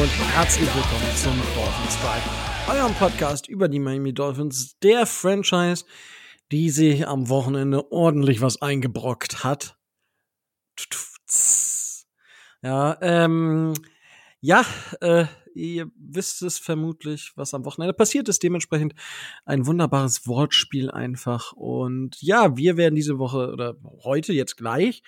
und herzlich willkommen zum Dolphins Drive, eurem Podcast über die Miami Dolphins, der Franchise, die sich am Wochenende ordentlich was eingebrockt hat. Ja, ähm, ja, äh, ihr wisst es vermutlich, was am Wochenende passiert ist. Dementsprechend ein wunderbares Wortspiel einfach. Und ja, wir werden diese Woche oder heute jetzt gleich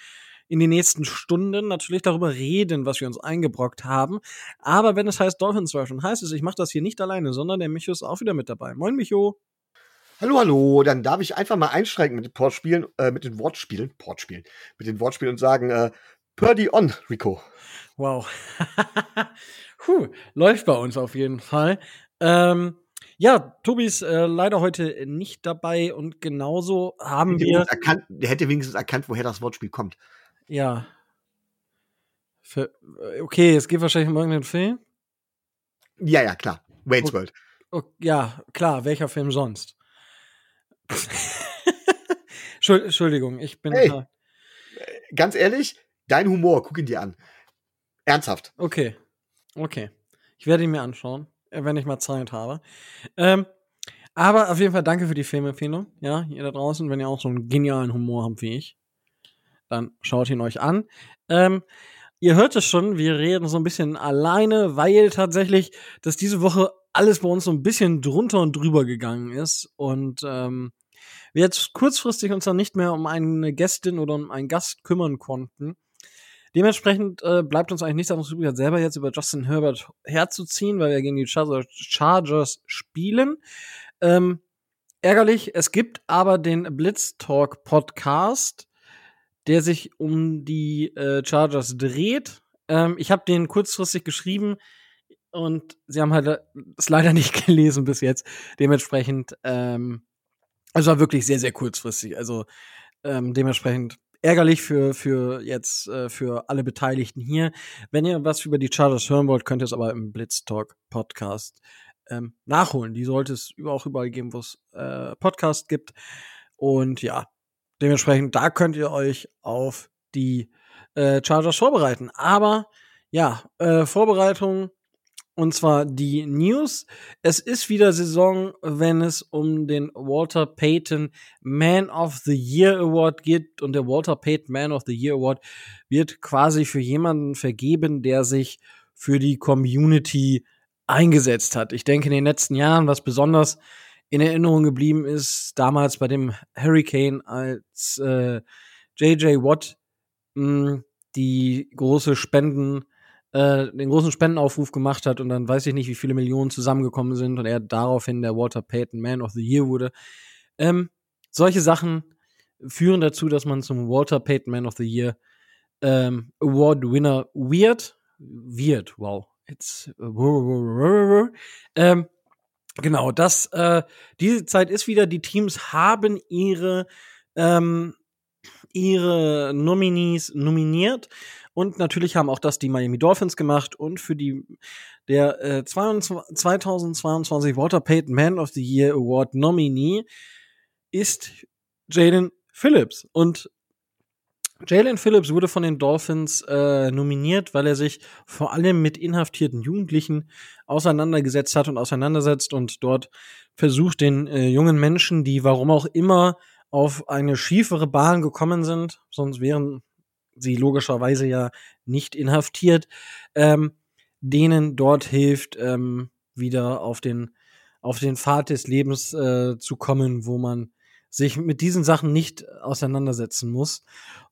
in den nächsten Stunden natürlich darüber reden, was wir uns eingebrockt haben. Aber wenn es heißt Dolphins Version, heißt es, ich mache das hier nicht alleine, sondern der Micho ist auch wieder mit dabei. Moin, Micho. Hallo, hallo. Dann darf ich einfach mal einsteigen mit den Portspielen, äh, mit den Wortspielen, Portspielen, mit den Wortspielen und sagen, äh, Purdy on, Rico. Wow. Puh, läuft bei uns auf jeden Fall. Ähm, ja, Tobi ist äh, leider heute nicht dabei und genauso haben Der wir. Erkannt, der hätte wenigstens erkannt, woher das Wortspiel kommt. Ja. Für, äh, okay, es geht wahrscheinlich um irgendeinen Film. Ja, ja, klar. Wayne's Okay. World. Oh, ja, klar, welcher Film sonst? Entschuld- Entschuldigung, ich bin. Hey. äh, Ganz ehrlich, dein Humor, guck ihn dir an. Ernsthaft. Okay. Okay. Ich werde ihn mir anschauen, äh, wenn ich mal Zeit habe. Ähm, aber auf jeden Fall danke für die Filmempfehlung. Ja, ihr da draußen, wenn ihr auch so einen genialen Humor habt wie ich, dann schaut ihn euch an. Ähm, ihr hört es schon, wir reden so ein bisschen alleine, weil tatsächlich, dass diese Woche alles bei uns so ein bisschen drunter und drüber gegangen ist und ähm, wir jetzt kurzfristig uns dann nicht mehr um eine Gästin oder um einen Gast kümmern konnten. Dementsprechend äh, bleibt uns eigentlich nichts anderes übrig, als selber jetzt über Justin Herbert herzuziehen, weil wir gegen die Chargers, Chargers spielen. Ähm, ärgerlich, es gibt aber den Blitz Talk Podcast, der sich um die äh, Chargers dreht. Ähm, ich habe den kurzfristig geschrieben und sie haben halt es leider nicht gelesen bis jetzt. Dementsprechend, ähm, es war wirklich sehr, sehr kurzfristig. Also ähm, dementsprechend ärgerlich für, für jetzt äh, für alle Beteiligten hier. Wenn ihr was über die Chargers hören wollt, könnt ihr es aber im Blitz Talk Podcast ähm, nachholen. Die sollte es auch überall geben, wo es äh, Podcast gibt. Und ja, dementsprechend, da könnt ihr euch auf die äh, Chargers vorbereiten. Aber ja, äh, Vorbereitung und zwar die News. Es ist wieder Saison, wenn es um den Walter Payton Man of the Year Award geht. Und der Walter Payton Man of the Year Award wird quasi für jemanden vergeben, der sich für die Community eingesetzt hat. Ich denke, in den letzten Jahren, was besonders in Erinnerung geblieben ist, damals bei dem Hurricane, als äh, JJ Watt mh, die große Spenden äh, den großen Spendenaufruf gemacht hat und dann weiß ich nicht, wie viele Millionen zusammengekommen sind und er daraufhin der Walter Payton Man of the Year wurde. Ähm, solche Sachen führen dazu, dass man zum Walter Payton Man of the Year ähm, Award Winner wird. Wird, wow. It's, ähm, genau, das, äh, diese Zeit ist wieder, die Teams haben ihre, ähm, ihre Nominees nominiert. Und natürlich haben auch das die Miami Dolphins gemacht. Und für die der äh, 22, 2022 Walter Payton Man of the Year Award Nominee ist Jalen Phillips. Und Jalen Phillips wurde von den Dolphins äh, nominiert, weil er sich vor allem mit inhaftierten Jugendlichen auseinandergesetzt hat und auseinandersetzt und dort versucht, den äh, jungen Menschen, die warum auch immer auf eine schiefere Bahn gekommen sind, sonst wären sie logischerweise ja nicht inhaftiert, ähm, denen dort hilft, ähm, wieder auf den, auf den Pfad des Lebens äh, zu kommen, wo man sich mit diesen Sachen nicht auseinandersetzen muss.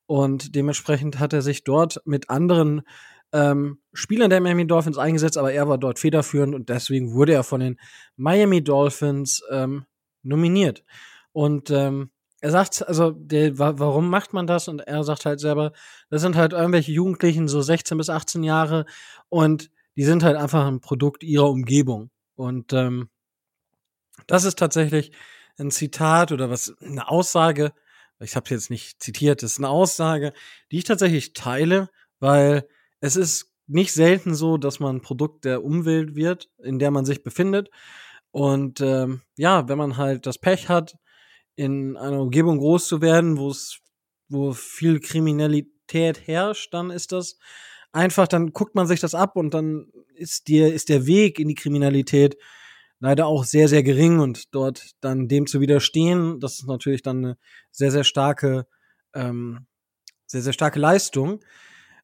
Und dementsprechend hat er sich dort mit anderen ähm, Spielern der Miami Dolphins eingesetzt, aber er war dort federführend und deswegen wurde er von den Miami Dolphins ähm, nominiert. Und ähm, er sagt, also, der, wa warum macht man das? Und er sagt halt selber, das sind halt irgendwelche Jugendlichen, so 16 bis 18 Jahre, und die sind halt einfach ein Produkt ihrer Umgebung. Und ähm, das ist tatsächlich ein Zitat oder was, eine Aussage, ich habe jetzt nicht zitiert, das ist eine Aussage, die ich tatsächlich teile, weil es ist nicht selten so, dass man Produkt der Umwelt wird, in der man sich befindet. Und ähm, ja, wenn man halt das Pech hat, in einer Umgebung groß zu werden, wo es, wo viel Kriminalität herrscht, dann ist das einfach, dann guckt man sich das ab und dann ist dir, ist der Weg in die Kriminalität leider auch sehr, sehr gering und dort dann dem zu widerstehen, das ist natürlich dann eine sehr, sehr starke, ähm, sehr, sehr starke Leistung.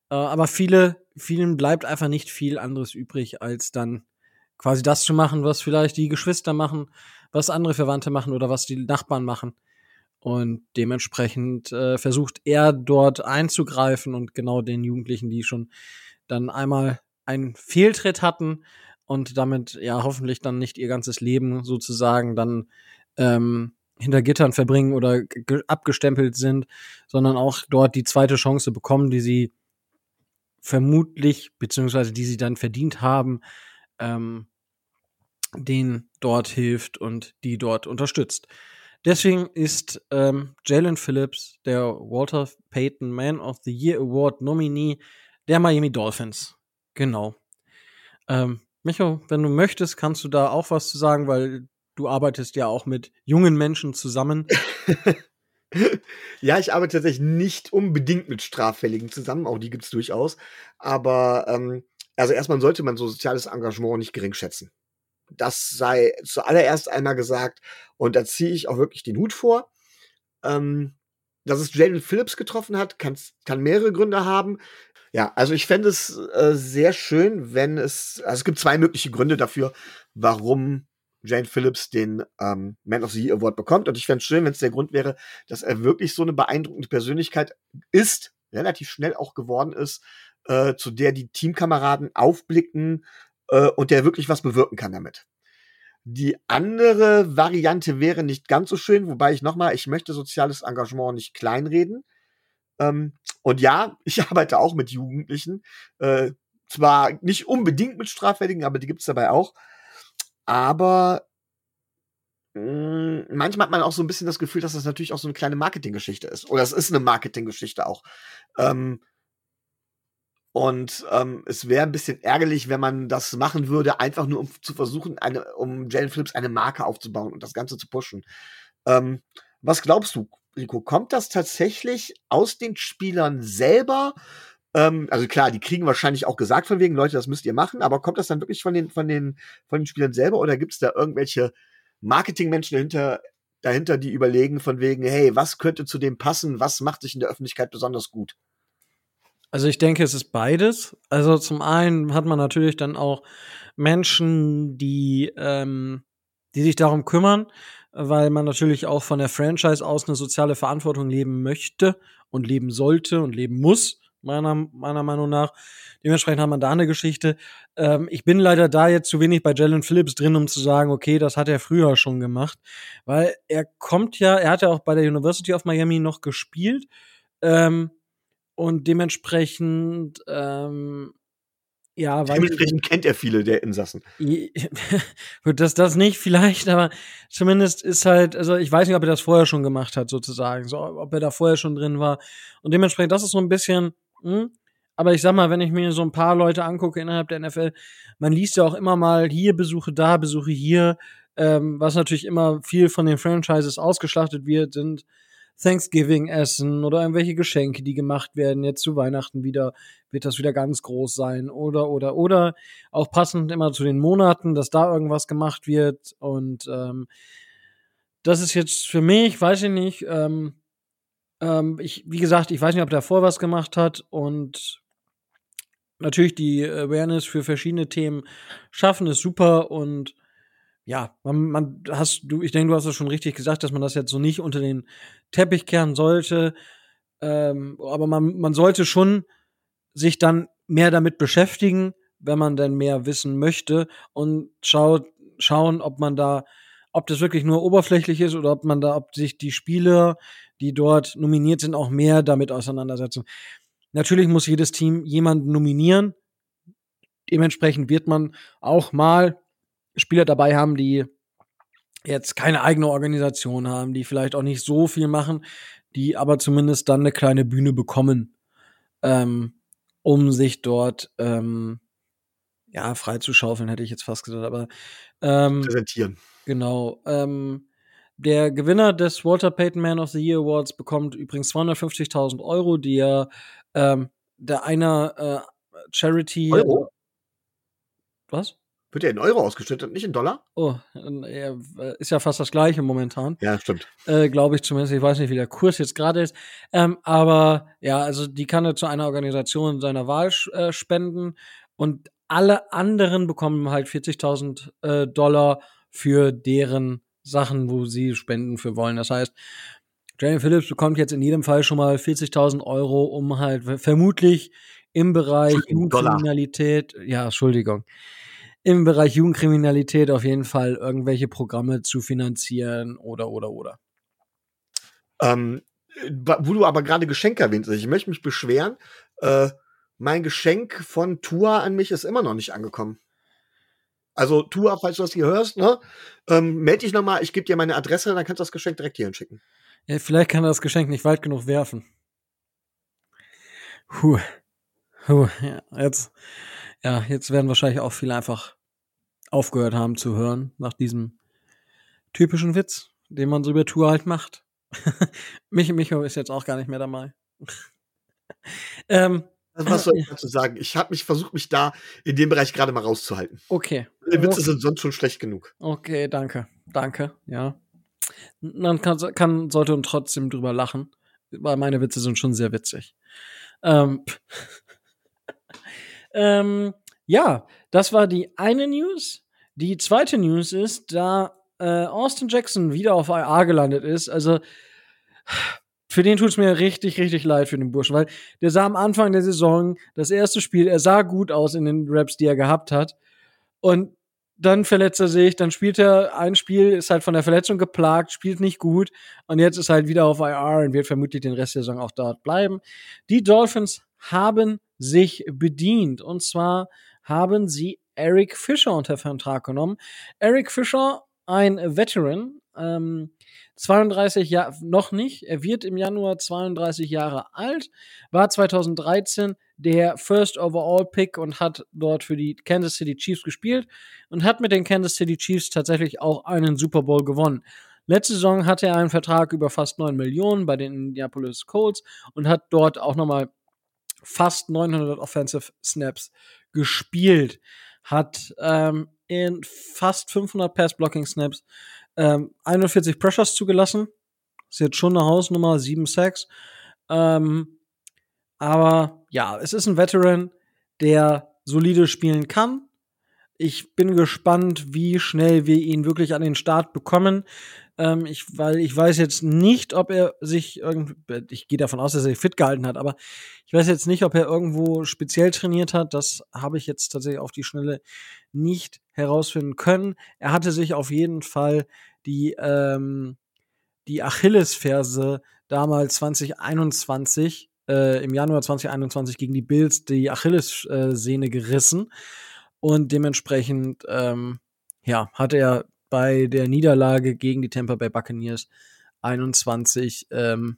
Äh, aber viele, vielen bleibt einfach nicht viel anderes übrig, als dann quasi das zu machen, was vielleicht die Geschwister machen, was andere Verwandte machen oder was die Nachbarn machen. Und dementsprechend äh, versucht er dort einzugreifen und genau den Jugendlichen, die schon dann einmal einen Fehltritt hatten und damit ja hoffentlich dann nicht ihr ganzes Leben sozusagen dann ähm, hinter Gittern verbringen oder abgestempelt sind, sondern auch dort die zweite Chance bekommen, die sie vermutlich, beziehungsweise die sie dann verdient haben, ähm, den dort hilft und die dort unterstützt. Deswegen ist ähm, Jalen Phillips der Walter Payton Man of the Year Award Nominee der Miami Dolphins. Genau. Ähm, Micho, wenn du möchtest, kannst du da auch was zu sagen, weil du arbeitest ja auch mit jungen Menschen zusammen. ja, ich arbeite tatsächlich nicht unbedingt mit Straffälligen zusammen, auch die gibt es durchaus. Aber ähm, also erstmal sollte man so soziales Engagement nicht gering schätzen. Das sei zuallererst einmal gesagt. Und da ziehe ich auch wirklich den Hut vor. Ähm, dass es Jalen Phillips getroffen hat, kann mehrere Gründe haben. Ja, also ich fände es äh, sehr schön, wenn es, also es gibt zwei mögliche Gründe dafür, warum Jane Phillips den ähm, Man of the Year Award bekommt. Und ich fände es schön, wenn es der Grund wäre, dass er wirklich so eine beeindruckende Persönlichkeit ist, relativ schnell auch geworden ist, äh, zu der die Teamkameraden aufblicken äh, und der wirklich was bewirken kann damit. Die andere Variante wäre nicht ganz so schön, wobei ich nochmal, ich möchte soziales Engagement nicht kleinreden. Ähm, und ja, ich arbeite auch mit Jugendlichen. Äh, zwar nicht unbedingt mit Straffälligen, aber die gibt's dabei auch. Aber mh, hm, manchmal hat man auch so ein bisschen das Gefühl, dass das natürlich auch so eine kleine Marketinggeschichte ist. Oder es ist eine Marketinggeschichte auch. Ähm, und ähm, es wäre ein bisschen ärgerlich, wenn man das machen würde, einfach nur um zu versuchen, eine, um Jalen Phillips eine Marke aufzubauen und das Ganze zu pushen. Ähm, was glaubst du, Rico? Kommt das tatsächlich aus den Spielern selber? Ähm, also klar, die kriegen wahrscheinlich auch gesagt von wegen, Leute, das müsst ihr machen, aber kommt das dann wirklich von den, von den, von den Spielern selber oder gibt es da irgendwelche Marketingmenschen dahinter, dahinter, die überlegen von wegen, hey, was könnte zu dem passen, was macht sich in der Öffentlichkeit besonders gut? Also ich denke, es ist beides. Also zum einen hat man natürlich dann auch Menschen, die, ähm, die sich darum kümmern, weil man natürlich auch von der Franchise aus eine soziale Verantwortung leben möchte und leben sollte und leben muss, meiner, meiner Meinung nach. Dementsprechend hat man da eine Geschichte. Ähm, ich bin leider da jetzt zu wenig bei Jalen Phillips drin, um zu sagen, okay, das hat er früher schon gemacht. Weil er kommt ja, er hat ja auch bei der University of Miami noch gespielt. Ähm, und dementsprechend, ähm, ja, Dementsprechend kennt er viele der Insassen. Gut, das, das nicht vielleicht, aber zumindest ist halt, also ich weiß nicht, ob er das vorher schon gemacht hat, sozusagen, so, ob er da vorher schon drin war. Und dementsprechend, das ist so ein bisschen, hm, aber ich sag mal, wenn ich mir so ein paar Leute angucke innerhalb der NFL, man liest ja auch immer mal hier Besuche da, Besuche hier, ähm, was natürlich immer viel von den Franchises ausgeschlachtet wird, sind Thanksgiving-Essen oder irgendwelche Geschenke, die gemacht werden. Jetzt zu Weihnachten wieder wird das wieder ganz groß sein. Oder, oder, oder auch passend immer zu den Monaten, dass da irgendwas gemacht wird. Und ähm, das ist jetzt für mich, weiß ich nicht, ähm, ähm, ich, wie gesagt, ich weiß nicht, ob der davor was gemacht hat und natürlich die Awareness für verschiedene Themen schaffen ist super und ja, man, man hast du, ich denke, du hast es schon richtig gesagt, dass man das jetzt so nicht unter den Teppich kehren sollte. Ähm, aber man, man sollte schon sich dann mehr damit beschäftigen, wenn man denn mehr wissen möchte und schaut, schauen, ob man da, ob das wirklich nur oberflächlich ist oder ob man da, ob sich die Spieler, die dort nominiert sind, auch mehr damit auseinandersetzen. Natürlich muss jedes Team jemanden nominieren. Dementsprechend wird man auch mal Spieler dabei haben, die jetzt keine eigene Organisation haben, die vielleicht auch nicht so viel machen, die aber zumindest dann eine kleine Bühne bekommen, ähm, um sich dort ähm, ja freizuschaufeln, hätte ich jetzt fast gesagt, aber ähm, präsentieren. Genau. Ähm, der Gewinner des Walter Payton Man of the Year Awards bekommt übrigens 250.000 Euro, die er ähm, der einer äh, Charity. Euro? Was? Wird er in Euro ausgeschüttet, nicht in Dollar? Oh, äh, ist ja fast das gleiche momentan. Ja, stimmt. Äh, Glaube ich zumindest. Ich weiß nicht, wie der Kurs jetzt gerade ist. Ähm, aber ja, also die kann er zu einer Organisation seiner Wahl äh, spenden und alle anderen bekommen halt 40.000 äh, Dollar für deren Sachen, wo sie spenden für wollen. Das heißt, Jamie Phillips bekommt jetzt in jedem Fall schon mal 40.000 Euro, um halt vermutlich im Bereich Jugendkriminalität, ja, Entschuldigung, im Bereich Jugendkriminalität auf jeden Fall irgendwelche Programme zu finanzieren oder, oder, oder. Ähm, wo du aber gerade Geschenke erwähnt hast, ich möchte mich beschweren, äh, mein Geschenk von Tua an mich ist immer noch nicht angekommen. Also Tua, falls du das hier hörst, ne, ähm, melde dich nochmal, ich gebe dir meine Adresse, dann kannst du das Geschenk direkt hier hinschicken. Ja, vielleicht kann er das Geschenk nicht weit genug werfen. Puh. Puh, ja, jetzt, ja, jetzt werden wahrscheinlich auch viele einfach aufgehört haben zu hören nach diesem typischen Witz, den man so über Tour halt macht. Mich, Micho ist jetzt auch gar nicht mehr dabei. ähm, was soll ich dazu sagen? Ich habe mich versucht, mich da in dem Bereich gerade mal rauszuhalten. Okay. Die Witze sind sonst schon schlecht genug. Okay, danke. Danke, ja. Man kann, kann sollte trotzdem drüber lachen, weil meine Witze sind schon sehr witzig. Ähm, ähm, ja, das war die eine News. Die zweite News ist, da äh, Austin Jackson wieder auf IA gelandet ist. Also für den tut es mir richtig, richtig leid für den Burschen, weil der sah am Anfang der Saison das erste Spiel, er sah gut aus in den Raps, die er gehabt hat. Und dann verletzt er sich, dann spielt er ein Spiel, ist halt von der Verletzung geplagt, spielt nicht gut und jetzt ist halt wieder auf IR und wird vermutlich den Rest der Saison auch dort bleiben. Die Dolphins haben sich bedient und zwar haben sie Eric Fischer unter Vertrag genommen. Eric Fischer, ein Veteran, ähm, 32 Jahre, noch nicht. Er wird im Januar 32 Jahre alt, war 2013 der First Overall Pick und hat dort für die Kansas City Chiefs gespielt und hat mit den Kansas City Chiefs tatsächlich auch einen Super Bowl gewonnen. Letzte Saison hatte er einen Vertrag über fast 9 Millionen bei den Indianapolis Colts und hat dort auch nochmal fast 900 Offensive Snaps gespielt. Hat ähm, in fast 500 Pass-Blocking-Snaps ähm, 41 Pressures zugelassen. Ist jetzt schon eine Hausnummer, 7 Sacks. Ähm, aber ja, es ist ein Veteran, der solide spielen kann. Ich bin gespannt, wie schnell wir ihn wirklich an den Start bekommen. Ähm, ich, weil ich weiß jetzt nicht, ob er sich irgendwie, ich gehe davon aus, dass er sich fit gehalten hat, aber ich weiß jetzt nicht, ob er irgendwo speziell trainiert hat. Das habe ich jetzt tatsächlich auf die Schnelle nicht herausfinden können. Er hatte sich auf jeden Fall die, ähm, die Achillesferse damals 2021, äh, im Januar 2021 gegen die Bills die Achillessehne gerissen. Und dementsprechend, ähm, ja, hat er bei der Niederlage gegen die Tampa Bay Buccaneers 21, ähm,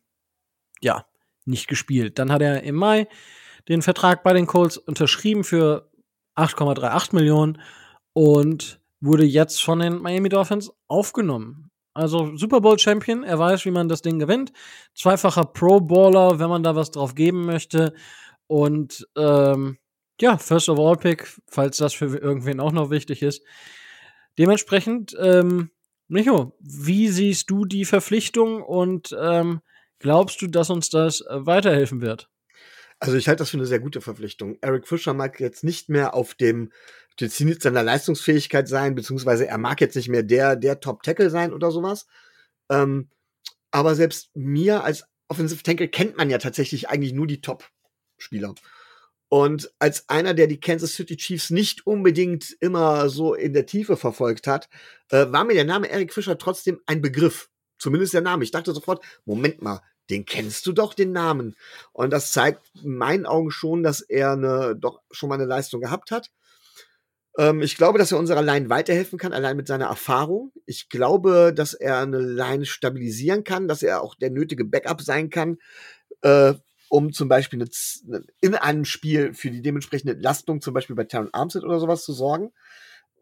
ja, nicht gespielt. Dann hat er im Mai den Vertrag bei den Colts unterschrieben für 8,38 Millionen und wurde jetzt von den Miami Dolphins aufgenommen. Also Super Bowl Champion, er weiß, wie man das Ding gewinnt. Zweifacher Pro Baller, wenn man da was drauf geben möchte. Und ähm, ja, First of All Pick, falls das für irgendwen auch noch wichtig ist. Dementsprechend, ähm, Micho, wie siehst du die Verpflichtung und ähm, glaubst du, dass uns das äh, weiterhelfen wird? Also ich halte das für eine sehr gute Verpflichtung. Eric Fischer mag jetzt nicht mehr auf dem Zenit seiner Leistungsfähigkeit sein, beziehungsweise er mag jetzt nicht mehr der, der Top-Tackle sein oder sowas. Ähm, aber selbst mir als Offensive Tackle kennt man ja tatsächlich eigentlich nur die Top-Spieler. Und als einer, der die Kansas City Chiefs nicht unbedingt immer so in der Tiefe verfolgt hat, äh, war mir der Name Eric Fischer trotzdem ein Begriff. Zumindest der Name. Ich dachte sofort, Moment mal, den kennst du doch, den Namen. Und das zeigt in meinen Augen schon, dass er eine, doch schon mal eine Leistung gehabt hat. Ähm, ich glaube, dass er unserer Line weiterhelfen kann, allein mit seiner Erfahrung. Ich glaube, dass er eine Line stabilisieren kann, dass er auch der nötige Backup sein kann, äh, um zum Beispiel eine, in einem Spiel für die dementsprechende Entlastung, zum Beispiel bei Terran Armstead oder sowas zu sorgen.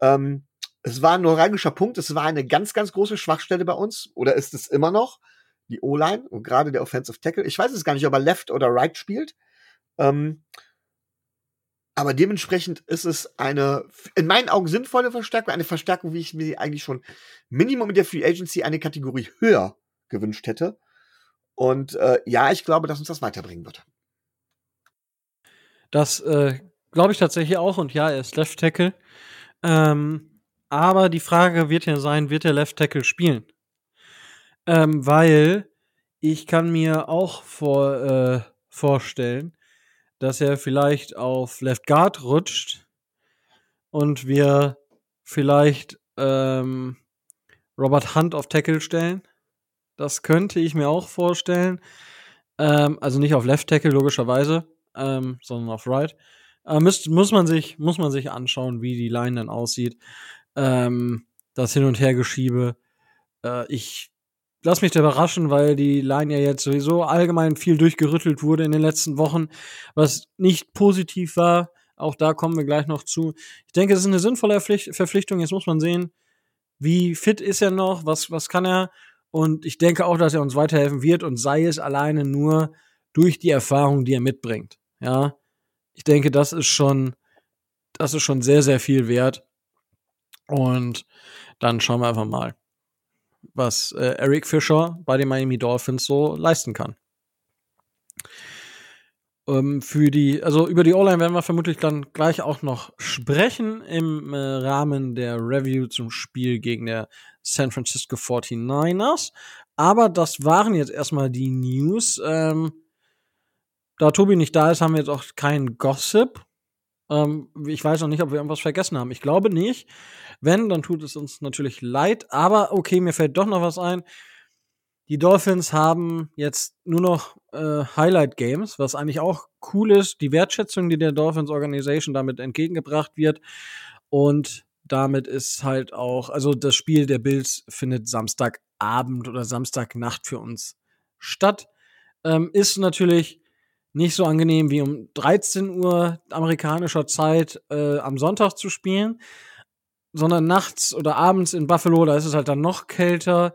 Ähm, es war ein neuralgischer Punkt, es war eine ganz, ganz große Schwachstelle bei uns, oder ist es immer noch, die O-Line und gerade der Offensive Tackle. Ich weiß es gar nicht, ob er Left oder Right spielt. Ähm, Aber dementsprechend ist es eine, in meinen Augen sinnvolle Verstärkung, eine Verstärkung, wie ich mir eigentlich schon Minimum in der Free Agency eine Kategorie höher gewünscht hätte. Und äh, ja, ich glaube, dass uns das weiterbringen wird. Das äh, glaube ich tatsächlich auch. Und ja, er ist Left Tackle. Ähm, aber die Frage wird ja sein, wird der Left Tackle spielen? Ähm, weil ich kann mir auch vor, äh, vorstellen, dass er vielleicht auf Left Guard rutscht und wir vielleicht ähm, Robert Hunt auf Tackle stellen. Das könnte ich mir auch vorstellen. Ähm, also nicht auf Left Tackle logischerweise, ähm, sondern auf Right. Äh, müsst, muss man sich muss man sich anschauen, wie die Line dann aussieht. Ähm, das Hin und Hergeschiebe. Äh, ich lass mich da überraschen, weil die Line ja jetzt sowieso allgemein viel durchgerüttelt wurde in den letzten Wochen, was nicht positiv war. Auch da kommen wir gleich noch zu. Ich denke, es ist eine sinnvolle Verpflichtung. Jetzt muss man sehen, wie fit ist er noch, was, was kann er. Und ich denke auch, dass er uns weiterhelfen wird und sei es alleine nur durch die Erfahrung, die er mitbringt. Ja, ich denke, das ist schon, das ist schon sehr, sehr viel wert. Und dann schauen wir einfach mal was äh, Eric Fischer bei den Miami Dolphins so leisten kann. Ähm, für die, also über die O-Line werden wir vermutlich dann gleich auch noch sprechen im äh, Rahmen der Review zum Spiel gegen der San Francisco 49ers. Aber das waren jetzt erstmal die News. Ähm, da Tobi nicht da ist, haben wir jetzt auch keinen Gossip. Ähm, ich weiß noch nicht, ob wir irgendwas vergessen haben. Ich glaube nicht. Wenn, dann tut es uns natürlich leid. Aber okay, mir fällt doch noch was ein. Die Dolphins haben jetzt nur noch äh, Highlight Games, was eigentlich auch cool ist. Die Wertschätzung, die der Dolphins Organization damit entgegengebracht wird. Und damit ist halt auch, also das Spiel der Bills findet Samstagabend oder Samstagnacht für uns statt. Ähm, ist natürlich nicht so angenehm wie um 13 Uhr amerikanischer Zeit äh, am Sonntag zu spielen, sondern nachts oder abends in Buffalo, da ist es halt dann noch kälter,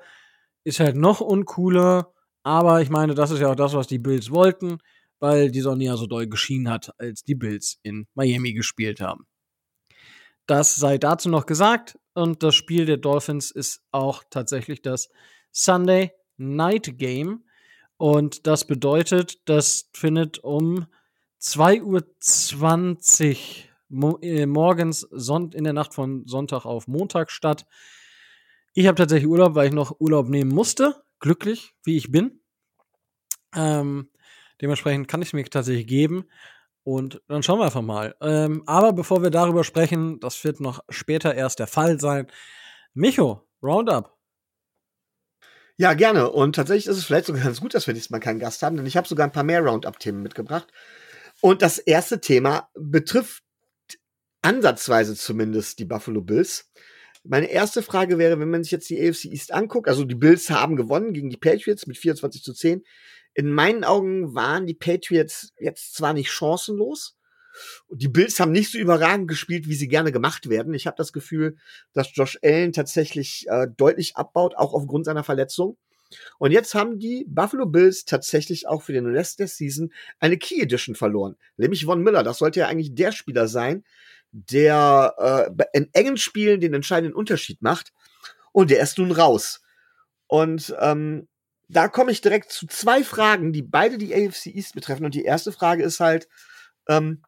ist halt noch uncooler. Aber ich meine, das ist ja auch das, was die Bills wollten, weil die Sonne ja so doll geschienen hat, als die Bills in Miami gespielt haben. Das sei dazu noch gesagt. Und das Spiel der Dolphins ist auch tatsächlich das Sunday Night Game. Und das bedeutet, das findet um 2.20 Uhr äh, morgens in der Nacht von Sonntag auf Montag statt. Ich habe tatsächlich Urlaub, weil ich noch Urlaub nehmen musste. Glücklich, wie ich bin. Ähm, dementsprechend kann ich es mir tatsächlich geben. Und dann schauen wir einfach mal. Ähm, aber bevor wir darüber sprechen, das wird noch später erst der Fall sein. Micho, Roundup. Ja, gerne. Und tatsächlich ist es vielleicht sogar ganz gut, dass wir diesmal keinen Gast haben, denn ich habe sogar ein paar mehr Roundup-Themen mitgebracht. Und das erste Thema betrifft ansatzweise zumindest die Buffalo Bills. Meine erste Frage wäre, wenn man sich jetzt die AFC East anguckt, also die Bills haben gewonnen gegen die Patriots mit 24 zu 10. In meinen Augen waren die Patriots jetzt zwar nicht chancenlos, die Bills haben nicht so überragend gespielt, wie sie gerne gemacht werden. Ich habe das Gefühl, dass Josh Allen tatsächlich äh, deutlich abbaut, auch aufgrund seiner Verletzung. Und jetzt haben die Buffalo Bills tatsächlich auch für den Rest der Season eine Key Edition verloren. Nämlich Von Miller. Das sollte ja eigentlich der Spieler sein, der äh, in engen Spielen den entscheidenden Unterschied macht. Und der ist nun raus. Und ähm, da komme ich direkt zu zwei Fragen, die beide die AFC East betreffen. Und die erste Frage ist halt, ähm,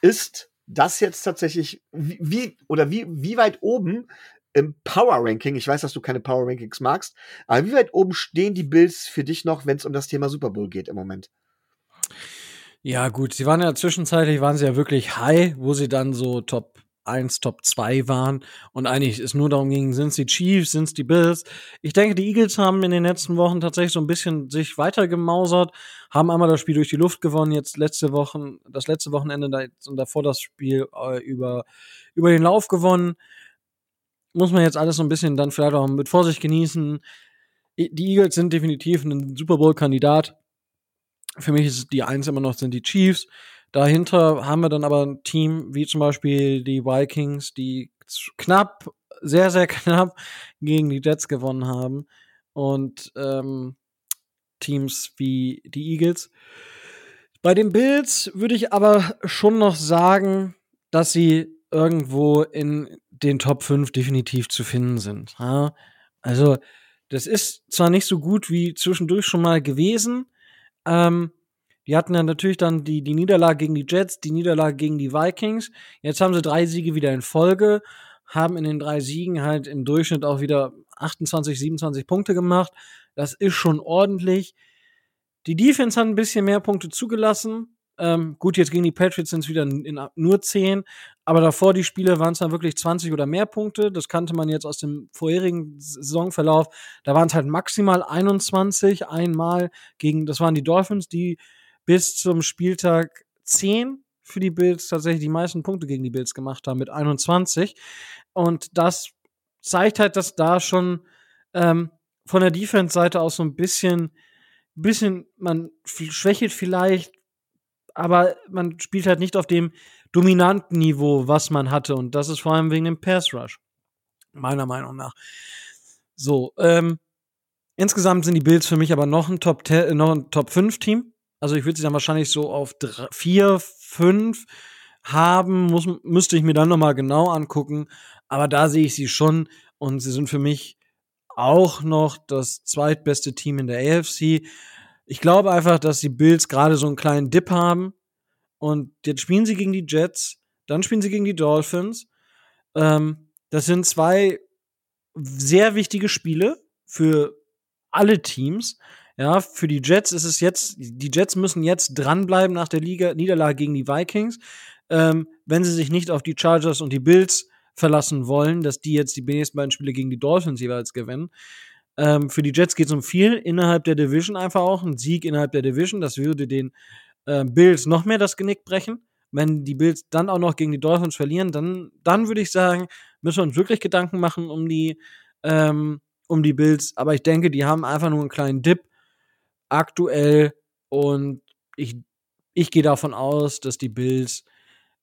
ist das jetzt tatsächlich, wie, oder wie, wie weit oben im Power Ranking, ich weiß, dass du keine Power Rankings magst, aber wie weit oben stehen die Bills für dich noch, wenn es um das Thema Super Bowl geht im Moment? Ja, gut, sie waren ja zwischenzeitlich, waren sie ja wirklich high, wo sie dann so Top 1, Top 2 waren und eigentlich es nur darum ging, sind es die Chiefs, sind es die Bills. Ich denke, die Eagles haben in den letzten Wochen tatsächlich so ein bisschen sich weitergemausert, haben einmal das Spiel durch die Luft gewonnen, jetzt letzte Wochen, das letzte Wochenende und davor das Spiel äh, über, über den Lauf gewonnen. Muss man jetzt alles so ein bisschen dann vielleicht auch mit Vorsicht genießen. Die Eagles sind definitiv ein Super Bowl-Kandidat. Für mich ist die Eins immer noch sind die Chiefs. Dahinter haben wir dann aber ein Team wie zum Beispiel die Vikings, die knapp, sehr, sehr knapp gegen die Jets gewonnen haben. Und ähm, Teams wie die Eagles. Bei den Bills würde ich aber schon noch sagen, dass sie irgendwo in den Top 5 definitiv zu finden sind. Also, das ist zwar nicht so gut wie zwischendurch schon mal gewesen. Ähm, die hatten ja natürlich dann die, die Niederlage gegen die Jets, die Niederlage gegen die Vikings. Jetzt haben sie drei Siege wieder in Folge, haben in den drei Siegen halt im Durchschnitt auch wieder 28, 27 Punkte gemacht. Das ist schon ordentlich. Die Defense hat ein bisschen mehr Punkte zugelassen. Ähm, gut, jetzt gegen die Patriots sind es wieder in, in, nur 10, aber davor die Spiele waren es dann wirklich 20 oder mehr Punkte. Das kannte man jetzt aus dem vorherigen Saisonverlauf. Da waren es halt maximal 21 einmal gegen, das waren die Dolphins, die bis zum Spieltag 10 für die Bills tatsächlich die meisten Punkte gegen die Bills gemacht haben mit 21. Und das zeigt halt, dass da schon ähm, von der Defense-Seite aus so ein bisschen, bisschen, man schwächelt vielleicht aber man spielt halt nicht auf dem dominanten Niveau, was man hatte. Und das ist vor allem wegen dem Pass Rush. Meiner Meinung nach. So, ähm, insgesamt sind die Bills für mich aber noch ein Top, äh, noch ein Top 5 Team. Also ich würde sie dann wahrscheinlich so auf 4, 5 haben, muss, müsste ich mir dann nochmal genau angucken. Aber da sehe ich sie schon und sie sind für mich auch noch das zweitbeste Team in der AFC. Ich glaube einfach, dass die Bills gerade so einen kleinen Dip haben. Und jetzt spielen sie gegen die Jets, dann spielen sie gegen die Dolphins. Ähm, das sind zwei sehr wichtige Spiele für alle Teams. Ja, für die Jets ist es jetzt, die Jets müssen jetzt dranbleiben nach der Liga Niederlage gegen die Vikings, ähm, wenn sie sich nicht auf die Chargers und die Bills verlassen wollen, dass die jetzt die nächsten beiden Spiele gegen die Dolphins jeweils gewinnen. Ähm, für die Jets geht es um viel innerhalb der Division einfach auch. Ein Sieg innerhalb der Division, das würde den äh, Bills noch mehr das Genick brechen. Wenn die Bills dann auch noch gegen die Dolphins verlieren, dann, dann würde ich sagen, müssen wir uns wirklich Gedanken machen um die, ähm, um die Bills. Aber ich denke, die haben einfach nur einen kleinen Dip aktuell und ich, ich gehe davon aus, dass die Bills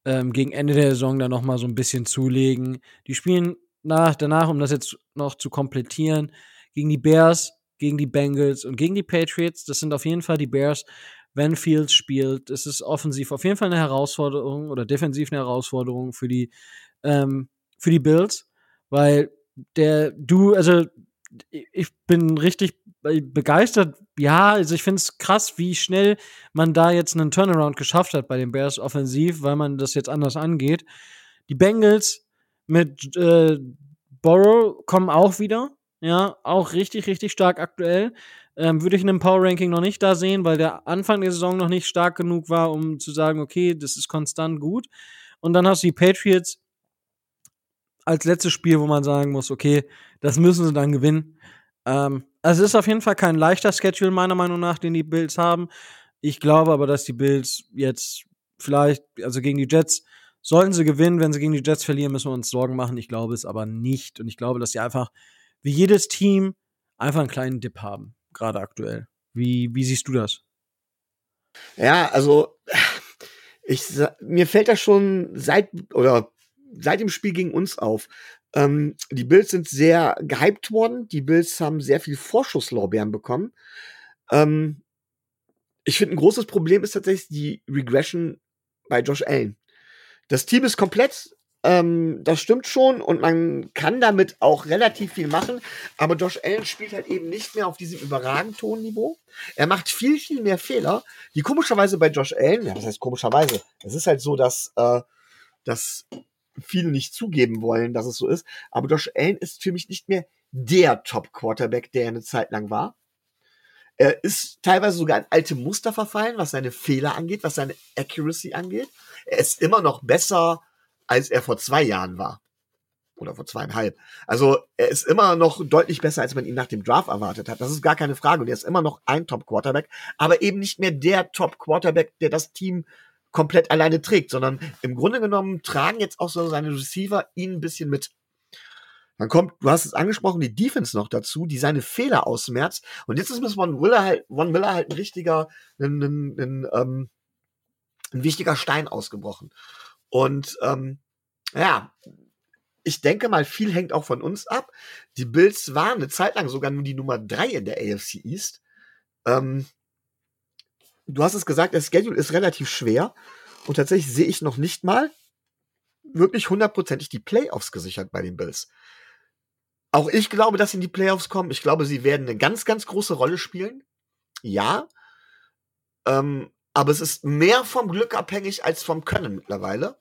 ähm, gegen Ende der Saison dann noch mal so ein bisschen zulegen. Die spielen nach, danach, um das jetzt noch zu komplettieren, gegen die Bears, gegen die Bengals und gegen die Patriots. Das sind auf jeden Fall die Bears. Wenn Fields spielt, es ist offensiv auf jeden Fall eine Herausforderung oder defensiv eine Herausforderung für die, ähm, für die Bills, weil der, du, also ich bin richtig begeistert. Ja, also ich finde es krass, wie schnell man da jetzt einen Turnaround geschafft hat bei den Bears offensiv, weil man das jetzt anders angeht. Die Bengals mit äh, Borrow kommen auch wieder. Ja, auch richtig, richtig stark aktuell. Ähm, würde ich in einem Power Ranking noch nicht da sehen, weil der Anfang der Saison noch nicht stark genug war, um zu sagen, okay, das ist konstant gut. Und dann hast du die Patriots als letztes Spiel, wo man sagen muss, okay, das müssen sie dann gewinnen. Ähm, also es ist auf jeden Fall kein leichter Schedule, meiner Meinung nach, den die Bills haben. Ich glaube aber, dass die Bills jetzt vielleicht, also gegen die Jets, sollten sie gewinnen. Wenn sie gegen die Jets verlieren, müssen wir uns Sorgen machen. Ich glaube es aber nicht. Und ich glaube, dass sie einfach wie jedes Team einfach einen kleinen Dip haben, gerade aktuell. Wie, wie siehst du das? Ja, also ich, mir fällt das schon seit oder seit dem Spiel gegen uns auf. Ähm, die Bills sind sehr gehypt worden. Die Bills haben sehr viel Vorschusslorbeeren bekommen. Ähm, ich finde, ein großes Problem ist tatsächlich die Regression bei Josh Allen. Das Team ist komplett ähm, das stimmt schon und man kann damit auch relativ viel machen. Aber Josh Allen spielt halt eben nicht mehr auf diesem überragend Tonniveau. Er macht viel, viel mehr Fehler, die komischerweise bei Josh Allen, ja, was heißt komischerweise? Es ist halt so, dass, äh, dass viele nicht zugeben wollen, dass es so ist. Aber Josh Allen ist für mich nicht mehr der Top-Quarterback, der er eine Zeit lang war. Er ist teilweise sogar in alte Muster verfallen, was seine Fehler angeht, was seine Accuracy angeht. Er ist immer noch besser als er vor zwei Jahren war. Oder vor zweieinhalb. Also er ist immer noch deutlich besser, als man ihn nach dem Draft erwartet hat. Das ist gar keine Frage. Und er ist immer noch ein Top-Quarterback, aber eben nicht mehr der Top-Quarterback, der das Team komplett alleine trägt, sondern im Grunde genommen tragen jetzt auch so seine Receiver ihn ein bisschen mit. Dann kommt, du hast es angesprochen, die Defense noch dazu, die seine Fehler ausmerzt. Und jetzt ist Miss Von Miller halt, Von Miller halt ein richtiger, ein, ein, ein, ähm, ein wichtiger Stein ausgebrochen. Und ähm, ja, ich denke mal, viel hängt auch von uns ab. Die Bills waren eine Zeit lang sogar nur die Nummer drei in der AFC East. Ähm, du hast es gesagt, der Schedule ist relativ schwer. Und tatsächlich sehe ich noch nicht mal wirklich hundertprozentig die Playoffs gesichert bei den Bills. Auch ich glaube, dass sie in die Playoffs kommen. Ich glaube, sie werden eine ganz, ganz große Rolle spielen. Ja. Ähm, aber es ist mehr vom Glück abhängig als vom Können mittlerweile.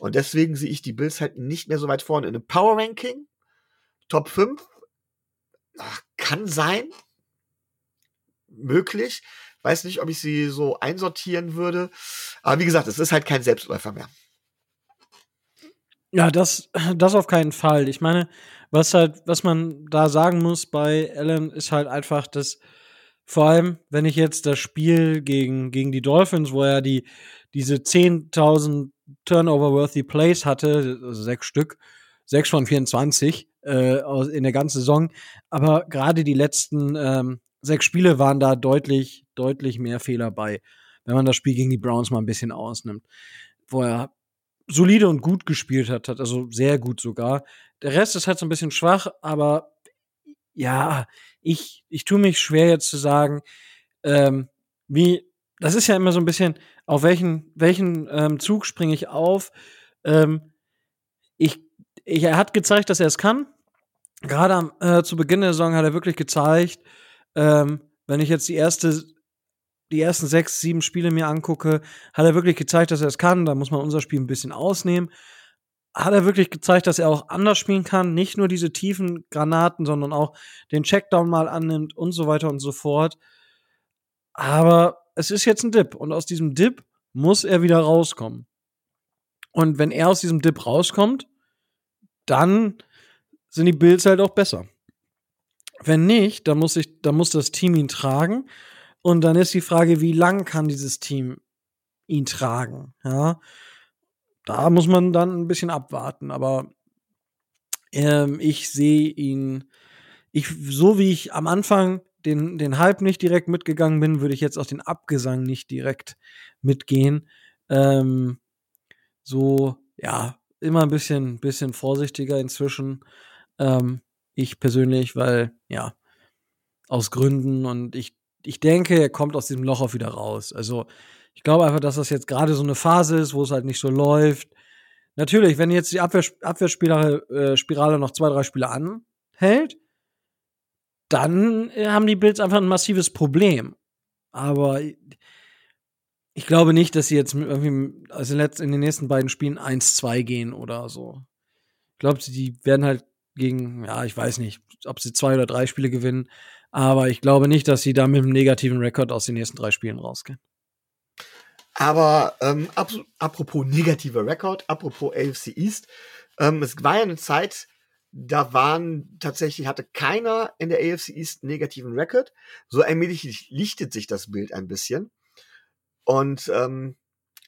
Und deswegen sehe ich die Bills halt nicht mehr so weit vorne. In einem Power Ranking, Top 5, ach, kann sein. Möglich. Weiß nicht, ob ich sie so einsortieren würde. Aber wie gesagt, es ist halt kein Selbstläufer mehr. Ja, das, das auf keinen Fall. Ich meine, was halt, was man da sagen muss bei Allen ist halt einfach, dass vor allem, wenn ich jetzt das Spiel gegen, gegen die Dolphins, wo er die, diese 10.000 Turnover-worthy Plays hatte, also sechs Stück, sechs von 24 äh, in der ganzen Saison, aber gerade die letzten ähm, sechs Spiele waren da deutlich, deutlich mehr Fehler bei, wenn man das Spiel gegen die Browns mal ein bisschen ausnimmt, wo er solide und gut gespielt hat, hat also sehr gut sogar. Der Rest ist halt so ein bisschen schwach, aber ja, ich, ich tue mich schwer jetzt zu sagen, ähm, wie, das ist ja immer so ein bisschen, auf welchen, welchen ähm, Zug springe ich auf. Ähm, ich, ich, er hat gezeigt, dass er es kann. Gerade äh, zu Beginn der Saison hat er wirklich gezeigt, ähm, wenn ich jetzt die erste die ersten sechs, sieben Spiele mir angucke, hat er wirklich gezeigt, dass er es kann. Da muss man unser Spiel ein bisschen ausnehmen. Hat er wirklich gezeigt, dass er auch anders spielen kann, nicht nur diese tiefen Granaten, sondern auch den Checkdown mal annimmt und so weiter und so fort. Aber es ist jetzt ein Dip und aus diesem Dip muss er wieder rauskommen. Und wenn er aus diesem Dip rauskommt, dann sind die Bills halt auch besser. Wenn nicht, dann muss ich, dann muss das Team ihn tragen. Und dann ist die Frage, wie lang kann dieses Team ihn tragen? Ja, da muss man dann ein bisschen abwarten. Aber ähm, ich sehe ihn, ich, so wie ich am Anfang den, den Hype nicht direkt mitgegangen bin, würde ich jetzt auch den Abgesang nicht direkt mitgehen. Ähm, so, ja, immer ein bisschen, bisschen vorsichtiger inzwischen. Ähm, ich persönlich, weil, ja, aus Gründen und ich ich denke, er kommt aus diesem Loch auch wieder raus. Also, ich glaube einfach, dass das jetzt gerade so eine Phase ist, wo es halt nicht so läuft. Natürlich, wenn jetzt die Abwehr, Abwehrspirale äh, noch zwei, drei Spiele anhält, dann äh, haben die Bills einfach ein massives Problem. Aber ich glaube nicht, dass sie jetzt irgendwie also in den nächsten beiden Spielen 1-2 gehen oder so. Ich glaube, die werden halt gegen, ja, ich weiß nicht, ob sie zwei oder drei Spiele gewinnen. Aber ich glaube nicht, dass sie da mit einem negativen Rekord aus den nächsten drei Spielen rausgehen. Aber ähm, ap apropos negativer Rekord, apropos AFC East, ähm, es war ja eine Zeit, da waren tatsächlich, hatte keiner in der AFC East negativen Rekord. So allmählich lichtet sich das Bild ein bisschen. Und ähm,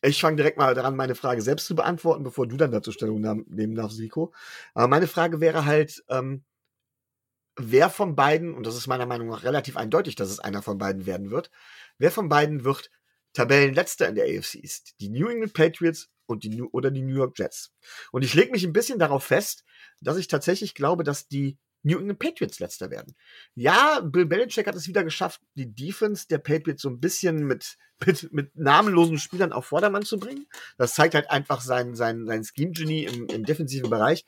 ich fange direkt mal daran, meine Frage selbst zu beantworten, bevor du dann dazu Stellung nehmen darfst, Nico. Aber meine Frage wäre halt, ähm, wer von beiden, und das ist meiner Meinung nach relativ eindeutig, dass es einer von beiden werden wird, wer von beiden wird Tabellenletzter in der AFC ist? Die New England Patriots und die New oder die New York Jets. Und ich lege mich ein bisschen darauf fest, dass ich tatsächlich glaube, dass die New England Patriots letzter werden. Ja, Bill Belichick hat es wieder geschafft, die Defense der Patriots so ein bisschen mit, mit, mit namenlosen Spielern auf Vordermann zu bringen. Das zeigt halt einfach sein, sein, sein Scheme-Genie im, im defensiven Bereich.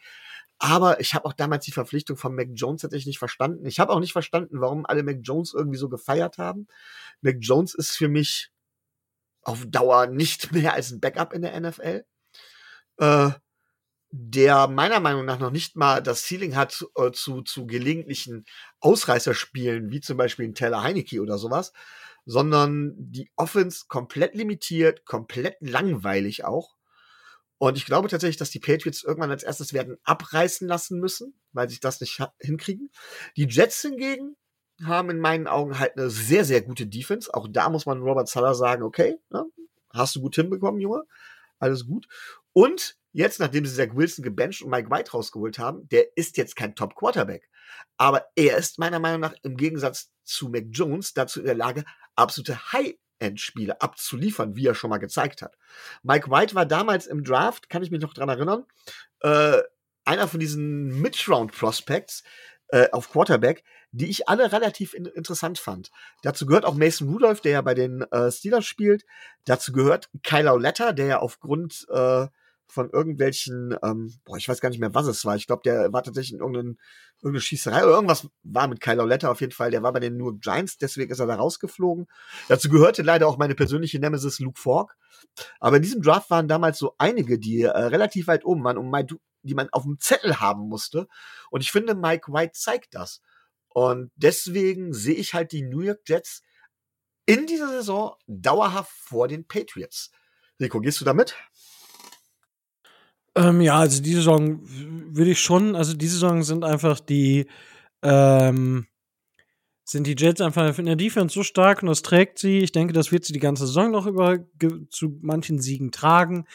Aber ich habe auch damals die Verpflichtung von Mac Jones tatsächlich nicht verstanden. Ich habe auch nicht verstanden, warum alle Mac Jones irgendwie so gefeiert haben. Mac Jones ist für mich auf Dauer nicht mehr als ein Backup in der NFL. Äh, der meiner Meinung nach noch nicht mal das Ceiling hat äh, zu, zu gelegentlichen Ausreißerspielen, wie zum Beispiel ein Taylor Heineke oder sowas, sondern die Offense komplett limitiert, komplett langweilig auch. Und ich glaube tatsächlich, dass die Patriots irgendwann als erstes werden abreißen lassen müssen, weil sich das nicht hinkriegen. Die Jets hingegen haben in meinen Augen halt eine sehr, sehr gute Defense. Auch da muss man Robert Suller sagen, okay, ne, hast du gut hinbekommen, Junge. Alles gut. Und jetzt, nachdem sie Zach Wilson gebencht und Mike White rausgeholt haben, der ist jetzt kein Top Quarterback. Aber er ist meiner Meinung nach im Gegensatz zu Mac Jones dazu in der Lage, absolute High Endspiele abzuliefern, wie er schon mal gezeigt hat. Mike White war damals im Draft, kann ich mich noch dran erinnern, äh, einer von diesen Mid-Round-Prospects, äh, auf Quarterback, die ich alle relativ in interessant fand. Dazu gehört auch Mason Rudolph, der ja bei den äh, Steelers spielt. Dazu gehört Kyler Letter, der ja aufgrund äh, von irgendwelchen, ähm, boah, ich weiß gar nicht mehr, was es war. Ich glaube, der war tatsächlich in irgendein, irgendeine Schießerei oder irgendwas war mit Kyler Letter auf jeden Fall. Der war bei den New York Giants, deswegen ist er da rausgeflogen. Dazu gehörte leider auch meine persönliche Nemesis Luke Falk. Aber in diesem Draft waren damals so einige, die äh, relativ weit oben waren und mein, die man auf dem Zettel haben musste. Und ich finde, Mike White zeigt das. Und deswegen sehe ich halt die New York Jets in dieser Saison dauerhaft vor den Patriots. Rico, gehst du damit? Ähm, ja, also diese Saison würde ich schon, also diese Saison sind einfach die, ähm, sind die Jets einfach in der Defense so stark und das trägt sie. Ich denke, das wird sie die ganze Saison noch über zu manchen Siegen tragen.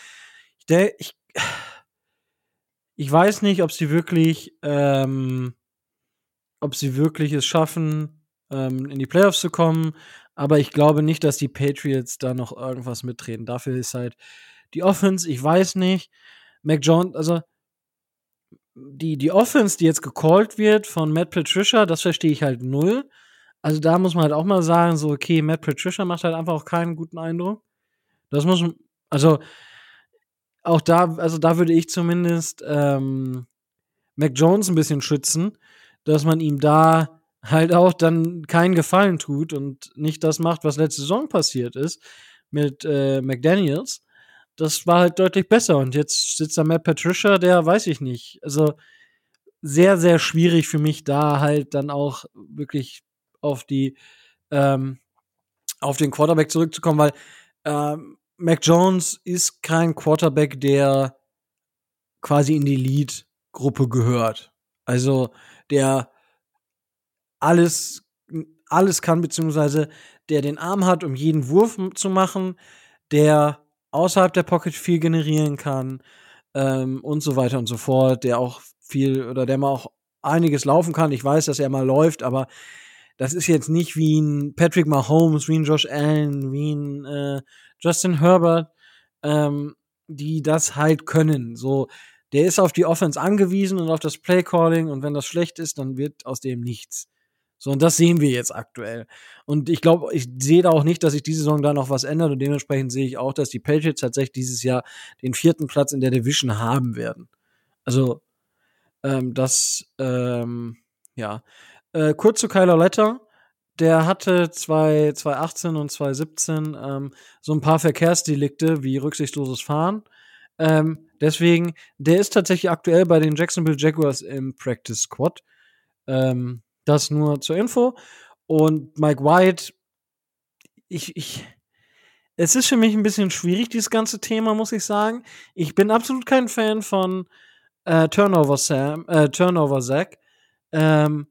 Ich, der, ich, ich weiß nicht, ob sie wirklich, ähm, ob sie wirklich es schaffen, ähm, in die Playoffs zu kommen. Aber ich glaube nicht, dass die Patriots da noch irgendwas mitreden. Dafür ist halt die Offense, ich weiß nicht. Mac Jones, also die, die Offense, die jetzt gecallt wird von Matt Patricia, das verstehe ich halt null. Also da muss man halt auch mal sagen, so, okay, Matt Patricia macht halt einfach auch keinen guten Eindruck. Das muss, also auch da, also da würde ich zumindest ähm, Mac Jones ein bisschen schützen, dass man ihm da halt auch dann keinen Gefallen tut und nicht das macht, was letzte Saison passiert ist mit äh, McDaniels das war halt deutlich besser. Und jetzt sitzt da Matt Patricia, der weiß ich nicht. Also sehr, sehr schwierig für mich, da halt dann auch wirklich auf die, ähm, auf den Quarterback zurückzukommen, weil ähm, Mac Jones ist kein Quarterback, der quasi in die Lead-Gruppe gehört. Also der alles, alles kann, beziehungsweise der den Arm hat, um jeden Wurf zu machen, der außerhalb der Pocket viel generieren kann ähm, und so weiter und so fort, der auch viel oder der mal auch einiges laufen kann. Ich weiß, dass er mal läuft, aber das ist jetzt nicht wie ein Patrick Mahomes, wie ein Josh Allen, wie ein äh, Justin Herbert, ähm, die das halt können. So, der ist auf die Offense angewiesen und auf das Playcalling und wenn das schlecht ist, dann wird aus dem nichts. So, und das sehen wir jetzt aktuell. Und ich glaube, ich sehe da auch nicht, dass sich diese Saison da noch was ändert. Und dementsprechend sehe ich auch, dass die Patriots tatsächlich dieses Jahr den vierten Platz in der Division haben werden. Also, ähm, das, ähm, ja. Äh, kurz zu Kyler Letter. Der hatte 2018 und 2017 ähm, so ein paar Verkehrsdelikte wie rücksichtsloses Fahren. Ähm, deswegen, der ist tatsächlich aktuell bei den Jacksonville Jaguars im Practice Squad. Ähm, das nur zur Info. Und Mike White, ich, ich, es ist für mich ein bisschen schwierig, dieses ganze Thema, muss ich sagen. Ich bin absolut kein Fan von äh, Turnover Sam, äh, Turnover Zack. Ähm,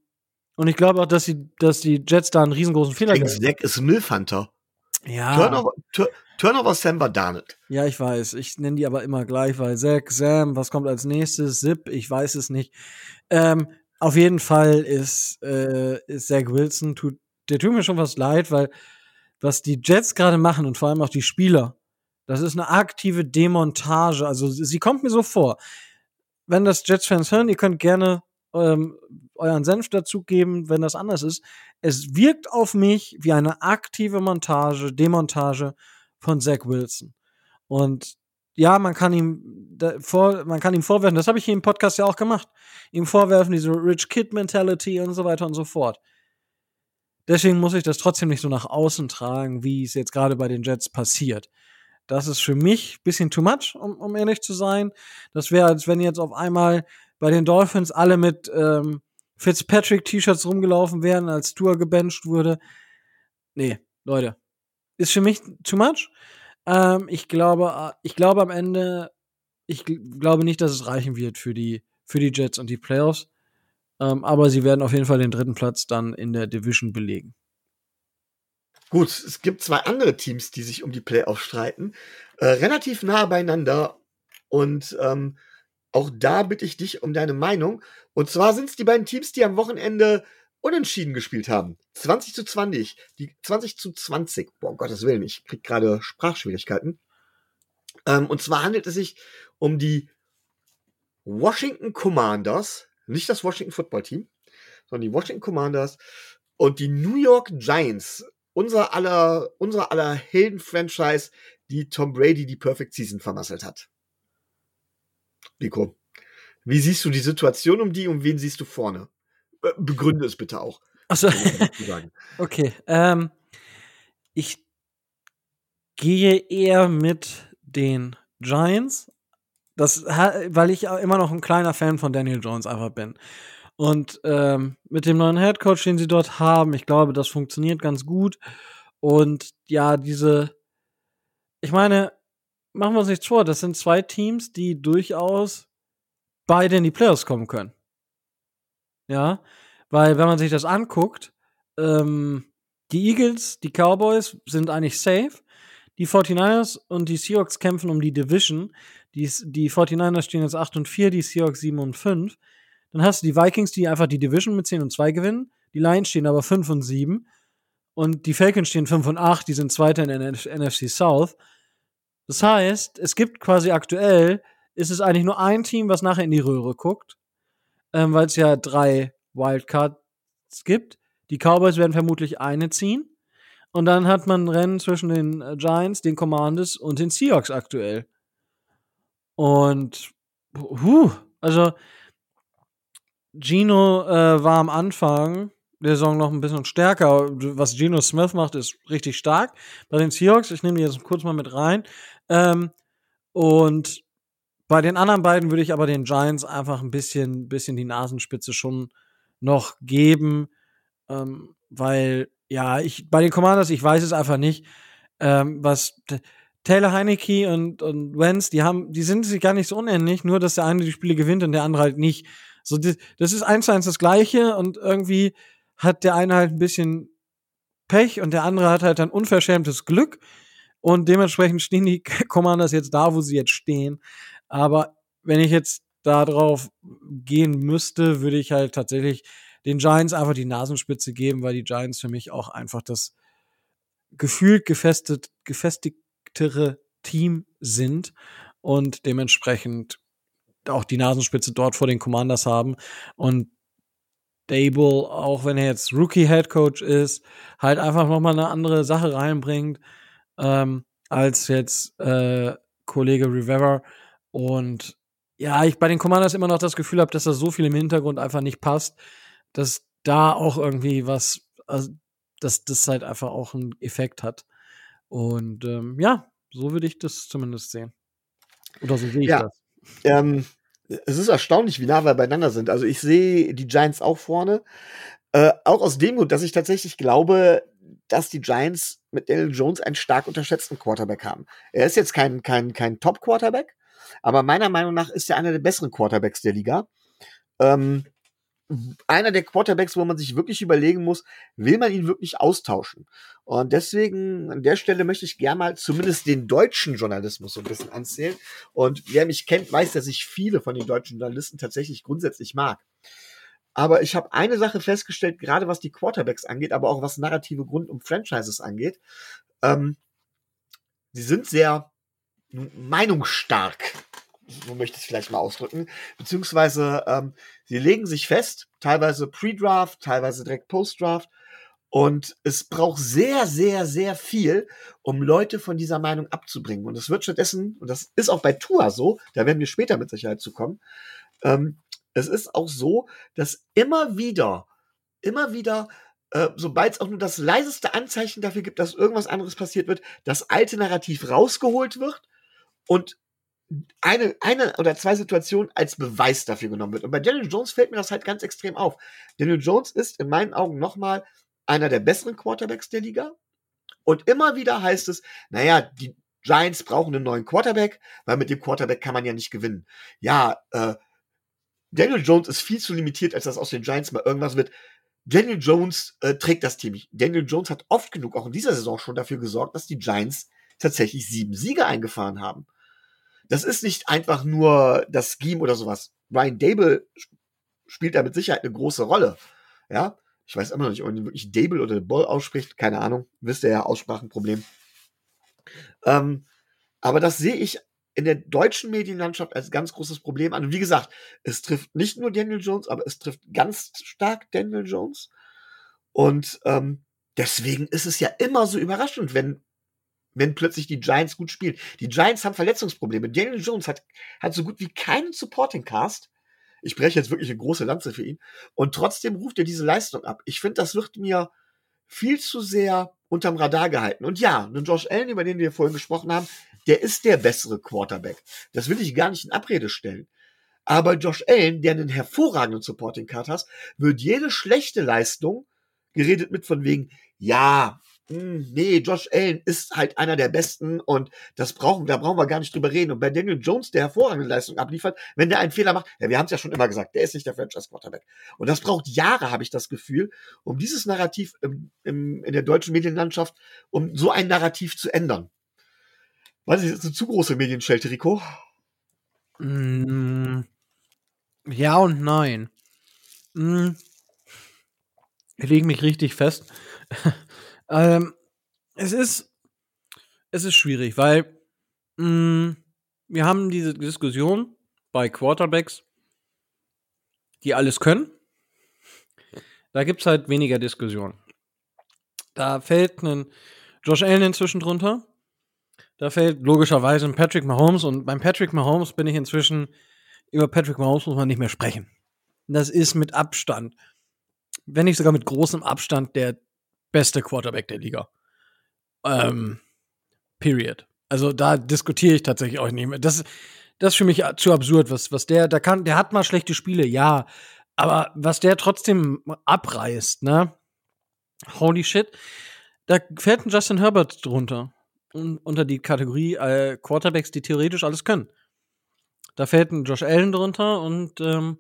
und ich glaube auch, dass die, dass die Jets da einen riesengroßen Fehler gemacht haben. Zack ist Milfhunter. Ja. Turnover, Tur Turnover Sam war Darnold. Ja, ich weiß. Ich nenne die aber immer gleich, weil Zack, Sam, was kommt als nächstes? Zip, ich weiß es nicht. Ähm, auf jeden Fall ist, äh, ist Zach Wilson, tut, der tut mir schon was leid, weil was die Jets gerade machen und vor allem auch die Spieler, das ist eine aktive Demontage. Also sie kommt mir so vor. Wenn das Jets-Fans hören, ihr könnt gerne ähm, euren Senf dazugeben, wenn das anders ist. Es wirkt auf mich wie eine aktive Montage, Demontage von Zach Wilson. Und ja, man kann ihm vor, man kann ihm vorwerfen, das habe ich hier im Podcast ja auch gemacht, ihm vorwerfen, diese Rich Kid Mentality und so weiter und so fort. Deswegen muss ich das trotzdem nicht so nach außen tragen, wie es jetzt gerade bei den Jets passiert. Das ist für mich ein bisschen too much, um, um ehrlich zu sein. Das wäre, als wenn jetzt auf einmal bei den Dolphins alle mit ähm, Fitzpatrick-T-Shirts rumgelaufen wären, als Tour gebencht wurde. Nee, Leute. Ist für mich too much. Ähm, ich glaube, äh, ich glaube am Ende, ich glaube nicht, dass es reichen wird für die, für die Jets und die Playoffs. Ähm, aber sie werden auf jeden Fall den dritten Platz dann in der Division belegen. Gut, es gibt zwei andere Teams, die sich um die Playoffs streiten. Äh, relativ nah beieinander. Und ähm, auch da bitte ich dich um deine Meinung. Und zwar sind es die beiden Teams, die am Wochenende unentschieden gespielt haben. 20 zu 20. Die 20 zu 20. Boah, Gottes Willen, ich krieg gerade Sprachschwierigkeiten. Ähm, und zwar handelt es sich um die Washington Commanders, nicht das Washington Football Team, sondern die Washington Commanders und die New York Giants. Unser aller, unser aller Helden-Franchise, die Tom Brady die Perfect Season vermasselt hat. Nico, wie siehst du die Situation um die und wen siehst du vorne? Äh, begründe es bitte auch. Achso. okay. Ähm, ich gehe eher mit den Giants, das, weil ich immer noch ein kleiner Fan von Daniel Jones einfach bin. Und ähm, mit dem neuen Headcoach, den sie dort haben, ich glaube, das funktioniert ganz gut. Und ja, diese, ich meine, machen wir uns nichts vor, das sind zwei Teams, die durchaus beide in die Playoffs kommen können. Ja, weil wenn man sich das anguckt, ähm, die Eagles, die Cowboys sind eigentlich safe. Die 49ers und die Seahawks kämpfen um die Division. Die, die 49ers stehen jetzt 8 und 4, die Seahawks 7 und 5. Dann hast du die Vikings, die einfach die Division mit 10 und 2 gewinnen. Die Lions stehen aber 5 und 7. Und die Falcons stehen 5 und 8, die sind Zweiter in der NFC South. Das heißt, es gibt quasi aktuell, ist es eigentlich nur ein Team, was nachher in die Röhre guckt, ähm, weil es ja drei Wildcards gibt. Die Cowboys werden vermutlich eine ziehen. Und dann hat man ein Rennen zwischen den äh, Giants, den Commanders und den Seahawks aktuell. Und, huh, also, Gino äh, war am Anfang der Saison noch ein bisschen stärker. Was Gino Smith macht, ist richtig stark. Bei den Seahawks, ich nehme die jetzt kurz mal mit rein. Ähm, und bei den anderen beiden würde ich aber den Giants einfach ein bisschen, bisschen die Nasenspitze schon noch geben, ähm, weil ja, ich bei den Commanders, ich weiß es einfach nicht, ähm, was Taylor Heineke und, und Wentz, die haben, die sind sich gar nicht so unähnlich, nur dass der eine die Spiele gewinnt und der andere halt nicht. So, das, das ist eins zu eins das Gleiche und irgendwie hat der eine halt ein bisschen Pech und der andere hat halt ein unverschämtes Glück und dementsprechend stehen die Commanders jetzt da, wo sie jetzt stehen. Aber wenn ich jetzt da drauf gehen müsste, würde ich halt tatsächlich den Giants einfach die Nasenspitze geben, weil die Giants für mich auch einfach das gefühlt gefestet, gefestigtere Team sind und dementsprechend auch die Nasenspitze dort vor den Commanders haben und Dable, auch wenn er jetzt Rookie Head Coach ist, halt einfach nochmal eine andere Sache reinbringt, ähm, als jetzt äh, Kollege Rivera. Und ja, ich bei den Commanders immer noch das Gefühl habe, dass da so viel im Hintergrund einfach nicht passt, dass da auch irgendwie was, also, dass das halt einfach auch einen Effekt hat. Und ähm, ja, so würde ich das zumindest sehen. Oder so sehe ich ja. das. Ähm, es ist erstaunlich, wie nah wir beieinander sind. Also ich sehe die Giants auch vorne. Äh, auch aus dem Grund, dass ich tatsächlich glaube, dass die Giants mit Daniel Jones einen stark unterschätzten Quarterback haben. Er ist jetzt kein, kein, kein Top-Quarterback, aber meiner Meinung nach ist er einer der besseren Quarterbacks der Liga. Ähm, einer der Quarterbacks, wo man sich wirklich überlegen muss, will man ihn wirklich austauschen? Und deswegen an der Stelle möchte ich gerne mal zumindest den deutschen Journalismus so ein bisschen anzählen. Und wer mich kennt, weiß, dass ich viele von den deutschen Journalisten tatsächlich grundsätzlich mag. Aber ich habe eine Sache festgestellt, gerade was die Quarterbacks angeht, aber auch was narrative Grund um Franchises angeht. Ähm, sie sind sehr meinungsstark so möchte ich es vielleicht mal ausdrücken, beziehungsweise ähm, sie legen sich fest, teilweise Pre-Draft, teilweise direkt Post-Draft. Und es braucht sehr, sehr, sehr viel, um Leute von dieser Meinung abzubringen. Und es wird stattdessen, und das ist auch bei Tua so, da werden wir später mit Sicherheit zu kommen, ähm, es ist auch so, dass immer wieder, immer wieder, äh, sobald es auch nur das leiseste Anzeichen dafür gibt, dass irgendwas anderes passiert wird, das alte Narrativ rausgeholt wird und eine, eine oder zwei Situationen als Beweis dafür genommen wird. Und bei Daniel Jones fällt mir das halt ganz extrem auf. Daniel Jones ist in meinen Augen nochmal einer der besseren Quarterbacks der Liga. Und immer wieder heißt es, naja, die Giants brauchen einen neuen Quarterback, weil mit dem Quarterback kann man ja nicht gewinnen. Ja, äh, Daniel Jones ist viel zu limitiert, als dass aus den Giants mal irgendwas wird. Daniel Jones äh, trägt das Team. Daniel Jones hat oft genug auch in dieser Saison schon dafür gesorgt, dass die Giants tatsächlich sieben Siege eingefahren haben. Das ist nicht einfach nur das Scheme oder sowas. Ryan Dable spielt da mit Sicherheit eine große Rolle. Ja, ich weiß immer noch nicht, ob man wirklich Dable oder Ball ausspricht. Keine Ahnung. Wisst ihr ja, Aussprachenproblem. Ähm, aber das sehe ich in der deutschen Medienlandschaft als ganz großes Problem an. Und wie gesagt, es trifft nicht nur Daniel Jones, aber es trifft ganz stark Daniel Jones. Und ähm, deswegen ist es ja immer so überraschend, wenn wenn plötzlich die Giants gut spielen. Die Giants haben Verletzungsprobleme. Daniel Jones hat, hat so gut wie keinen Supporting Cast. Ich breche jetzt wirklich eine große Lanze für ihn. Und trotzdem ruft er diese Leistung ab. Ich finde, das wird mir viel zu sehr unterm Radar gehalten. Und ja, einen Josh Allen, über den wir vorhin gesprochen haben, der ist der bessere Quarterback. Das will ich gar nicht in Abrede stellen. Aber Josh Allen, der einen hervorragenden Supporting Card hat, wird jede schlechte Leistung geredet mit von wegen, ja, hm, nee, Josh Allen ist halt einer der besten und das brauchen, da brauchen wir gar nicht drüber reden. Und bei Daniel Jones, der hervorragende Leistung abliefert, wenn der einen Fehler macht, ja, wir haben es ja schon immer gesagt, der ist nicht der Franchise Quarterback. Und das braucht Jahre, habe ich das Gefühl, um dieses Narrativ im, im, in der deutschen Medienlandschaft, um so ein Narrativ zu ändern. Weiß ich, das ist eine zu große Medienschelte, Rico? Mm, ja und nein. Mm, ich lege mich richtig fest. Ähm, es ist, es ist schwierig, weil mh, mm, wir haben diese Diskussion bei Quarterbacks, die alles können. Da gibt es halt weniger Diskussion. Da fällt ein Josh Allen inzwischen drunter. Da fällt logischerweise ein Patrick Mahomes und beim Patrick Mahomes bin ich inzwischen über Patrick Mahomes muss man nicht mehr sprechen. Das ist mit Abstand, wenn nicht sogar mit großem Abstand der beste Quarterback der Liga. Ähm, period. Also da diskutiere ich tatsächlich auch nicht mehr. Das, das ist für mich zu absurd, was, was der, der kann, der hat mal schlechte Spiele, ja. Aber was der trotzdem abreißt, ne? Holy shit. Da fällt ein Justin Herbert drunter. unter die Kategorie äh, Quarterbacks, die theoretisch alles können. Da fällt ein Josh Allen drunter und ähm,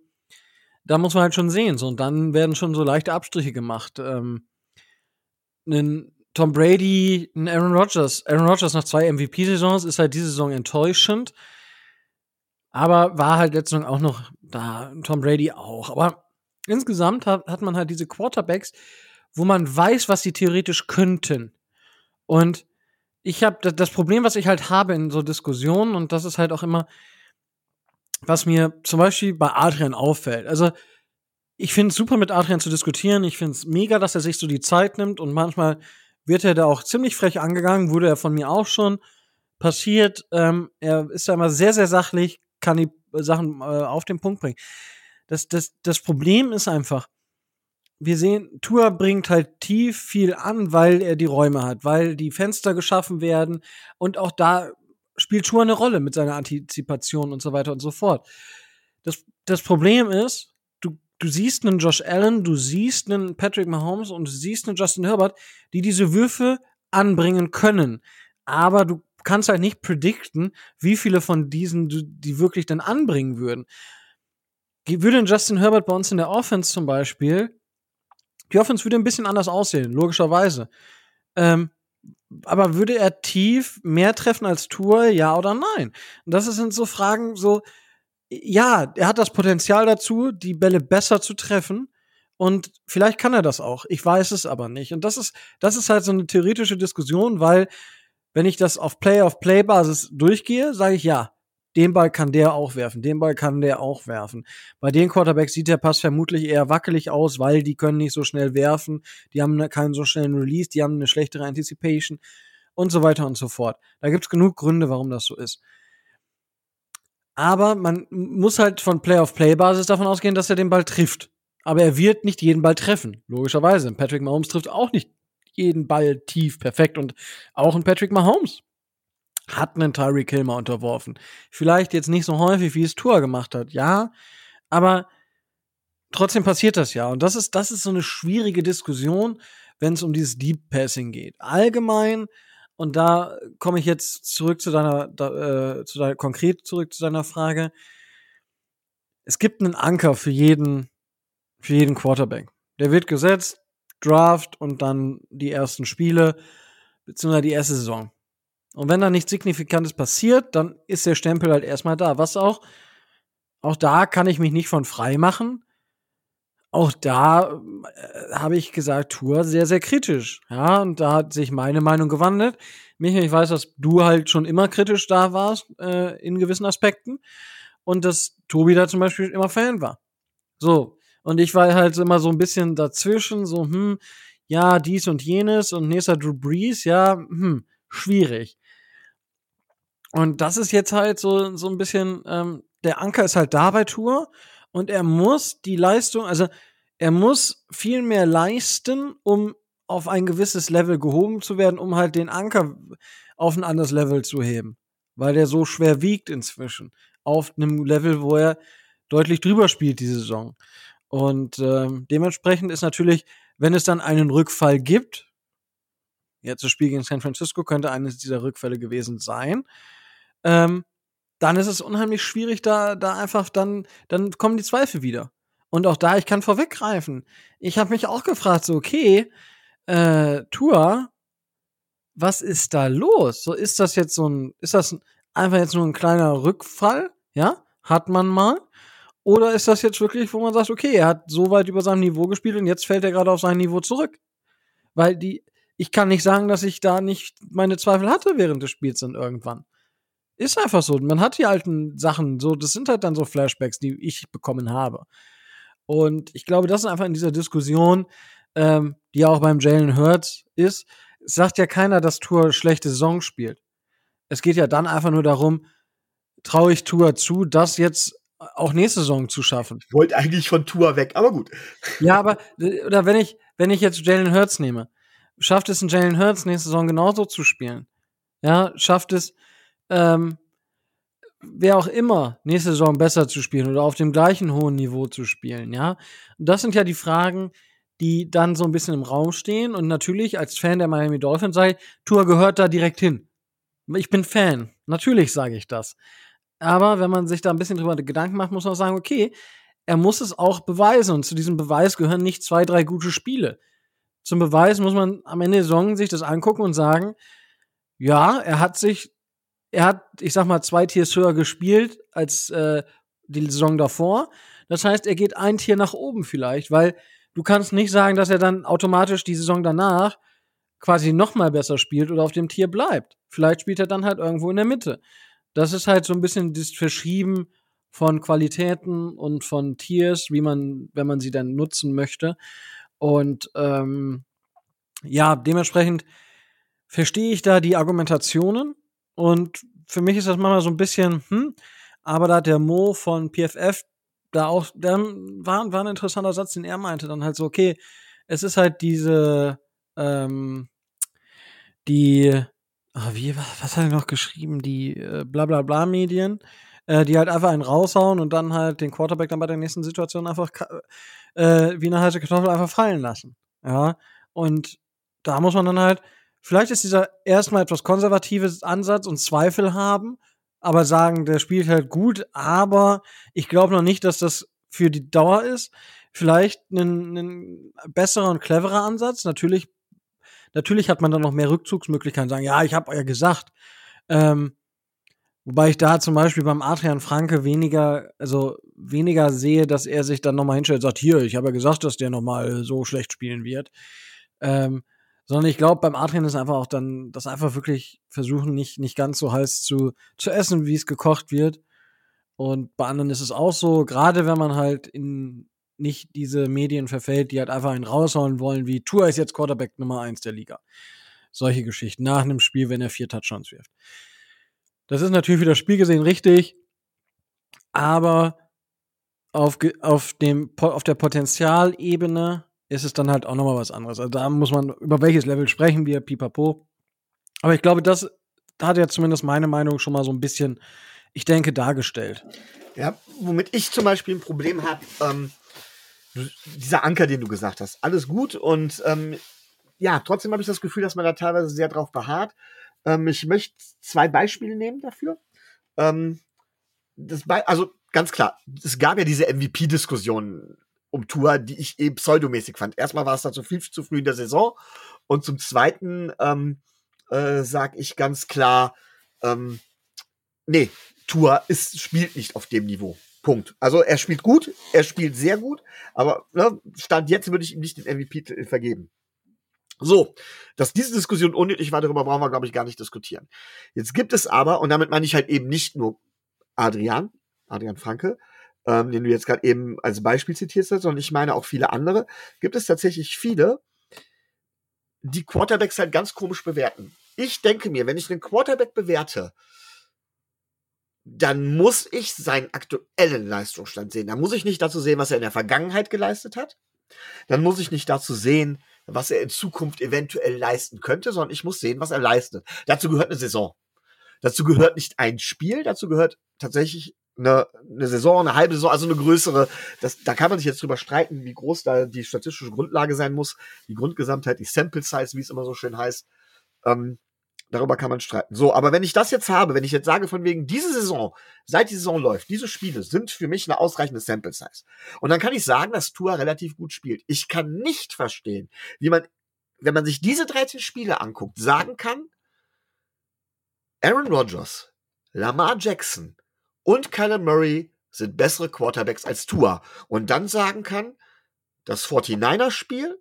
da muss man halt schon sehen. So, und dann werden schon so leichte Abstriche gemacht. Ähm, einen Tom Brady, einen Aaron Rodgers. Aaron Rodgers nach zwei MVP-Saisons ist halt diese Saison enttäuschend. Aber war halt letzte Saison auch noch da. Tom Brady auch. Aber insgesamt hat, hat man halt diese Quarterbacks, wo man weiß, was sie theoretisch könnten. Und ich habe das Problem, was ich halt habe in so Diskussionen, und das ist halt auch immer, was mir zum Beispiel bei Adrian auffällt. Also, ich finde es super, mit Adrian zu diskutieren. Ich finde es mega, dass er sich so die Zeit nimmt und manchmal wird er da auch ziemlich frech angegangen, wurde er von mir auch schon passiert. Ähm, er ist da immer sehr, sehr sachlich, kann die Sachen äh, auf den Punkt bringen. Das, das, das Problem ist einfach, wir sehen, Tour bringt halt tief viel an, weil er die Räume hat, weil die Fenster geschaffen werden und auch da spielt Tour eine Rolle mit seiner Antizipation und so weiter und so fort. Das, das Problem ist, du siehst einen Josh Allen, du siehst einen Patrick Mahomes und du siehst einen Justin Herbert, die diese Würfe anbringen können. Aber du kannst halt nicht predikten, wie viele von diesen die wirklich dann anbringen würden. Würde Justin Herbert bei uns in der Offense zum Beispiel, die Offense würde ein bisschen anders aussehen, logischerweise. Ähm, aber würde er tief mehr treffen als Tour, ja oder nein? Und das sind so Fragen, so, ja, er hat das Potenzial dazu, die Bälle besser zu treffen. Und vielleicht kann er das auch. Ich weiß es aber nicht. Und das ist, das ist halt so eine theoretische Diskussion, weil wenn ich das auf Play-of-Play-Basis durchgehe, sage ich ja, den Ball kann der auch werfen, den Ball kann der auch werfen. Bei den Quarterbacks sieht der Pass vermutlich eher wackelig aus, weil die können nicht so schnell werfen, die haben ne, keinen so schnellen Release, die haben eine schlechtere Anticipation und so weiter und so fort. Da gibt's genug Gründe, warum das so ist. Aber man muss halt von Play-of-Play-Basis davon ausgehen, dass er den Ball trifft. Aber er wird nicht jeden Ball treffen, logischerweise. Patrick Mahomes trifft auch nicht jeden Ball tief perfekt. Und auch ein Patrick Mahomes hat einen Tyreek Hill mal unterworfen. Vielleicht jetzt nicht so häufig, wie es Tour gemacht hat, ja. Aber trotzdem passiert das ja. Und das ist, das ist so eine schwierige Diskussion, wenn es um dieses Deep Passing geht. Allgemein und da komme ich jetzt zurück zu deiner, da, äh, zu deiner, konkret zurück zu deiner Frage. Es gibt einen Anker für jeden, für jeden Quarterback. Der wird gesetzt, Draft und dann die ersten Spiele, beziehungsweise die erste Saison. Und wenn da nichts Signifikantes passiert, dann ist der Stempel halt erstmal da. Was auch, auch da kann ich mich nicht von frei machen auch da äh, habe ich gesagt, Tour sehr, sehr kritisch. Ja, und da hat sich meine Meinung gewandelt. Michael, ich weiß, dass du halt schon immer kritisch da warst äh, in gewissen Aspekten und dass Tobi da zum Beispiel immer Fan war. So. Und ich war halt immer so ein bisschen dazwischen, so, hm, ja, dies und jenes und nächster Drew Brees, ja, hm, schwierig. Und das ist jetzt halt so, so ein bisschen, ähm, der Anker ist halt da bei Tour und er muss die Leistung, also er muss viel mehr leisten, um auf ein gewisses Level gehoben zu werden, um halt den Anker auf ein anderes Level zu heben. Weil der so schwer wiegt inzwischen. Auf einem Level, wo er deutlich drüber spielt diese Saison. Und ähm, dementsprechend ist natürlich, wenn es dann einen Rückfall gibt, jetzt das Spiel gegen San Francisco könnte eines dieser Rückfälle gewesen sein, ähm, dann ist es unheimlich schwierig, da, da einfach dann, dann kommen die Zweifel wieder. Und auch da, ich kann vorweggreifen. Ich habe mich auch gefragt, so, okay, äh, Tour, was ist da los? So, ist das jetzt so ein, ist das einfach jetzt nur ein kleiner Rückfall? Ja, hat man mal. Oder ist das jetzt wirklich, wo man sagt, okay, er hat so weit über seinem Niveau gespielt und jetzt fällt er gerade auf sein Niveau zurück? Weil die, ich kann nicht sagen, dass ich da nicht meine Zweifel hatte während des Spiels dann irgendwann. Ist einfach so. Man hat die alten Sachen, so, das sind halt dann so Flashbacks, die ich bekommen habe. Und ich glaube, das ist einfach in dieser Diskussion, ähm, die auch beim Jalen Hurts ist, sagt ja keiner, dass Tour schlechte Saison spielt. Es geht ja dann einfach nur darum, traue ich Tour zu, das jetzt auch nächste Saison zu schaffen. Ich wollte eigentlich von Tour weg, aber gut. Ja, aber oder wenn ich wenn ich jetzt Jalen Hurts nehme, schafft es ein Jalen Hurts nächste Saison genauso zu spielen? Ja, schafft es ähm, wer auch immer nächste Saison besser zu spielen oder auf dem gleichen hohen Niveau zu spielen, ja? Und das sind ja die Fragen, die dann so ein bisschen im Raum stehen. Und natürlich als Fan der Miami Dolphins sei, Tour gehört da direkt hin. Ich bin Fan. Natürlich sage ich das. Aber wenn man sich da ein bisschen drüber Gedanken macht, muss man auch sagen, okay, er muss es auch beweisen. Und zu diesem Beweis gehören nicht zwei, drei gute Spiele. Zum Beweis muss man am Ende der Saison sich das angucken und sagen, ja, er hat sich, er hat, ich sag mal, zwei Tiers höher gespielt als äh, die Saison davor. Das heißt, er geht ein Tier nach oben vielleicht, weil du kannst nicht sagen, dass er dann automatisch die Saison danach quasi noch mal besser spielt oder auf dem Tier bleibt. Vielleicht spielt er dann halt irgendwo in der Mitte. Das ist halt so ein bisschen das Verschieben von Qualitäten und von Tiers, wie man, wenn man sie dann nutzen möchte. Und ähm, ja, dementsprechend verstehe ich da die Argumentationen und für mich ist das manchmal so ein bisschen, hm, aber da hat der Mo von PFF da auch, dann war, war ein interessanter Satz, den er meinte, dann halt so, okay, es ist halt diese, ähm, die, oh, wie, was, was hat er noch geschrieben, die äh, bla bla bla Medien, äh, die halt einfach einen raushauen und dann halt den Quarterback dann bei der nächsten Situation einfach äh, wie eine heiße Kartoffel einfach fallen lassen. Ja, und da muss man dann halt, vielleicht ist dieser erstmal etwas konservative Ansatz und Zweifel haben, aber sagen, der spielt halt gut, aber ich glaube noch nicht, dass das für die Dauer ist. Vielleicht ein, ein besserer und cleverer Ansatz. Natürlich, natürlich hat man dann noch mehr Rückzugsmöglichkeiten. Sagen, ja, ich habe ja gesagt. Ähm, wobei ich da zum Beispiel beim Adrian Franke weniger, also weniger sehe, dass er sich dann nochmal hinstellt und sagt, hier, ich habe ja gesagt, dass der nochmal so schlecht spielen wird. Ähm, sondern ich glaube, beim Adrian ist einfach auch dann, das einfach wirklich versuchen, nicht, nicht ganz so heiß zu, zu essen, wie es gekocht wird. Und bei anderen ist es auch so, gerade wenn man halt in nicht diese Medien verfällt, die halt einfach einen raushauen wollen, wie Tour ist jetzt Quarterback Nummer eins der Liga. Solche Geschichten nach einem Spiel, wenn er vier Touchdowns wirft. Das ist natürlich das Spiel gesehen richtig, aber auf, auf, dem, auf der Potenzialebene ist es dann halt auch nochmal was anderes. Also da muss man, über welches Level sprechen wir, pipapo. Aber ich glaube, das hat ja zumindest meine Meinung schon mal so ein bisschen, ich denke, dargestellt. Ja, womit ich zum Beispiel ein Problem habe, ähm, dieser Anker, den du gesagt hast, alles gut und ähm, ja, trotzdem habe ich das Gefühl, dass man da teilweise sehr drauf beharrt. Ähm, ich möchte zwei Beispiele nehmen dafür. Ähm, das Be also ganz klar, es gab ja diese MVP-Diskussion um Tour, die ich eben pseudomäßig fand. Erstmal war es dazu viel zu früh in der Saison und zum Zweiten ähm, äh, sag ich ganz klar, ähm, nee, Tour ist, spielt nicht auf dem Niveau. Punkt. Also er spielt gut, er spielt sehr gut, aber ne, Stand jetzt würde ich ihm nicht den MVP vergeben. So, dass diese Diskussion unnötig war, darüber brauchen wir, glaube ich, gar nicht diskutieren. Jetzt gibt es aber, und damit meine ich halt eben nicht nur Adrian, Adrian Franke, ähm, den du jetzt gerade eben als Beispiel zitiert hast, sondern ich meine auch viele andere, gibt es tatsächlich viele, die Quarterbacks halt ganz komisch bewerten. Ich denke mir, wenn ich einen Quarterback bewerte, dann muss ich seinen aktuellen Leistungsstand sehen. Da muss ich nicht dazu sehen, was er in der Vergangenheit geleistet hat. Dann muss ich nicht dazu sehen, was er in Zukunft eventuell leisten könnte, sondern ich muss sehen, was er leistet. Dazu gehört eine Saison. Dazu gehört nicht ein Spiel, dazu gehört tatsächlich eine, eine Saison, eine halbe Saison, also eine größere. Das, da kann man sich jetzt drüber streiten, wie groß da die statistische Grundlage sein muss, die Grundgesamtheit, die Sample Size, wie es immer so schön heißt. Ähm, Darüber kann man streiten. So, aber wenn ich das jetzt habe, wenn ich jetzt sage, von wegen, diese Saison, seit die Saison läuft, diese Spiele sind für mich eine ausreichende Sample Size. Und dann kann ich sagen, dass Tua relativ gut spielt. Ich kann nicht verstehen, wie man, wenn man sich diese 13 Spiele anguckt, sagen kann, Aaron Rodgers, Lamar Jackson und Kyler Murray sind bessere Quarterbacks als Tua. Und dann sagen kann, das 49er-Spiel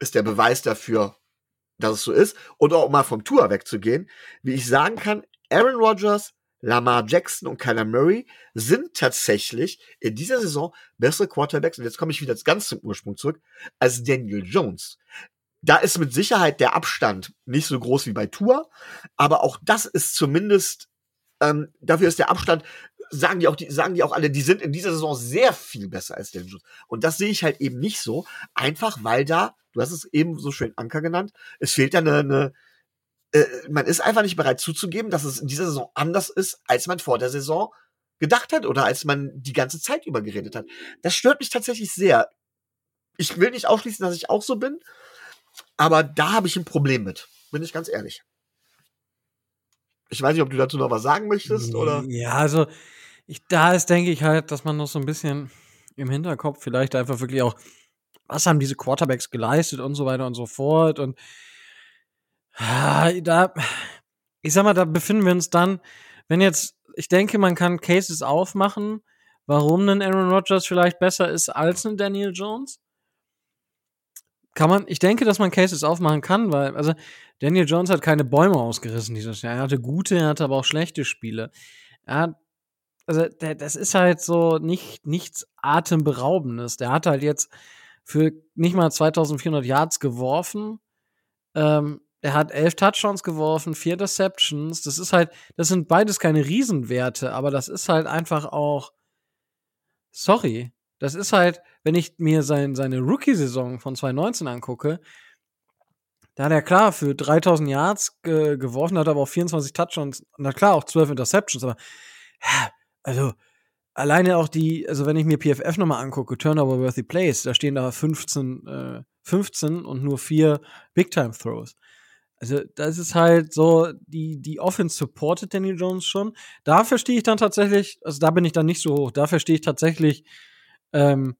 ist der Beweis dafür, dass es so ist, und auch mal vom Tour wegzugehen, wie ich sagen kann, Aaron Rodgers, Lamar Jackson und Kyler Murray sind tatsächlich in dieser Saison bessere Quarterbacks, und jetzt komme ich wieder ganz zum Ursprung zurück, als Daniel Jones. Da ist mit Sicherheit der Abstand nicht so groß wie bei Tour, aber auch das ist zumindest, ähm, dafür ist der Abstand, sagen die auch, die, sagen die auch alle, die sind in dieser Saison sehr viel besser als Daniel Jones. Und das sehe ich halt eben nicht so, einfach weil da Du hast es eben so schön Anker genannt. Es fehlt ja eine, eine äh, man ist einfach nicht bereit zuzugeben, dass es in dieser Saison anders ist, als man vor der Saison gedacht hat oder als man die ganze Zeit über geredet hat. Das stört mich tatsächlich sehr. Ich will nicht ausschließen, dass ich auch so bin, aber da habe ich ein Problem mit. Bin ich ganz ehrlich. Ich weiß nicht, ob du dazu noch was sagen möchtest oder. Ja, also ich, da ist, denke ich halt, dass man noch so ein bisschen im Hinterkopf vielleicht einfach wirklich auch was haben diese Quarterbacks geleistet und so weiter und so fort. Und da, ich sag mal, da befinden wir uns dann, wenn jetzt, ich denke, man kann Cases aufmachen, warum ein Aaron Rodgers vielleicht besser ist als ein Daniel Jones. Kann man, ich denke, dass man Cases aufmachen kann, weil, also Daniel Jones hat keine Bäume ausgerissen dieses Jahr. Er hatte gute, er hatte aber auch schlechte Spiele. Er hat, also, das ist halt so nicht, nichts Atemberaubendes. Der hat halt jetzt für nicht mal 2400 Yards geworfen. Ähm, er hat elf Touchdowns geworfen, vier Deceptions. Das ist halt, das sind beides keine Riesenwerte, aber das ist halt einfach auch, sorry, das ist halt, wenn ich mir sein, seine Rookie-Saison von 2019 angucke, da hat er klar für 3000 Yards ge geworfen, hat aber auch 24 Touchdowns, na klar, auch 12 Interceptions, aber, also, alleine auch die, also wenn ich mir PFF nochmal angucke, Turnover-Worthy Plays, da stehen da 15, äh, 15 und nur vier Big-Time-Throws. Also, das ist halt so, die, die Offense supportet Danny Jones schon. Da verstehe ich dann tatsächlich, also da bin ich dann nicht so hoch, da verstehe ich tatsächlich, ähm,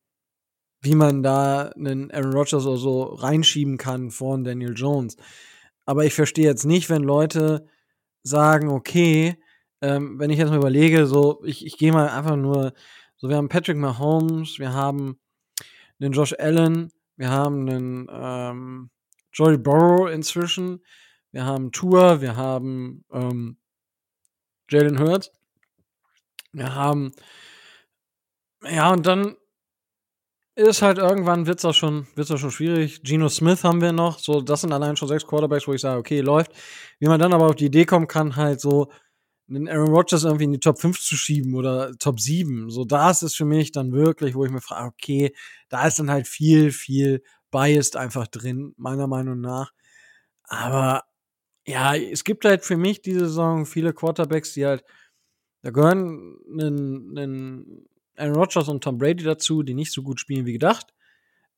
wie man da einen Aaron Rodgers oder so reinschieben kann von Daniel Jones. Aber ich verstehe jetzt nicht, wenn Leute sagen, okay, ähm, wenn ich jetzt mal überlege, so, ich, ich gehe mal einfach nur, so, wir haben Patrick Mahomes, wir haben einen Josh Allen, wir haben einen ähm, Joey Burrow inzwischen, wir haben Tour, wir haben ähm, Jalen Hurts, wir haben, ja, und dann ist halt irgendwann wird's auch auch schon schwierig. Geno Smith haben wir noch, so, das sind allein schon sechs Quarterbacks, wo ich sage, okay, läuft. Wie man dann aber auf die Idee kommen kann, halt so, einen Aaron Rodgers irgendwie in die Top 5 zu schieben oder Top 7. So, da ist für mich dann wirklich, wo ich mir frage, okay, da ist dann halt viel, viel Biased einfach drin, meiner Meinung nach. Aber ja, es gibt halt für mich diese Saison viele Quarterbacks, die halt, da gehören einen, einen Aaron Rodgers und Tom Brady dazu, die nicht so gut spielen wie gedacht.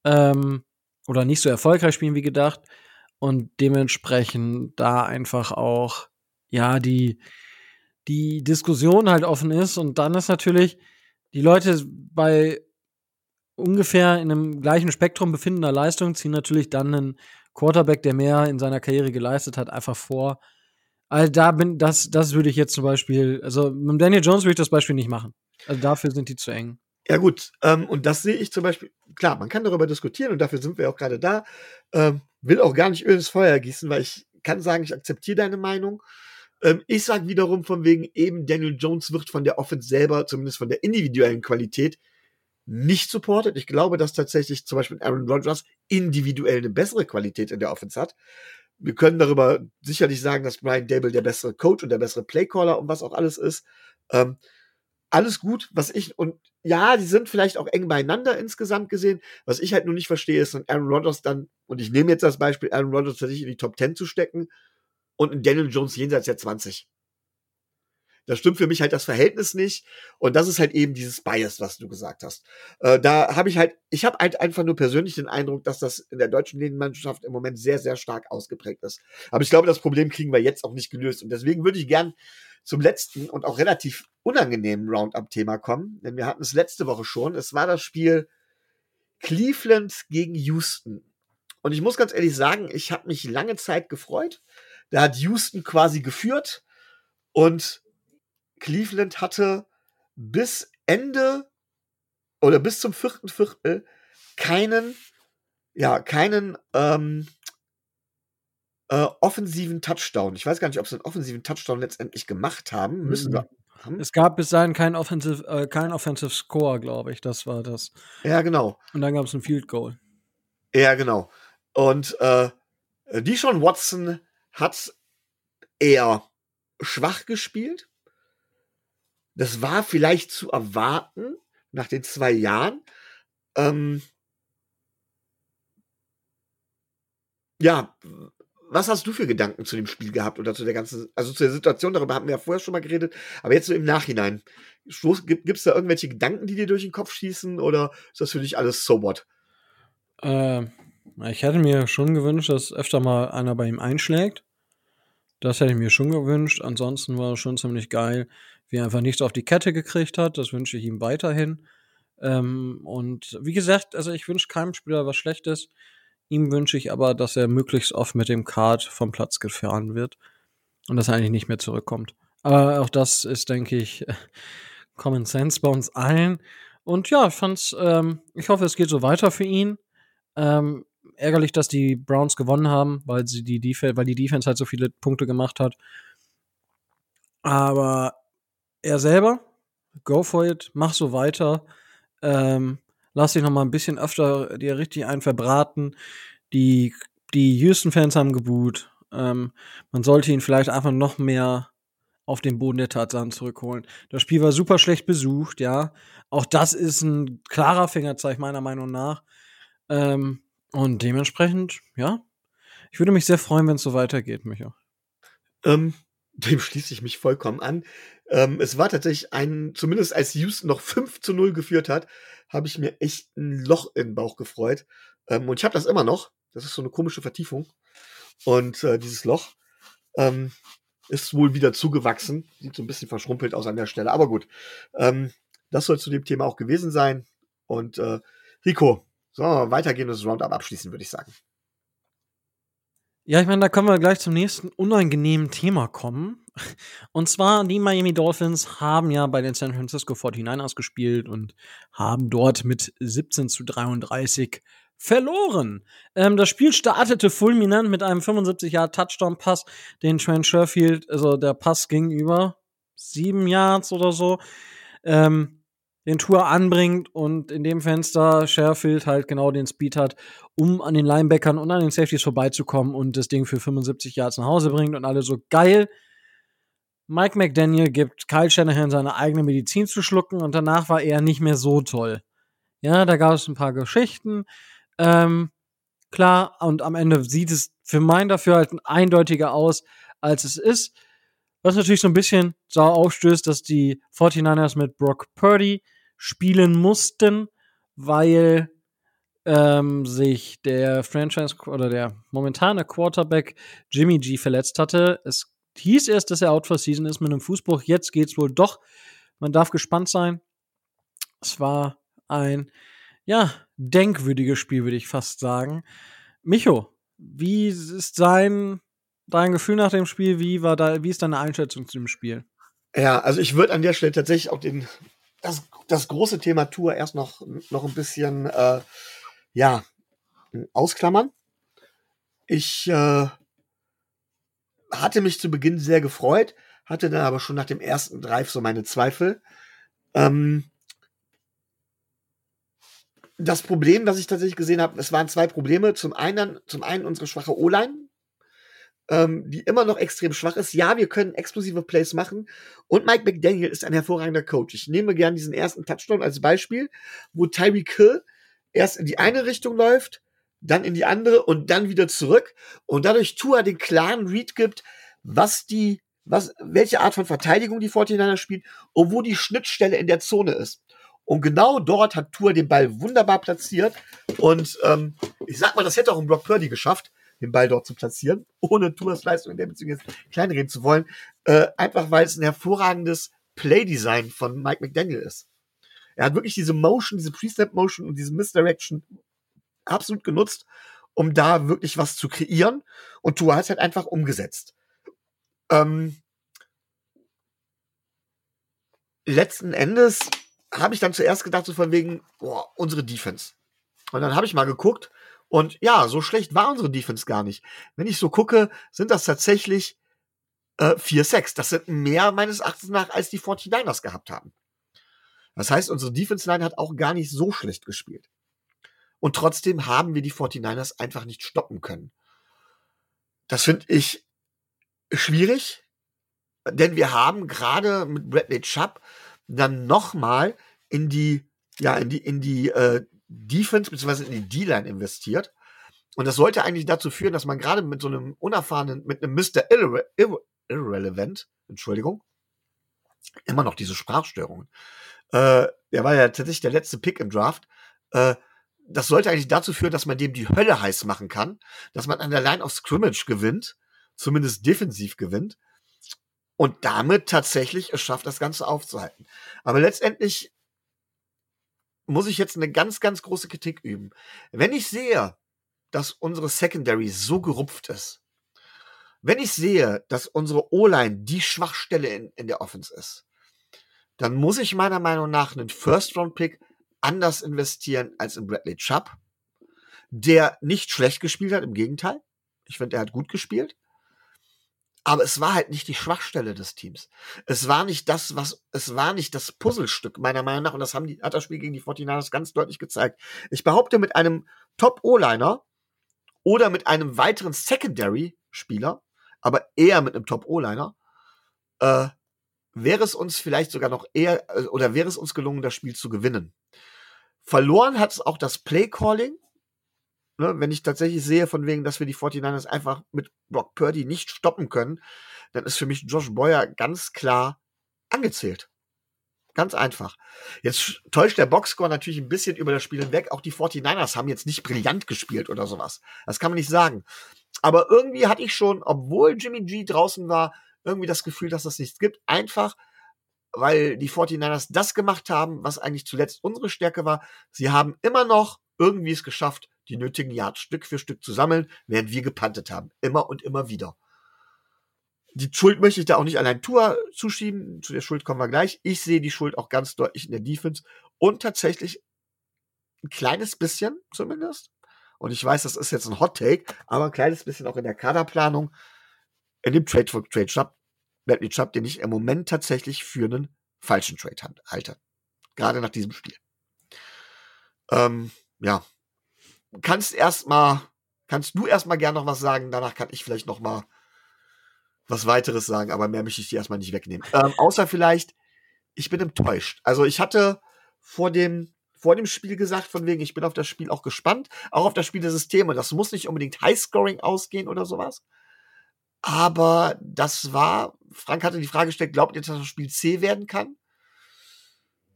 Ähm, oder nicht so erfolgreich spielen wie gedacht. Und dementsprechend da einfach auch, ja, die, die Diskussion halt offen ist und dann ist natürlich die Leute bei ungefähr in einem gleichen Spektrum befindender Leistung ziehen natürlich dann einen Quarterback, der mehr in seiner Karriere geleistet hat, einfach vor. Also da bin, das, das würde ich jetzt zum Beispiel, also mit Daniel Jones würde ich das Beispiel nicht machen. Also dafür sind die zu eng. Ja, gut. Ähm, und das sehe ich zum Beispiel, klar, man kann darüber diskutieren und dafür sind wir auch gerade da. Ähm, will auch gar nicht Öl ins Feuer gießen, weil ich kann sagen, ich akzeptiere deine Meinung. Ähm, ich sage wiederum von wegen, eben Daniel Jones wird von der Offense selber, zumindest von der individuellen Qualität, nicht supportet. Ich glaube, dass tatsächlich zum Beispiel Aaron Rodgers individuell eine bessere Qualität in der Offense hat. Wir können darüber sicherlich sagen, dass Brian Dable der bessere Coach und der bessere Playcaller und was auch alles ist. Ähm, alles gut, was ich, und ja, die sind vielleicht auch eng beieinander insgesamt gesehen. Was ich halt nur nicht verstehe, ist, dann Aaron Rodgers dann, und ich nehme jetzt das Beispiel, Aaron Rodgers tatsächlich in die Top 10 zu stecken und in Daniel Jones jenseits der 20. Da stimmt für mich halt das Verhältnis nicht. Und das ist halt eben dieses Bias, was du gesagt hast. Äh, da habe ich halt, ich habe halt einfach nur persönlich den Eindruck, dass das in der deutschen Linienmannschaft im Moment sehr, sehr stark ausgeprägt ist. Aber ich glaube, das Problem kriegen wir jetzt auch nicht gelöst. Und deswegen würde ich gern zum letzten und auch relativ unangenehmen Roundup-Thema kommen. Denn wir hatten es letzte Woche schon. Es war das Spiel Cleveland gegen Houston. Und ich muss ganz ehrlich sagen, ich habe mich lange Zeit gefreut. Da hat Houston quasi geführt und Cleveland hatte bis Ende oder bis zum vierten Viertel keinen, ja, keinen ähm, äh, offensiven Touchdown. Ich weiß gar nicht, ob sie einen offensiven Touchdown letztendlich gemacht haben. Müssen mhm. wir. Haben. Es gab bis dahin keinen Offensive, äh, kein Offensive Score, glaube ich. Das war das. Ja, genau. Und dann gab es ein Field Goal. Ja, genau. Und äh, Deshaun Watson hat eher schwach gespielt. Das war vielleicht zu erwarten nach den zwei Jahren. Ähm, ja, was hast du für Gedanken zu dem Spiel gehabt oder zu der ganzen, also zu der Situation? Darüber hatten wir ja vorher schon mal geredet, aber jetzt so im Nachhinein. Gibt es da irgendwelche Gedanken, die dir durch den Kopf schießen oder ist das für dich alles so what? Äh, ich hätte mir schon gewünscht, dass öfter mal einer bei ihm einschlägt. Das hätte ich mir schon gewünscht. Ansonsten war es schon ziemlich geil, wie er einfach nichts auf die Kette gekriegt hat. Das wünsche ich ihm weiterhin. Ähm, und wie gesagt, also ich wünsche keinem Spieler was Schlechtes. Ihm wünsche ich aber, dass er möglichst oft mit dem Kart vom Platz gefahren wird und dass er eigentlich nicht mehr zurückkommt. Aber auch das ist, denke ich, Common Sense bei uns allen. Und ja, ich fand's, ähm, ich hoffe, es geht so weiter für ihn. Ähm, ärgerlich, dass die Browns gewonnen haben, weil sie die Defense, weil die Defense halt so viele Punkte gemacht hat. Aber er selber, go for it, mach so weiter. Ähm, lass dich noch mal ein bisschen öfter dir richtig ein verbraten. Die, die Houston-Fans haben geboot. Ähm, man sollte ihn vielleicht einfach noch mehr auf den Boden der Tatsachen zurückholen. Das Spiel war super schlecht besucht, ja. Auch das ist ein klarer Fingerzeig meiner Meinung nach. Ähm, und dementsprechend, ja, ich würde mich sehr freuen, wenn es so weitergeht, Micha. Ähm, dem schließe ich mich vollkommen an. Ähm, es war tatsächlich ein, zumindest als Houston noch 5 zu 0 geführt hat, habe ich mir echt ein Loch in den Bauch gefreut. Ähm, und ich habe das immer noch. Das ist so eine komische Vertiefung. Und äh, dieses Loch ähm, ist wohl wieder zugewachsen. Sieht so ein bisschen verschrumpelt aus an der Stelle. Aber gut. Ähm, das soll zu dem Thema auch gewesen sein. Und äh, Rico, sollen wir weitergehen und das Roundup abschließen, würde ich sagen. Ja, ich meine, da können wir gleich zum nächsten unangenehmen Thema kommen. Und zwar, die Miami Dolphins haben ja bei den San Francisco 49ers gespielt und haben dort mit 17 zu 33 verloren. Ähm, das Spiel startete fulminant mit einem 75 Jahr Touchdown-Pass, den Trent Sherfield, also der Pass ging über sieben Yards oder so. Ähm, den Tour anbringt und in dem Fenster Sherfield halt genau den Speed hat, um an den Linebackern und an den Safeties vorbeizukommen und das Ding für 75 Yards nach Hause bringt und alle so geil. Mike McDaniel gibt Kyle Shanahan seine eigene Medizin zu schlucken und danach war er nicht mehr so toll. Ja, da gab es ein paar Geschichten. Ähm, klar, und am Ende sieht es für mein dafür halt eindeutiger aus, als es ist. Was natürlich so ein bisschen sauer aufstößt, dass die 49ers mit Brock Purdy spielen mussten, weil ähm, sich der Franchise oder der momentane Quarterback Jimmy G verletzt hatte. Es hieß erst, dass er out for season ist mit einem Fußbruch. Jetzt geht's wohl doch. Man darf gespannt sein. Es war ein, ja, denkwürdiges Spiel, würde ich fast sagen. Micho, wie ist sein, dein Gefühl nach dem Spiel? Wie war da, wie ist deine Einschätzung zu dem Spiel? Ja, also ich würde an der Stelle tatsächlich auch den das, das große Thema Tour erst noch, noch ein bisschen äh, ja, ausklammern. Ich äh, hatte mich zu Beginn sehr gefreut, hatte dann aber schon nach dem ersten Drive so meine Zweifel. Ähm, das Problem, das ich tatsächlich gesehen habe, es waren zwei Probleme. Zum einen, zum einen unsere schwache O-Line, ähm, die immer noch extrem schwach ist. Ja, wir können explosive Plays machen. Und Mike McDaniel ist ein hervorragender Coach. Ich nehme gerne diesen ersten Touchdown als Beispiel, wo Tyreek Hill erst in die eine Richtung läuft, dann in die andere und dann wieder zurück und dadurch Tua den klaren Read gibt, was die, was, welche Art von Verteidigung die 49 spielt und wo die Schnittstelle in der Zone ist. Und genau dort hat Tua den Ball wunderbar platziert. Und ähm, ich sag mal, das hätte auch ein Brock Purdy geschafft, den Ball dort zu platzieren, ohne Tuas Leistung in der Beziehung jetzt kleinreden zu wollen. Äh, einfach weil es ein hervorragendes Playdesign von Mike McDaniel ist. Er hat wirklich diese Motion, diese Pre-Snap-Motion und diese Misdirection absolut genutzt, um da wirklich was zu kreieren. Und Tua hat es halt einfach umgesetzt. Ähm, letzten Endes habe ich dann zuerst gedacht, so von wegen, boah, unsere Defense. Und dann habe ich mal geguckt und ja, so schlecht war unsere Defense gar nicht. Wenn ich so gucke, sind das tatsächlich äh, 4-6. Das sind mehr meines Erachtens nach, als die 49ers gehabt haben. Das heißt, unsere Defense-Line hat auch gar nicht so schlecht gespielt. Und trotzdem haben wir die 49ers einfach nicht stoppen können. Das finde ich schwierig, denn wir haben gerade mit Bradley Chubb dann nochmal in die, ja, in die, in die äh, Defense bzw. in die D-Line investiert. Und das sollte eigentlich dazu führen, dass man gerade mit so einem unerfahrenen, mit einem Mr. Irre Irre Irrelevant, Entschuldigung, immer noch diese Sprachstörungen. Äh, der war ja tatsächlich der letzte Pick im Draft. Äh, das sollte eigentlich dazu führen, dass man dem die Hölle heiß machen kann, dass man an der Line of Scrimmage gewinnt, zumindest defensiv gewinnt und damit tatsächlich es schafft, das Ganze aufzuhalten. Aber letztendlich muss ich jetzt eine ganz, ganz große Kritik üben. Wenn ich sehe, dass unsere Secondary so gerupft ist, wenn ich sehe, dass unsere O-Line die Schwachstelle in, in der Offense ist, dann muss ich meiner Meinung nach einen First-Round-Pick anders investieren als in Bradley Chubb, der nicht schlecht gespielt hat, im Gegenteil. Ich finde, er hat gut gespielt. Aber es war halt nicht die Schwachstelle des Teams. Es war nicht das, was, es war nicht das Puzzlestück, meiner Meinung nach. Und das haben die, hat das Spiel gegen die 49ers ganz deutlich gezeigt. Ich behaupte, mit einem Top-O-Liner oder mit einem weiteren Secondary-Spieler, aber eher mit einem Top-O-Liner, äh, wäre es uns vielleicht sogar noch eher, äh, oder wäre es uns gelungen, das Spiel zu gewinnen. Verloren hat es auch das Play-Calling, ne, wenn ich tatsächlich sehe, von wegen, dass wir die 49ers einfach mit Brock Purdy nicht stoppen können, dann ist für mich Josh Boyer ganz klar angezählt. Ganz einfach. Jetzt täuscht der Boxscore natürlich ein bisschen über das Spiel hinweg. Auch die 49ers haben jetzt nicht brillant gespielt oder sowas. Das kann man nicht sagen. Aber irgendwie hatte ich schon, obwohl Jimmy G draußen war, irgendwie das Gefühl, dass das nichts gibt. Einfach, weil die 49ers das gemacht haben, was eigentlich zuletzt unsere Stärke war. Sie haben immer noch irgendwie es geschafft, die nötigen Yards Stück für Stück zu sammeln, während wir gepantet haben. Immer und immer wieder. Die Schuld möchte ich da auch nicht allein Tour zuschieben. Zu der Schuld kommen wir gleich. Ich sehe die Schuld auch ganz deutlich in der Defense und tatsächlich ein kleines bisschen zumindest. Und ich weiß, das ist jetzt ein Hot Take, aber ein kleines bisschen auch in der Kaderplanung, in dem Trade for Trade Shop, Bradley Chubb, den ich im Moment tatsächlich für einen falschen Trade halte. Gerade nach diesem Spiel. Ähm, ja, kannst erstmal, kannst du erstmal gern noch was sagen, danach kann ich vielleicht noch mal was weiteres sagen, aber mehr möchte ich dir erstmal nicht wegnehmen. Ähm, außer vielleicht, ich bin enttäuscht. Also ich hatte vor dem, vor dem Spiel gesagt, von wegen, ich bin auf das Spiel auch gespannt, auch auf das Spiel der Systeme. Das muss nicht unbedingt Highscoring ausgehen oder sowas. Aber das war, Frank hatte die Frage gestellt, glaubt ihr, dass das Spiel C werden kann?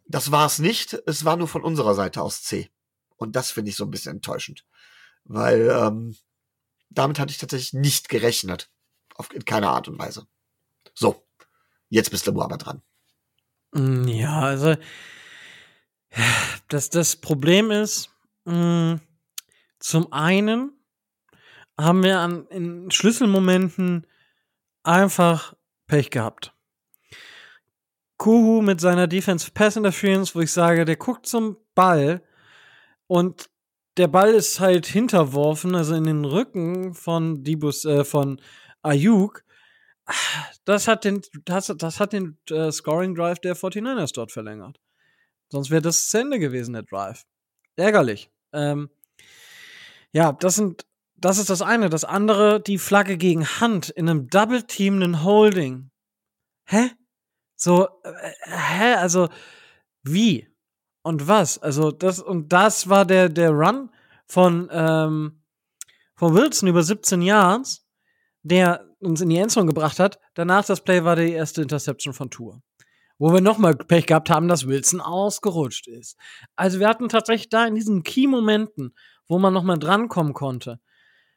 Das war es nicht. Es war nur von unserer Seite aus C. Und das finde ich so ein bisschen enttäuschend. Weil ähm, damit hatte ich tatsächlich nicht gerechnet. Auf in keiner Art und Weise. So, jetzt bist du aber dran. Mm, ja, also das, das Problem ist, mh, mm, zum einen haben wir an, in Schlüsselmomenten einfach Pech gehabt. Kuhu mit seiner Defense Pass Interference, wo ich sage, der guckt zum Ball und der Ball ist halt hinterworfen, also in den Rücken von Dibus, äh, von Ayuk. Das hat den, das, das hat den äh, Scoring Drive der 49ers dort verlängert. Sonst wäre das zu Ende gewesen, der Drive. Ärgerlich. Ähm, ja, das sind, das ist das eine. Das andere, die Flagge gegen Hand in einem Double Team, einen Holding. Hä? So, äh, hä? Also, wie? Und was? Also, das, und das war der, der Run von, ähm, von Wilson über 17 Yards, der uns in die Endzone gebracht hat. Danach das Play war die erste Interception von Tour. Wo wir nochmal Pech gehabt haben, dass Wilson ausgerutscht ist. Also wir hatten tatsächlich da in diesen Key-Momenten, wo man nochmal drankommen konnte,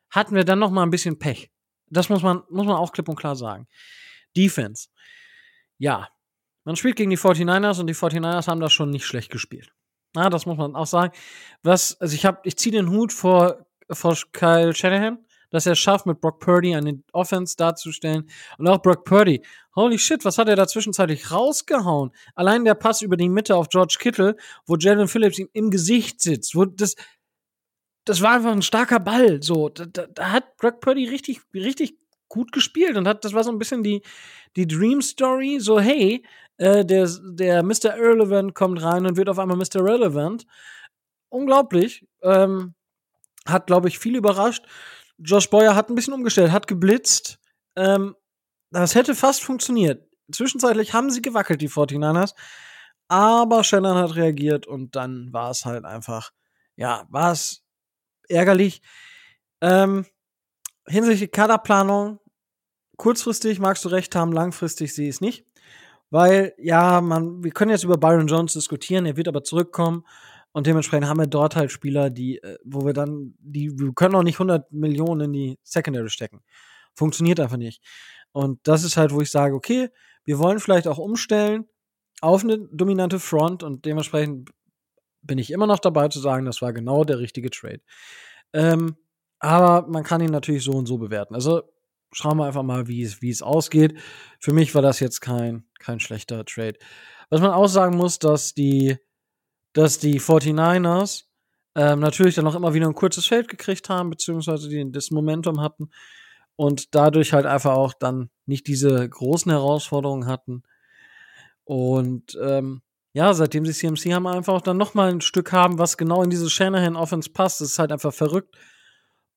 hatten wir dann nochmal ein bisschen Pech. Das muss man, muss man auch klipp und klar sagen. Defense. Ja, man spielt gegen die 49ers und die 49ers haben das schon nicht schlecht gespielt. Na, das muss man auch sagen. Was, also ich habe, ich ziehe den Hut vor, vor Kyle Shanahan dass er es schafft, mit Brock Purdy eine Offense darzustellen. Und auch Brock Purdy. Holy shit, was hat er da zwischenzeitlich rausgehauen? Allein der Pass über die Mitte auf George Kittle, wo Jalen Phillips ihm im Gesicht sitzt, wo das, das war einfach ein starker Ball. So, da, da hat Brock Purdy richtig, richtig gut gespielt und hat, das war so ein bisschen die, die Dream Story. So, hey, äh, der, der Mr. Irrelevant kommt rein und wird auf einmal Mr. Relevant. Unglaublich. Ähm, hat, glaube ich, viel überrascht. Josh Boyer hat ein bisschen umgestellt, hat geblitzt. Ähm, das hätte fast funktioniert. Zwischenzeitlich haben sie gewackelt, die 49ers. Aber Shannon hat reagiert und dann war es halt einfach, ja, war es ärgerlich. Ähm, hinsichtlich Kaderplanung, kurzfristig magst du recht haben, langfristig sehe ich es nicht. Weil, ja, man, wir können jetzt über Byron Jones diskutieren, er wird aber zurückkommen. Und dementsprechend haben wir dort halt Spieler, die, äh, wo wir dann, die, wir können auch nicht 100 Millionen in die Secondary stecken. Funktioniert einfach nicht. Und das ist halt, wo ich sage, okay, wir wollen vielleicht auch umstellen auf eine dominante Front und dementsprechend bin ich immer noch dabei zu sagen, das war genau der richtige Trade. Ähm, aber man kann ihn natürlich so und so bewerten. Also schauen wir einfach mal, wie es, wie es ausgeht. Für mich war das jetzt kein, kein schlechter Trade. Was man auch sagen muss, dass die dass die 49ers ähm, natürlich dann auch immer wieder ein kurzes Feld gekriegt haben, beziehungsweise die das Momentum hatten und dadurch halt einfach auch dann nicht diese großen Herausforderungen hatten. Und ähm, ja, seitdem sie CMC haben, einfach auch dann noch mal ein Stück haben, was genau in diese Shanahan Offense passt. Das ist halt einfach verrückt.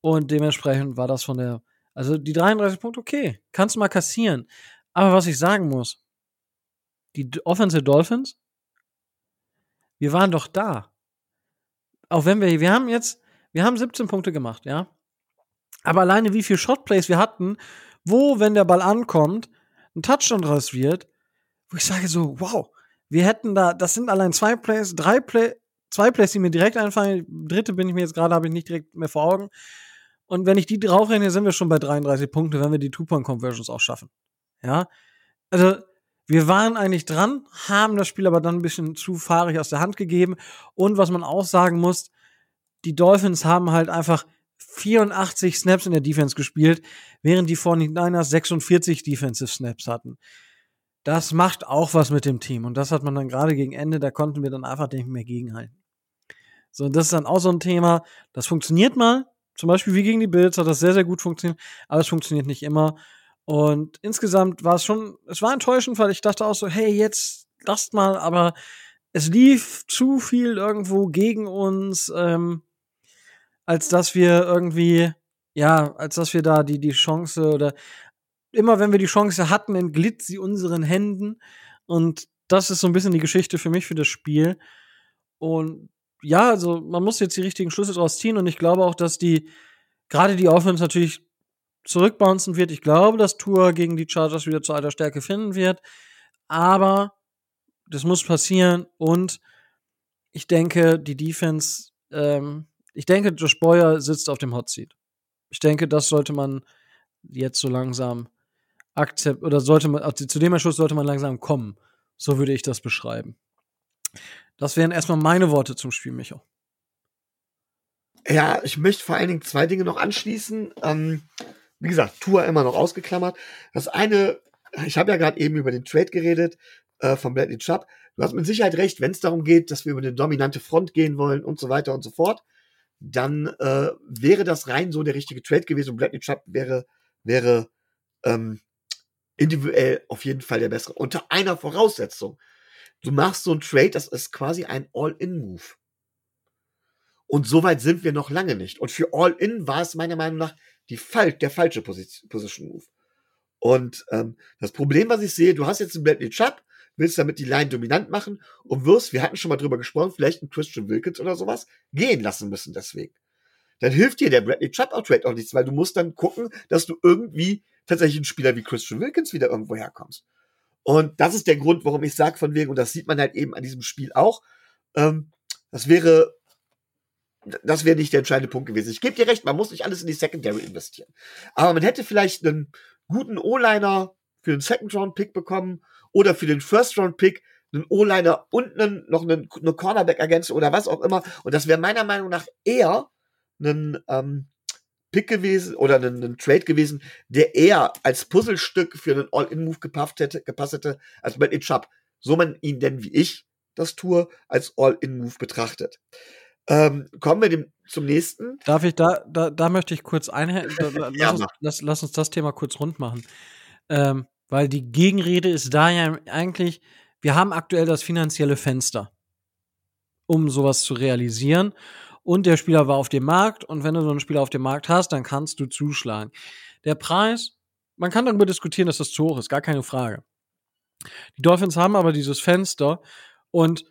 Und dementsprechend war das von der, also die 33 Punkte, okay, kannst du mal kassieren. Aber was ich sagen muss, die Offensive Dolphins wir waren doch da. Auch wenn wir, wir haben jetzt, wir haben 17 Punkte gemacht, ja. Aber alleine wie viele Shotplays wir hatten, wo, wenn der Ball ankommt, ein Touchdown draus wird, wo ich sage so, wow, wir hätten da, das sind allein zwei Plays, drei Play, zwei Plays, die mir direkt einfallen. Dritte bin ich mir jetzt gerade, habe ich nicht direkt mehr vor Augen. Und wenn ich die draufrechne, sind wir schon bei 33 Punkte, wenn wir die Two-Point-Conversions auch schaffen. Ja. Also, wir waren eigentlich dran, haben das Spiel aber dann ein bisschen zu fahrig aus der Hand gegeben. Und was man auch sagen muss, die Dolphins haben halt einfach 84 Snaps in der Defense gespielt, während die 49ers 46 Defensive Snaps hatten. Das macht auch was mit dem Team. Und das hat man dann gerade gegen Ende, da konnten wir dann einfach nicht mehr gegenhalten. So, das ist dann auch so ein Thema, das funktioniert mal. Zum Beispiel wie gegen die Bills hat das sehr, sehr gut funktioniert, aber es funktioniert nicht immer. Und insgesamt war es schon, es war enttäuschend, weil ich dachte auch so, hey, jetzt lasst mal, aber es lief zu viel irgendwo gegen uns, ähm, als dass wir irgendwie, ja, als dass wir da die, die Chance oder immer wenn wir die Chance hatten, entglitt sie unseren Händen. Und das ist so ein bisschen die Geschichte für mich für das Spiel. Und ja, also man muss jetzt die richtigen Schlüsse draus ziehen und ich glaube auch, dass die, gerade die Offense natürlich zurückbouncen wird. Ich glaube, dass Tour gegen die Chargers wieder zu alter Stärke finden wird. Aber das muss passieren und ich denke, die Defense, ähm, ich denke, Josh Boyer sitzt auf dem Hot Seat. Ich denke, das sollte man jetzt so langsam akzeptieren, oder sollte man, zu dem Entschluss sollte man langsam kommen. So würde ich das beschreiben. Das wären erstmal meine Worte zum Spiel, Micho. Ja, ich möchte vor allen Dingen zwei Dinge noch anschließen. Ähm, wie gesagt, Tour immer noch ausgeklammert. Das eine, ich habe ja gerade eben über den Trade geredet äh, von Bradley Chubb. Du hast mit Sicherheit recht, wenn es darum geht, dass wir über eine dominante Front gehen wollen und so weiter und so fort. dann äh, wäre das rein so der richtige Trade gewesen und Bradley Chubb wäre, wäre ähm, individuell auf jeden Fall der bessere. Unter einer Voraussetzung. Du machst so einen Trade, das ist quasi ein All-In-Move. Und so weit sind wir noch lange nicht. Und für All-In war es meiner Meinung nach die Fal der falsche Position-Move. Und ähm, das Problem, was ich sehe, du hast jetzt einen Bradley Chubb, willst damit die Line dominant machen und wirst, wir hatten schon mal drüber gesprochen, vielleicht einen Christian Wilkins oder sowas gehen lassen müssen deswegen. Dann hilft dir der Bradley Chubb Trade auch nichts, weil du musst dann gucken, dass du irgendwie tatsächlich einen Spieler wie Christian Wilkins wieder irgendwo herkommst. Und das ist der Grund, warum ich sage von wegen, und das sieht man halt eben an diesem Spiel auch, ähm, das wäre das wäre nicht der entscheidende Punkt gewesen. Ich gebe dir recht, man muss nicht alles in die Secondary investieren. Aber man hätte vielleicht einen guten O-Liner für den Second-Round-Pick bekommen oder für den First-Round-Pick einen O-Liner und einen, noch einen, eine Cornerback-Ergänzung oder was auch immer. Und das wäre meiner Meinung nach eher ein ähm, Pick gewesen oder ein, ein, Trade gewesen, der eher als Puzzlestück für einen All-In-Move gepasst hätte, gepasst hätte als Bradley Chubb. So man ihn denn wie ich das tue, als All-In-Move betrachtet. Ähm, kommen wir dem, zum nächsten. Darf ich da, da, da möchte ich kurz einhängen. lass, ja, uns, lass, lass, uns das Thema kurz rund machen. Ähm, weil die Gegenrede ist da ja eigentlich, wir haben aktuell das finanzielle Fenster, um sowas zu realisieren. Und der Spieler war auf dem Markt. Und wenn du so einen Spieler auf dem Markt hast, dann kannst du zuschlagen. Der Preis, man kann darüber diskutieren, dass das zu hoch ist, gar keine Frage. Die Dolphins haben aber dieses Fenster und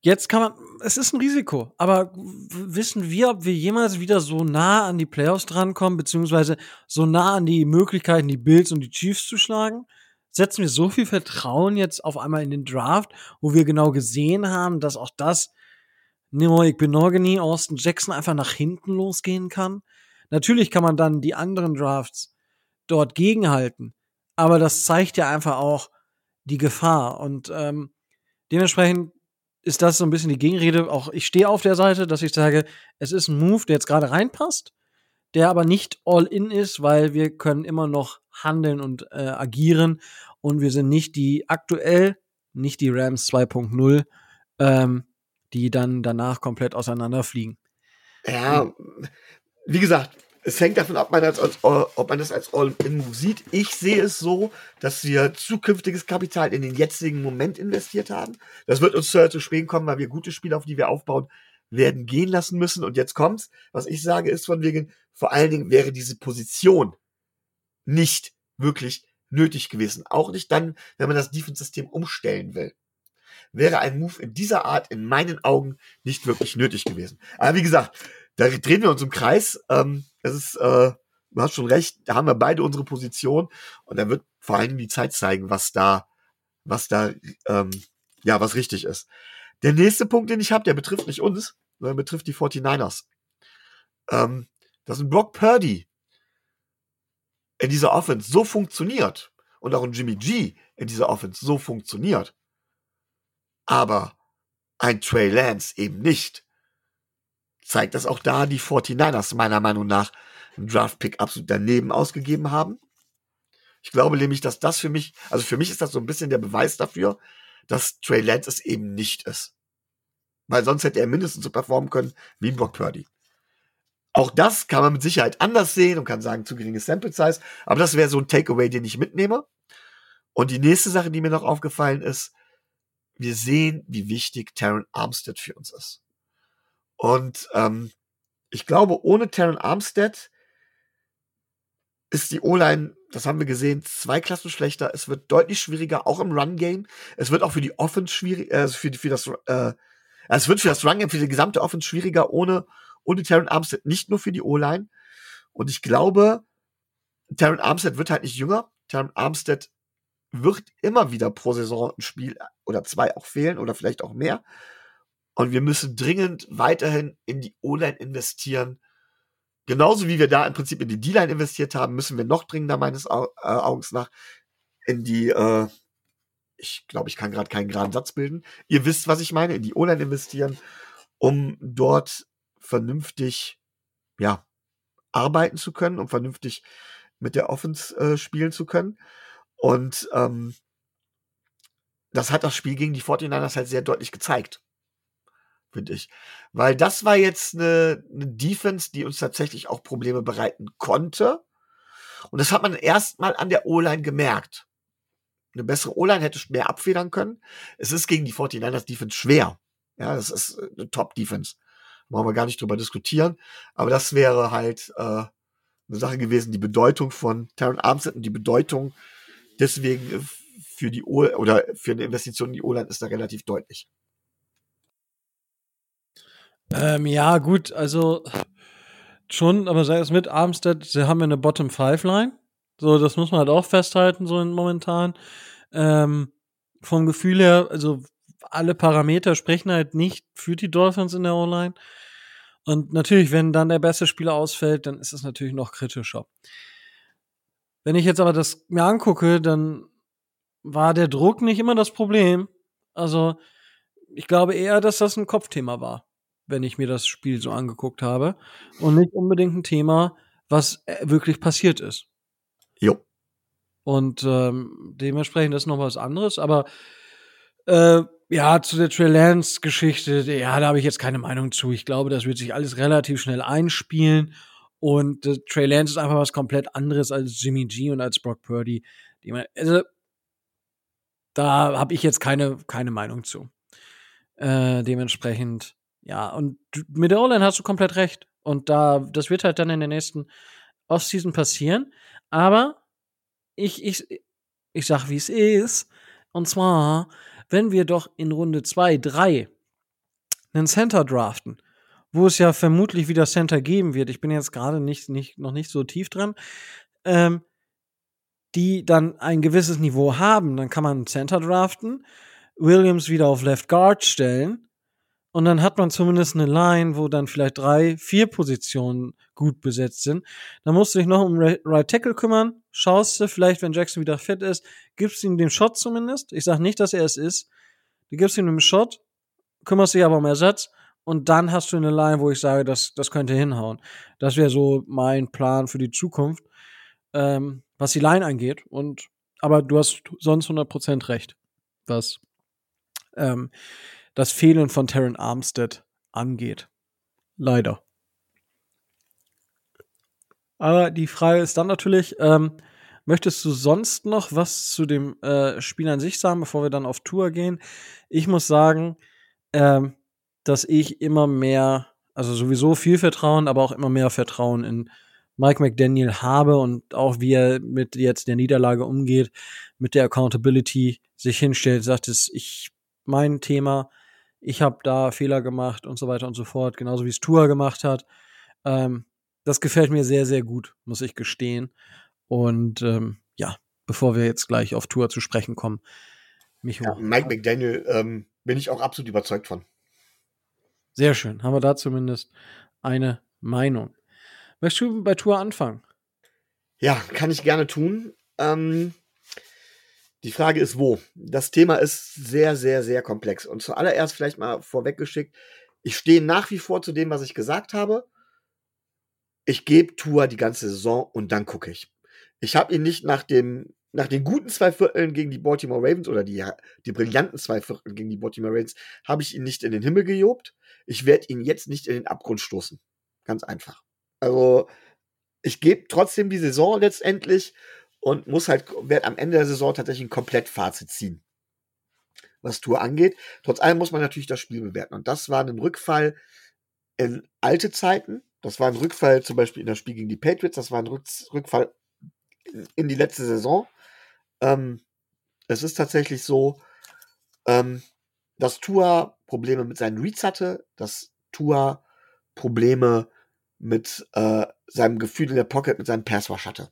Jetzt kann man, es ist ein Risiko, aber wissen wir, ob wir jemals wieder so nah an die Playoffs drankommen, beziehungsweise so nah an die Möglichkeiten, die Bills und die Chiefs zu schlagen? Setzen wir so viel Vertrauen jetzt auf einmal in den Draft, wo wir genau gesehen haben, dass auch das Nimoy Benogany, Austin Jackson einfach nach hinten losgehen kann? Natürlich kann man dann die anderen Drafts dort gegenhalten, aber das zeigt ja einfach auch die Gefahr und ähm, dementsprechend ist das so ein bisschen die Gegenrede. Auch ich stehe auf der Seite, dass ich sage, es ist ein Move, der jetzt gerade reinpasst, der aber nicht all in ist, weil wir können immer noch handeln und äh, agieren und wir sind nicht die aktuell, nicht die Rams 2.0, ähm, die dann danach komplett auseinanderfliegen. Ja, wie gesagt, es hängt davon ab, man als, als, ob man das als All-In-Move sieht. Ich sehe es so, dass wir zukünftiges Kapital in den jetzigen Moment investiert haben. Das wird uns zu spät kommen, weil wir gute Spiele, auf die wir aufbauen, werden gehen lassen müssen. Und jetzt kommt's. Was ich sage, ist von wegen, vor allen Dingen wäre diese Position nicht wirklich nötig gewesen. Auch nicht dann, wenn man das Defense-System umstellen will. Wäre ein Move in dieser Art in meinen Augen nicht wirklich nötig gewesen. Aber wie gesagt, da drehen wir uns im Kreis. Ähm, es ist, äh, du hast schon recht, da haben wir beide unsere Position und da wird vor allem die Zeit zeigen, was da, was da, ähm, ja, was richtig ist. Der nächste Punkt, den ich habe, der betrifft nicht uns, sondern betrifft die 49ers. Ähm, dass ein Brock Purdy in dieser Offense so funktioniert und auch ein Jimmy G in dieser Offense so funktioniert, aber ein Trey Lance eben nicht zeigt, dass auch da die 49ers meiner Meinung nach einen Draft-Pick absolut daneben ausgegeben haben. Ich glaube nämlich, dass das für mich, also für mich ist das so ein bisschen der Beweis dafür, dass Trey Lance es eben nicht ist. Weil sonst hätte er mindestens so performen können wie Brock Purdy. Auch das kann man mit Sicherheit anders sehen und kann sagen, zu geringes Sample Size. Aber das wäre so ein Takeaway, den ich mitnehme. Und die nächste Sache, die mir noch aufgefallen ist, wir sehen, wie wichtig Taron Armstead für uns ist. Und ähm, ich glaube, ohne Terran Armstead ist die O-Line, das haben wir gesehen, zwei Klassen schlechter. Es wird deutlich schwieriger, auch im Run-Game. Es wird auch für die Offense schwierig, äh, für, für das, äh, es wird für das Run-Game, für die gesamte Offense schwieriger ohne, ohne Terran Armstead, nicht nur für die O-Line. Und ich glaube, Terran Armstead wird halt nicht jünger. Terran Armstead wird immer wieder pro Saison ein Spiel oder zwei auch fehlen oder vielleicht auch mehr. Und wir müssen dringend weiterhin in die O-Line investieren. Genauso wie wir da im Prinzip in die D-Line investiert haben, müssen wir noch dringender meines äh, Augens nach in die, äh, ich glaube, ich kann gerade keinen geraden Satz bilden. Ihr wisst, was ich meine, in die O-Line investieren, um dort vernünftig, ja, arbeiten zu können, um vernünftig mit der Offense äh, spielen zu können. Und ähm, das hat das Spiel gegen die 49ers halt sehr deutlich gezeigt finde ich. Weil das war jetzt eine, eine Defense, die uns tatsächlich auch Probleme bereiten konnte. Und das hat man erstmal an der O-Line gemerkt. Eine bessere O-Line hätte mehr abfedern können. Es ist gegen die 49ers Defense schwer. Ja, das ist eine Top-Defense. Brauchen wir gar nicht drüber diskutieren. Aber das wäre halt äh, eine Sache gewesen, die Bedeutung von Taron Armstead und die Bedeutung deswegen für die O oder für eine Investition in die O-Line ist da relativ deutlich. Ähm, ja, gut, also schon, aber sei es mit Armstead, sie haben ja eine Bottom Five Line. So, das muss man halt auch festhalten, so momentan. Ähm, vom Gefühl her, also alle Parameter sprechen halt nicht für die Dolphins in der O-Line. Und natürlich, wenn dann der beste Spieler ausfällt, dann ist es natürlich noch kritischer. Wenn ich jetzt aber das mir angucke, dann war der Druck nicht immer das Problem. Also, ich glaube eher, dass das ein Kopfthema war wenn ich mir das Spiel so angeguckt habe. Und nicht unbedingt ein Thema, was äh, wirklich passiert ist. Jo. Und ähm, dementsprechend ist noch was anderes. Aber äh, ja, zu der Trey Lance-Geschichte, ja, da habe ich jetzt keine Meinung zu. Ich glaube, das wird sich alles relativ schnell einspielen. Und äh, Trey Lance ist einfach was komplett anderes als Jimmy G und als Brock Purdy. Man, also, da habe ich jetzt keine, keine Meinung zu. Äh, dementsprechend ja, und mit der O-Line hast du komplett recht. Und da, das wird halt dann in der nächsten Offseason passieren. Aber ich, ich, ich sag, wie es ist. Und zwar, wenn wir doch in Runde 2, 3 einen Center draften, wo es ja vermutlich wieder Center geben wird, ich bin jetzt gerade nicht, nicht, noch nicht so tief dran, ähm, die dann ein gewisses Niveau haben, dann kann man Center draften, Williams wieder auf Left Guard stellen und dann hat man zumindest eine Line, wo dann vielleicht drei, vier Positionen gut besetzt sind. Dann musst du dich noch um Right Tackle kümmern. Schaust du vielleicht, wenn Jackson wieder fit ist, gibst ihm den Shot zumindest. Ich sag nicht, dass er es ist. Du gibst ihm den Shot, kümmerst dich aber um Ersatz und dann hast du eine Line, wo ich sage, das, das könnte hinhauen. Das wäre so mein Plan für die Zukunft, ähm, was die Line angeht. Und aber du hast sonst 100% recht, was ähm, das Fehlen von Terran Armstead angeht. Leider. Aber die Frage ist dann natürlich, ähm, möchtest du sonst noch was zu dem äh, Spiel an sich sagen, bevor wir dann auf Tour gehen? Ich muss sagen, ähm, dass ich immer mehr, also sowieso viel Vertrauen, aber auch immer mehr Vertrauen in Mike McDaniel habe und auch wie er mit jetzt der Niederlage umgeht, mit der Accountability sich hinstellt, sagt es, ich mein Thema, ich habe da Fehler gemacht und so weiter und so fort, genauso wie es Tua gemacht hat. Ähm, das gefällt mir sehr, sehr gut, muss ich gestehen. Und ähm, ja, bevor wir jetzt gleich auf Tour zu sprechen kommen, mich ja, Mike McDaniel ähm, bin ich auch absolut überzeugt von. Sehr schön. Haben wir da zumindest eine Meinung. Möchtest du bei Tour anfangen? Ja, kann ich gerne tun. Ähm, die Frage ist, wo? Das Thema ist sehr, sehr, sehr komplex. Und zuallererst vielleicht mal vorweggeschickt, ich stehe nach wie vor zu dem, was ich gesagt habe. Ich gebe Tour die ganze Saison und dann gucke ich. Ich habe ihn nicht nach dem nach den guten zwei Vierteln gegen die Baltimore Ravens oder die, die brillanten zwei Viertel gegen die Baltimore Ravens, habe ich ihn nicht in den Himmel gejobt. Ich werde ihn jetzt nicht in den Abgrund stoßen. Ganz einfach. Also, ich gebe trotzdem die Saison letztendlich und muss halt, wird am Ende der Saison tatsächlich ein Komplettfazit ziehen, was Tour angeht. Trotz allem muss man natürlich das Spiel bewerten. Und das war ein Rückfall in alte Zeiten. Das war ein Rückfall zum Beispiel in das Spiel gegen die Patriots. Das war ein Rückfall in die letzte Saison. Ähm, es ist tatsächlich so, ähm, dass Tua Probleme mit seinen Reads hatte, dass Tua Probleme mit äh, seinem Gefühl in der Pocket, mit seinem Passwash hatte.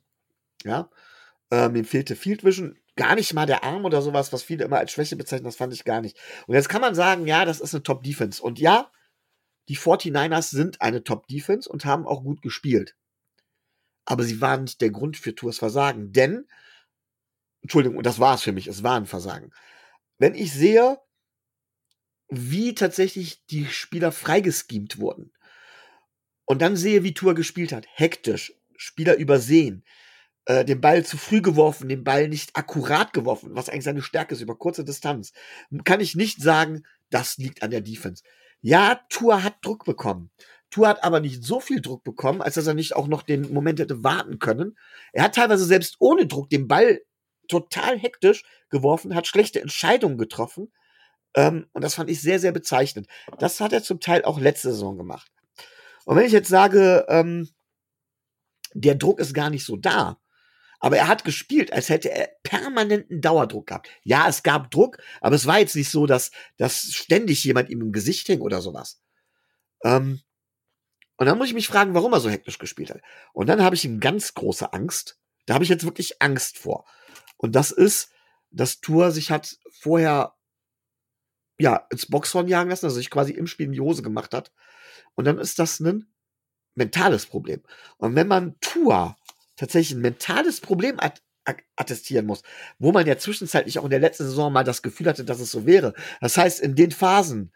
Ja, ähm, ihm fehlte Field Vision. Gar nicht mal der Arm oder sowas, was viele immer als Schwäche bezeichnen, das fand ich gar nicht. Und jetzt kann man sagen, ja, das ist eine Top-Defense. Und ja, die 49ers sind eine Top-Defense und haben auch gut gespielt. Aber sie waren nicht der Grund für Tours Versagen. Denn, Entschuldigung, und das war es für mich, es war ein Versagen. Wenn ich sehe, wie tatsächlich die Spieler freigeschemt wurden und dann sehe, wie Tour gespielt hat, hektisch, Spieler übersehen, äh, den Ball zu früh geworfen, den Ball nicht akkurat geworfen, was eigentlich seine Stärke ist über kurze Distanz, kann ich nicht sagen, das liegt an der Defense. Ja, Tour hat Druck bekommen. Tour hat aber nicht so viel Druck bekommen, als dass er nicht auch noch den Moment hätte warten können. Er hat teilweise selbst ohne Druck den Ball total hektisch geworfen, hat schlechte Entscheidungen getroffen. Ähm, und das fand ich sehr, sehr bezeichnend. Das hat er zum Teil auch letzte Saison gemacht. Und wenn ich jetzt sage, ähm, der Druck ist gar nicht so da, aber er hat gespielt, als hätte er permanenten Dauerdruck gehabt. Ja, es gab Druck, aber es war jetzt nicht so, dass, dass ständig jemand ihm im Gesicht hing oder sowas. Ähm, und dann muss ich mich fragen, warum er so hektisch gespielt hat. Und dann habe ich eine ganz große Angst. Da habe ich jetzt wirklich Angst vor. Und das ist, dass Tour sich hat vorher ja ins Boxhorn jagen lassen, also sich quasi im Spiel in die Hose gemacht hat. Und dann ist das ein mentales Problem. Und wenn man Tour tatsächlich ein mentales Problem at attestieren muss, wo man ja zwischenzeitlich auch in der letzten Saison mal das Gefühl hatte, dass es so wäre. Das heißt, in den Phasen,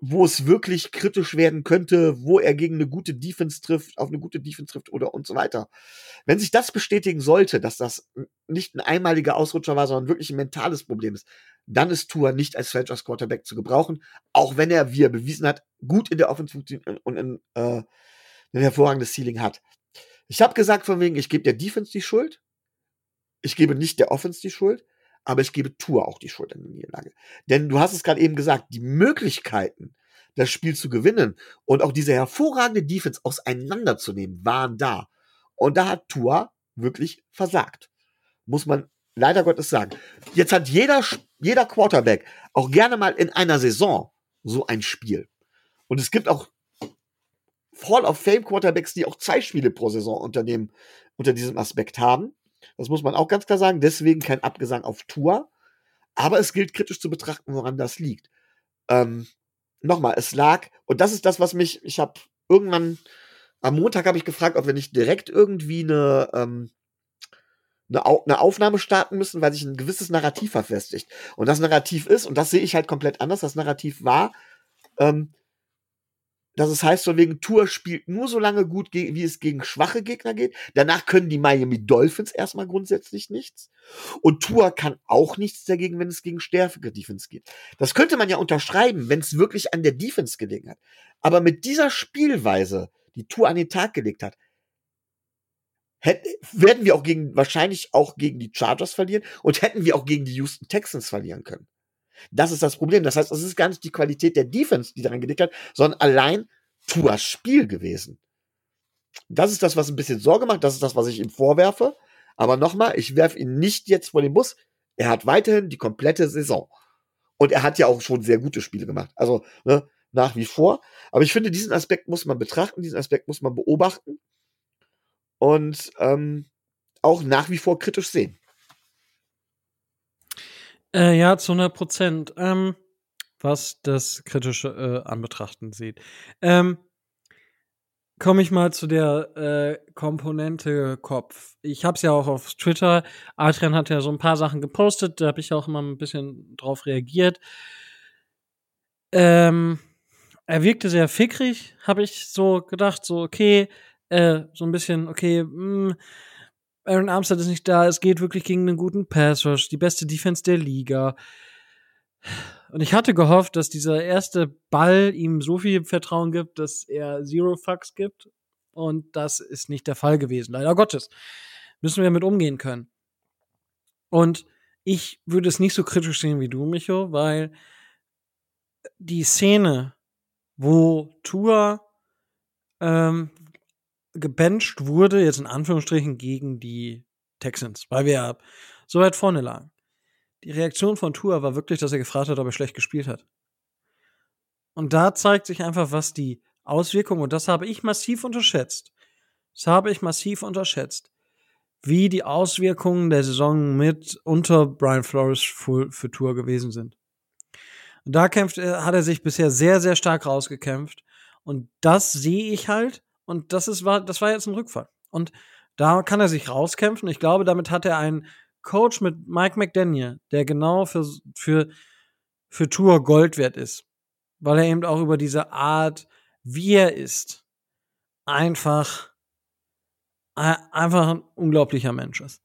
wo es wirklich kritisch werden könnte, wo er gegen eine gute Defense trifft, auf eine gute Defense trifft oder und so weiter. Wenn sich das bestätigen sollte, dass das nicht ein einmaliger Ausrutscher war, sondern wirklich ein mentales Problem ist, dann ist Tua nicht als Franchise Quarterback zu gebrauchen, auch wenn er, wie er bewiesen hat, gut in der Offensive und in, äh, ein hervorragendes Ceiling hat. Ich habe gesagt von wegen, ich gebe der Defense die Schuld, ich gebe nicht der Offense die Schuld, aber ich gebe Tour auch die Schuld an der Niederlage. Denn du hast es gerade eben gesagt, die Möglichkeiten, das Spiel zu gewinnen und auch diese hervorragende Defense auseinanderzunehmen, waren da. Und da hat Tour wirklich versagt. Muss man leider Gottes sagen. Jetzt hat jeder, jeder Quarterback auch gerne mal in einer Saison so ein Spiel. Und es gibt auch Hall of Fame Quarterbacks, die auch zwei Spiele pro Saison unter, unter diesem Aspekt haben. Das muss man auch ganz klar sagen. Deswegen kein Abgesang auf Tour. Aber es gilt kritisch zu betrachten, woran das liegt. Ähm, Nochmal, es lag, und das ist das, was mich, ich habe irgendwann, am Montag habe ich gefragt, ob wir nicht direkt irgendwie eine, ähm, eine, Aufnahme starten müssen, weil sich ein gewisses Narrativ verfestigt. Und das Narrativ ist, und das sehe ich halt komplett anders, das Narrativ war, ähm, dass es heißt, von wegen Tour spielt nur so lange gut, wie es gegen schwache Gegner geht. Danach können die Miami Dolphins erstmal grundsätzlich nichts. Und Tour kann auch nichts dagegen, wenn es gegen stärkere Defense geht. Das könnte man ja unterschreiben, wenn es wirklich an der Defense gelegen hat. Aber mit dieser Spielweise, die Tour an den Tag gelegt hat, hätten, werden wir auch gegen, wahrscheinlich auch gegen die Chargers verlieren und hätten wir auch gegen die Houston Texans verlieren können. Das ist das Problem. Das heißt, es ist gar nicht die Qualität der Defense, die daran gelegt hat, sondern allein Tuas Spiel gewesen. Das ist das, was ein bisschen Sorge macht. Das ist das, was ich ihm vorwerfe. Aber nochmal, ich werfe ihn nicht jetzt vor den Bus. Er hat weiterhin die komplette Saison. Und er hat ja auch schon sehr gute Spiele gemacht. Also ne, nach wie vor. Aber ich finde, diesen Aspekt muss man betrachten, diesen Aspekt muss man beobachten. Und ähm, auch nach wie vor kritisch sehen. Äh, ja, zu 100 Prozent. Ähm, was das kritische äh, Anbetrachten sieht. Ähm, Komme ich mal zu der äh, Komponente Kopf. Ich habe es ja auch auf Twitter. Adrian hat ja so ein paar Sachen gepostet. Da habe ich auch immer ein bisschen drauf reagiert. Ähm, er wirkte sehr fickrig, habe ich so gedacht. So, okay, äh, so ein bisschen, okay, mh, hm, Aaron Armstead ist nicht da. Es geht wirklich gegen einen guten Pass Rush, die beste Defense der Liga. Und ich hatte gehofft, dass dieser erste Ball ihm so viel Vertrauen gibt, dass er Zero Fucks gibt. Und das ist nicht der Fall gewesen. Leider Gottes. Müssen wir damit umgehen können. Und ich würde es nicht so kritisch sehen wie du, Micho, weil die Szene, wo Tua ähm, gebencht wurde, jetzt in Anführungsstrichen, gegen die Texans, weil wir ja so weit vorne lagen. Die Reaktion von Tua war wirklich, dass er gefragt hat, ob er schlecht gespielt hat. Und da zeigt sich einfach, was die Auswirkungen, und das habe ich massiv unterschätzt. Das habe ich massiv unterschätzt. Wie die Auswirkungen der Saison mit unter Brian Flores für, für Tour gewesen sind. Und da kämpft, hat er sich bisher sehr, sehr stark rausgekämpft. Und das sehe ich halt und das ist, war, das war jetzt ein Rückfall. Und da kann er sich rauskämpfen. Ich glaube, damit hat er einen Coach mit Mike McDaniel, der genau für, für, für Tour Gold wert ist. Weil er eben auch über diese Art, wie er ist, einfach, einfach ein unglaublicher Mensch ist.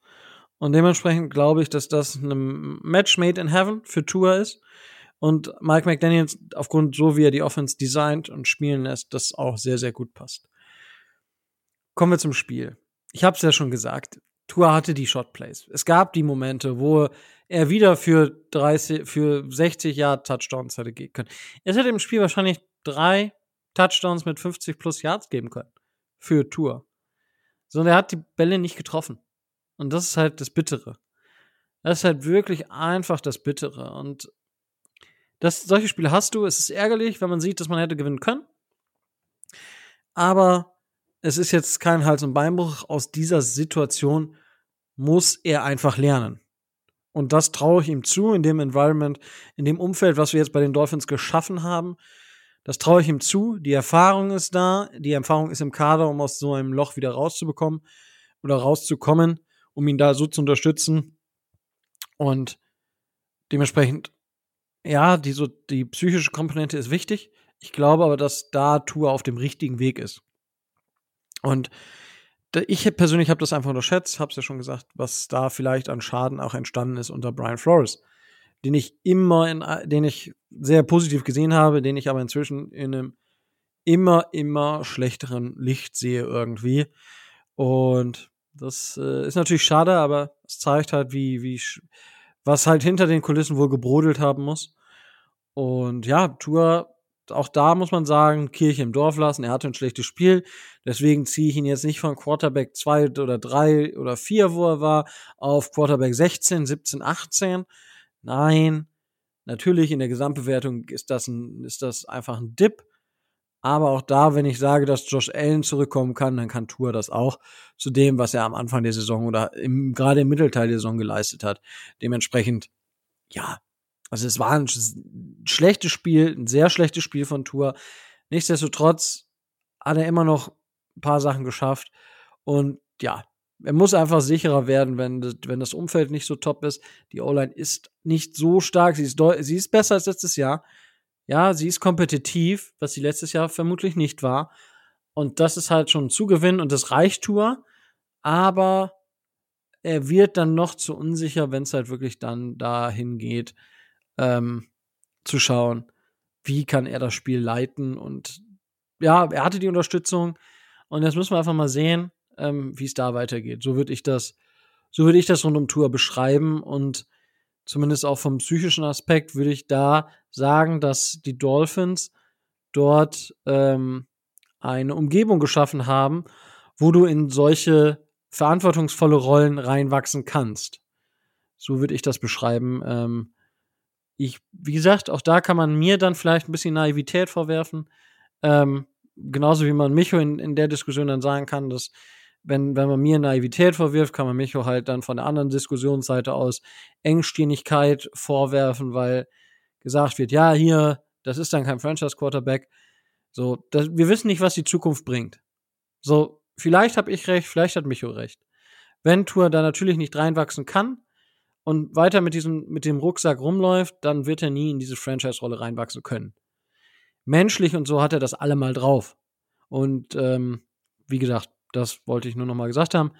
Und dementsprechend glaube ich, dass das ein Match made in heaven für Tour ist. Und Mike McDaniels, aufgrund so wie er die Offense designt und spielen lässt, das auch sehr, sehr gut passt. Kommen wir zum Spiel. Ich habe es ja schon gesagt. Tua hatte die Shotplays. Es gab die Momente, wo er wieder für 30, für 60 Yard Touchdowns hätte gehen können. Es hätte im Spiel wahrscheinlich drei Touchdowns mit 50 plus Yards geben können. Für Tour. Sondern er hat die Bälle nicht getroffen. Und das ist halt das Bittere. Das ist halt wirklich einfach das Bittere. Und das, solche Spiele hast du. Es ist ärgerlich, wenn man sieht, dass man hätte gewinnen können. Aber es ist jetzt kein Hals- und Beinbruch. Aus dieser Situation muss er einfach lernen. Und das traue ich ihm zu, in dem Environment, in dem Umfeld, was wir jetzt bei den Dolphins geschaffen haben. Das traue ich ihm zu. Die Erfahrung ist da. Die Erfahrung ist im Kader, um aus so einem Loch wieder rauszubekommen oder rauszukommen, um ihn da so zu unterstützen. Und dementsprechend, ja, die, so, die psychische Komponente ist wichtig. Ich glaube aber, dass da Tour auf dem richtigen Weg ist. Und ich persönlich habe das einfach unterschätzt, habe es ja schon gesagt, was da vielleicht an Schaden auch entstanden ist unter Brian Flores, den ich immer in, den ich sehr positiv gesehen habe, den ich aber inzwischen in einem immer, immer schlechteren Licht sehe irgendwie. Und das äh, ist natürlich schade, aber es zeigt halt, wie, wie, was halt hinter den Kulissen wohl gebrodelt haben muss. Und ja, Tour, auch da muss man sagen, Kirche im Dorf lassen. Er hatte ein schlechtes Spiel. Deswegen ziehe ich ihn jetzt nicht von Quarterback 2 oder 3 oder 4, wo er war, auf Quarterback 16, 17, 18. Nein, natürlich in der Gesamtbewertung ist das, ein, ist das einfach ein Dip. Aber auch da, wenn ich sage, dass Josh Allen zurückkommen kann, dann kann Tour das auch zu dem, was er am Anfang der Saison oder im, gerade im Mittelteil der Saison geleistet hat. Dementsprechend, ja, also es war ein schlechtes Spiel, ein sehr schlechtes Spiel von Tour. Nichtsdestotrotz hat er immer noch ein paar Sachen geschafft. Und ja, er muss einfach sicherer werden, wenn, wenn das Umfeld nicht so top ist. Die O-Line ist nicht so stark. Sie ist, sie ist besser als letztes Jahr. Ja, sie ist kompetitiv, was sie letztes Jahr vermutlich nicht war. Und das ist halt schon ein Zugewinn und das reicht Tour. Aber er wird dann noch zu unsicher, wenn es halt wirklich dann dahin geht, ähm, zu schauen, wie kann er das Spiel leiten. Und ja, er hatte die Unterstützung. Und jetzt müssen wir einfach mal sehen, ähm, wie es da weitergeht. So würde ich das, so würde ich das rund um Tour beschreiben. Und zumindest auch vom psychischen Aspekt würde ich da sagen, dass die Dolphins dort ähm, eine Umgebung geschaffen haben, wo du in solche verantwortungsvolle Rollen reinwachsen kannst. So würde ich das beschreiben. Ähm, ich, wie gesagt, auch da kann man mir dann vielleicht ein bisschen Naivität vorwerfen. Ähm, genauso wie man Micho in, in der Diskussion dann sagen kann, dass wenn, wenn man mir Naivität vorwirft, kann man Micho halt dann von der anderen Diskussionsseite aus Engstirnigkeit vorwerfen, weil gesagt wird, ja, hier, das ist dann kein Franchise-Quarterback. So, das, wir wissen nicht, was die Zukunft bringt. So, vielleicht habe ich recht, vielleicht hat Micho recht. Wenn Tour da natürlich nicht reinwachsen kann und weiter mit diesem, mit dem Rucksack rumläuft, dann wird er nie in diese Franchise-Rolle reinwachsen können. Menschlich und so hat er das allemal drauf. Und ähm, wie gesagt, das wollte ich nur noch mal gesagt haben,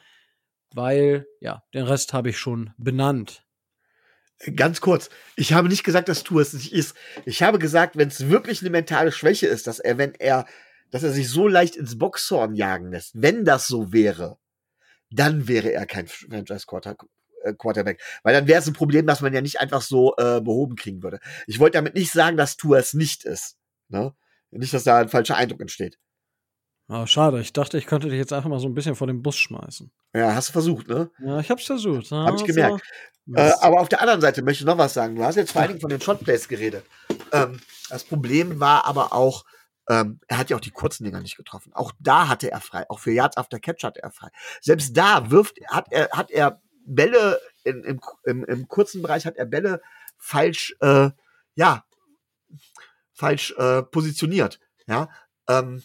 weil ja, den Rest habe ich schon benannt. Ganz kurz, ich habe nicht gesagt, dass Tour es nicht ist. Ich habe gesagt, wenn es wirklich eine mentale Schwäche ist, dass er, wenn er, dass er sich so leicht ins Boxhorn jagen lässt, wenn das so wäre, dann wäre er kein Franchise äh, Quarterback. Weil dann wäre es ein Problem, dass man ja nicht einfach so äh, behoben kriegen würde. Ich wollte damit nicht sagen, dass Tour es nicht ist. Ne? Nicht, dass da ein falscher Eindruck entsteht. Ah, schade. Ich dachte, ich könnte dich jetzt einfach mal so ein bisschen vor den Bus schmeißen. Ja, hast du versucht, ne? Ja, ich hab's versucht. Ja, Hab ich gemerkt. So. Äh, aber auf der anderen Seite möchte ich noch was sagen. Du hast jetzt vor allen Dingen von den Shotplays geredet. Ähm, das Problem war aber auch, ähm, er hat ja auch die kurzen Dinger nicht getroffen. Auch da hatte er frei. Auch für Yards after Catch hatte er frei. Selbst da wirft, hat er, hat er Bälle in, im, im, im kurzen Bereich hat er Bälle falsch, äh, ja, falsch äh, positioniert. Ja, ähm,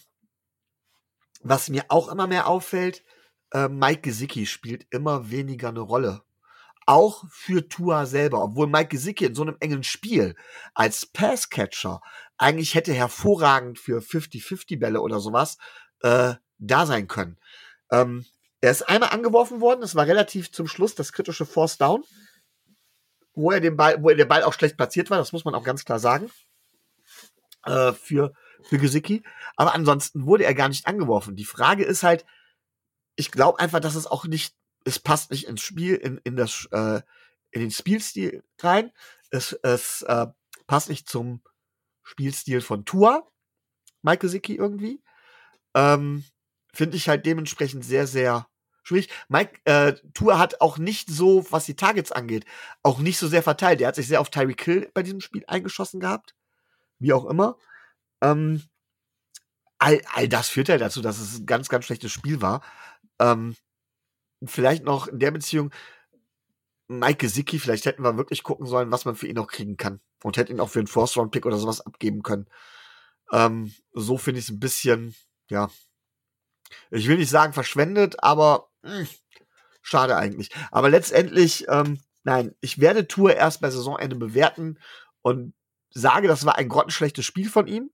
was mir auch immer mehr auffällt, äh, Mike Gesicki spielt immer weniger eine Rolle. Auch für Tua selber, obwohl Mike Gesicki in so einem engen Spiel als Passcatcher eigentlich hätte hervorragend für 50-50-Bälle oder sowas äh, da sein können. Ähm, er ist einmal angeworfen worden, das war relativ zum Schluss das kritische Force Down. wo er den Ball, wo er der Ball auch schlecht platziert war, das muss man auch ganz klar sagen. Äh, für, für Gesicki. Aber ansonsten wurde er gar nicht angeworfen. Die Frage ist halt, ich glaube einfach, dass es auch nicht, es passt nicht ins Spiel, in, in das, äh, in den Spielstil rein. Es, es äh, passt nicht zum Spielstil von Tua, Mike Gesicki irgendwie. Ähm, Finde ich halt dementsprechend sehr, sehr schwierig. Mike äh, Tour hat auch nicht so, was die Targets angeht, auch nicht so sehr verteilt. Er hat sich sehr auf Tyreek Hill bei diesem Spiel eingeschossen gehabt. Wie auch immer. Ähm, all, all das führt ja dazu, dass es ein ganz, ganz schlechtes Spiel war. Ähm, vielleicht noch in der Beziehung, Mike Gesicki, vielleicht hätten wir wirklich gucken sollen, was man für ihn noch kriegen kann. Und hätten ihn auch für einen Force-Round-Pick oder sowas abgeben können. Ähm, so finde ich es ein bisschen, ja, ich will nicht sagen verschwendet, aber hm, schade eigentlich. Aber letztendlich, ähm, nein, ich werde Tour erst bei Saisonende bewerten und sage, das war ein grottenschlechtes Spiel von ihm.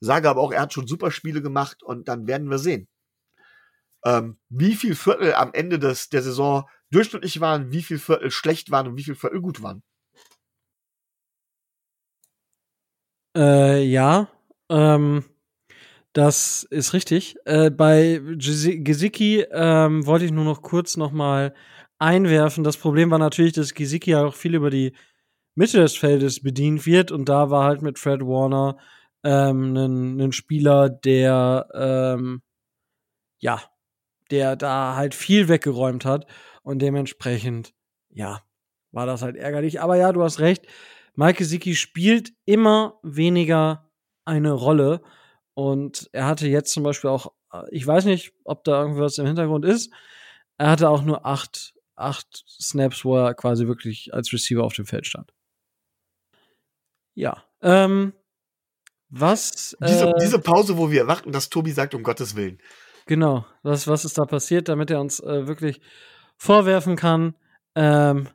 Sage aber auch, er hat schon super Spiele gemacht und dann werden wir sehen. Ähm, wie viel Viertel am Ende des, der Saison durchschnittlich waren, wie viel Viertel schlecht waren und wie viel Viertel gut waren. Äh, ja, ähm, das ist richtig. Äh, bei Gesicki ähm, wollte ich nur noch kurz noch mal einwerfen. Das Problem war natürlich, dass Gesicki auch viel über die Mitte des Feldes bedient wird und da war halt mit Fred Warner ähm, ein Spieler, der ähm, ja, der da halt viel weggeräumt hat und dementsprechend ja, war das halt ärgerlich. Aber ja, du hast recht. Mike Gesicki spielt immer weniger eine Rolle und er hatte jetzt zum Beispiel auch, ich weiß nicht, ob da irgendwas im Hintergrund ist, er hatte auch nur acht, acht Snaps, wo er quasi wirklich als Receiver auf dem Feld stand. Ja. Ähm, was. Diese, äh, diese Pause, wo wir erwarten, dass Tobi sagt, um Gottes Willen. Genau. Was, was ist da passiert, damit er uns äh, wirklich vorwerfen kann, ähm,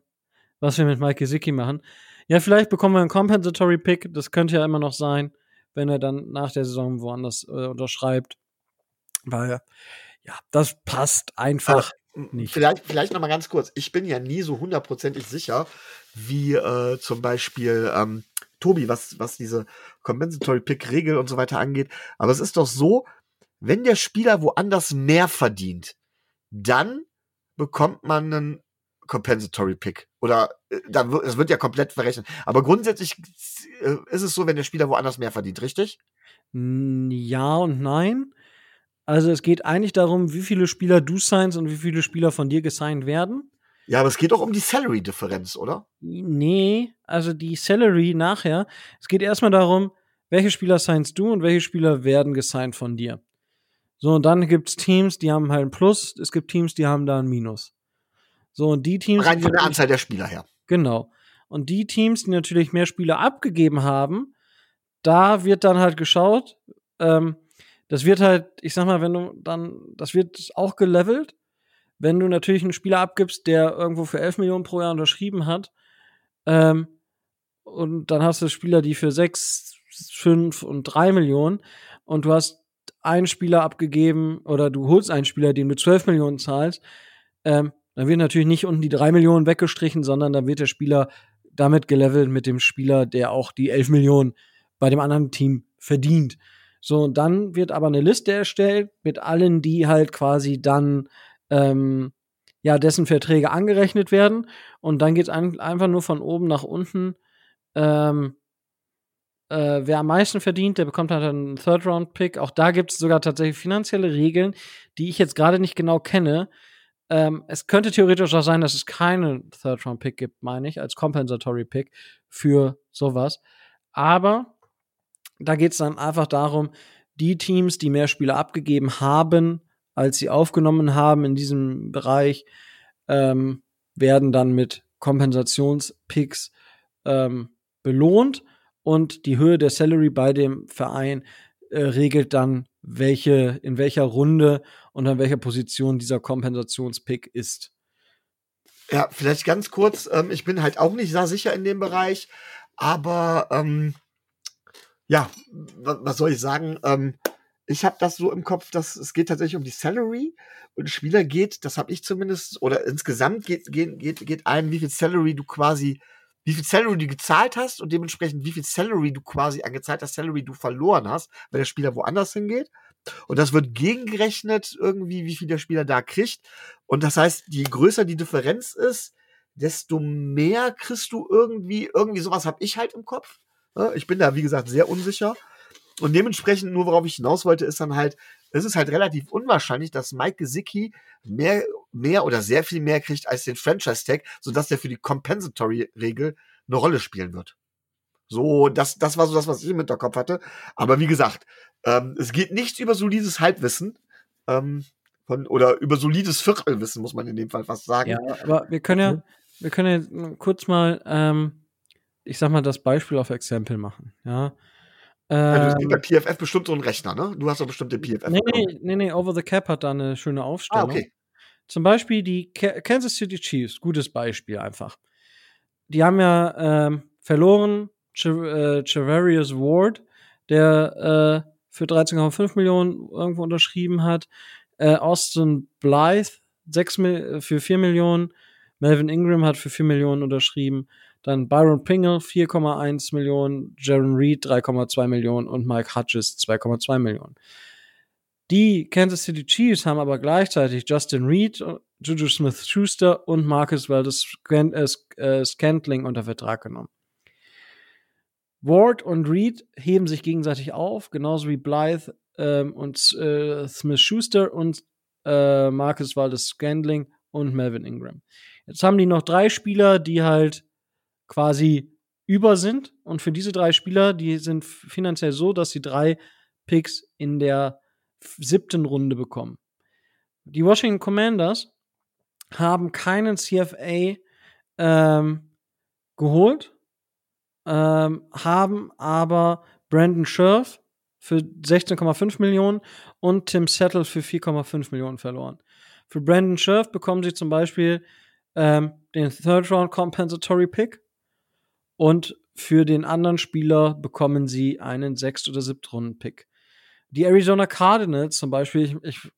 was wir mit Mike Gesicki machen. Ja, vielleicht bekommen wir einen Compensatory Pick, das könnte ja immer noch sein wenn er dann nach der Saison woanders äh, unterschreibt. Weil, ja, das passt einfach Aber, nicht. Vielleicht, vielleicht noch mal ganz kurz. Ich bin ja nie so hundertprozentig sicher, wie äh, zum Beispiel ähm, Tobi, was, was diese Compensatory Pick Regel und so weiter angeht. Aber es ist doch so, wenn der Spieler woanders mehr verdient, dann bekommt man einen Compensatory Pick. Oder äh, da wird, das wird ja komplett verrechnet. Aber grundsätzlich äh, ist es so, wenn der Spieler woanders mehr verdient, richtig? Ja und nein. Also es geht eigentlich darum, wie viele Spieler du signst und wie viele Spieler von dir gesigned werden. Ja, aber es geht doch um die Salary-Differenz, oder? Nee, also die Salary nachher. Es geht erstmal darum, welche Spieler signst du und welche Spieler werden gesigned von dir. So, und dann gibt es Teams, die haben halt ein Plus, es gibt Teams, die haben da ein Minus. So, und die Teams. Rein von der Anzahl der Spieler her. Genau. Und die Teams, die natürlich mehr Spieler abgegeben haben, da wird dann halt geschaut, ähm, das wird halt, ich sag mal, wenn du dann, das wird auch gelevelt. Wenn du natürlich einen Spieler abgibst, der irgendwo für 11 Millionen pro Jahr unterschrieben hat, ähm, und dann hast du Spieler, die für 6, 5 und 3 Millionen und du hast einen Spieler abgegeben oder du holst einen Spieler, den du 12 Millionen zahlst, ähm, dann wird natürlich nicht unten die drei Millionen weggestrichen, sondern dann wird der Spieler damit gelevelt mit dem Spieler, der auch die elf Millionen bei dem anderen Team verdient. So, dann wird aber eine Liste erstellt mit allen, die halt quasi dann ähm, ja dessen Verträge angerechnet werden. Und dann geht es ein, einfach nur von oben nach unten. Ähm, äh, wer am meisten verdient, der bekommt halt einen Third-Round-Pick. Auch da gibt es sogar tatsächlich finanzielle Regeln, die ich jetzt gerade nicht genau kenne, ähm, es könnte theoretisch auch sein, dass es keinen Third-Round-Pick gibt, meine ich, als Compensatory-Pick für sowas. Aber da geht es dann einfach darum, die Teams, die mehr Spieler abgegeben haben, als sie aufgenommen haben in diesem Bereich, ähm, werden dann mit Kompensationspicks ähm, belohnt und die Höhe der Salary bei dem Verein äh, regelt dann, welche, in welcher Runde und an welcher Position dieser Kompensationspick ist. Ja, vielleicht ganz kurz, ähm, ich bin halt auch nicht sehr sicher in dem Bereich, aber ähm, ja, was soll ich sagen? Ähm, ich habe das so im Kopf, dass es geht tatsächlich um die Salary und Spieler geht, das habe ich zumindest, oder insgesamt geht, geht, geht, geht ein, wie viel Salary du quasi wie viel Salary du gezahlt hast und dementsprechend wie viel Salary du quasi an gezahlter Salary du verloren hast, wenn der Spieler woanders hingeht. Und das wird gegengerechnet irgendwie, wie viel der Spieler da kriegt. Und das heißt, je größer die Differenz ist, desto mehr kriegst du irgendwie, irgendwie sowas habe ich halt im Kopf. Ich bin da, wie gesagt, sehr unsicher. Und dementsprechend, nur worauf ich hinaus wollte, ist dann halt, es ist halt relativ unwahrscheinlich, dass Mike Gesicki mehr, mehr oder sehr viel mehr kriegt als den Franchise-Tag, sodass der für die Compensatory-Regel eine Rolle spielen wird. So, das, das war so das, was ich im Hinterkopf hatte. Aber wie gesagt, ähm, es geht nicht über solides Halbwissen. Ähm, von, oder über solides Viertelwissen, muss man in dem Fall fast sagen. Ja, aber wir können ja, wir können ja kurz mal, ähm, ich sag mal, das Beispiel auf Exempel machen. Ja. Also es gibt bei ähm, PFF bestimmt so einen Rechner, ne? Du hast doch bestimmt den PFF. Nee, nee, nee, nee, Over the Cap hat da eine schöne Aufstellung. Ah, okay. Zum Beispiel die Kansas City Chiefs, gutes Beispiel einfach. Die haben ja ähm, verloren Ch äh, Ward, der äh, für 13,5 Millionen irgendwo unterschrieben hat. Äh, Austin Blythe 6 Mil für 4 Millionen. Melvin Ingram hat für 4 Millionen unterschrieben. Dann Byron Pringle 4,1 Millionen, Jaron Reed 3,2 Millionen und Mike Hutchins 2,2 Millionen. Die Kansas City Chiefs haben aber gleichzeitig Justin Reed, Juju Smith-Schuster und Marcus Valdez äh, Scantling unter Vertrag genommen. Ward und Reed heben sich gegenseitig auf, genauso wie Blythe ähm, und äh, Smith-Schuster und äh, Marcus Valdez Scantling und Melvin Ingram. Jetzt haben die noch drei Spieler, die halt quasi über sind. Und für diese drei Spieler, die sind finanziell so, dass sie drei Picks in der siebten Runde bekommen. Die Washington Commanders haben keinen CFA ähm, geholt, ähm, haben aber Brandon Scherf für 16,5 Millionen und Tim Settle für 4,5 Millionen verloren. Für Brandon Scherf bekommen sie zum Beispiel ähm, den Third Round Compensatory Pick und für den anderen Spieler bekommen sie einen Sechst- oder Siebtrunden-Pick. Die Arizona Cardinals zum Beispiel, ich, ich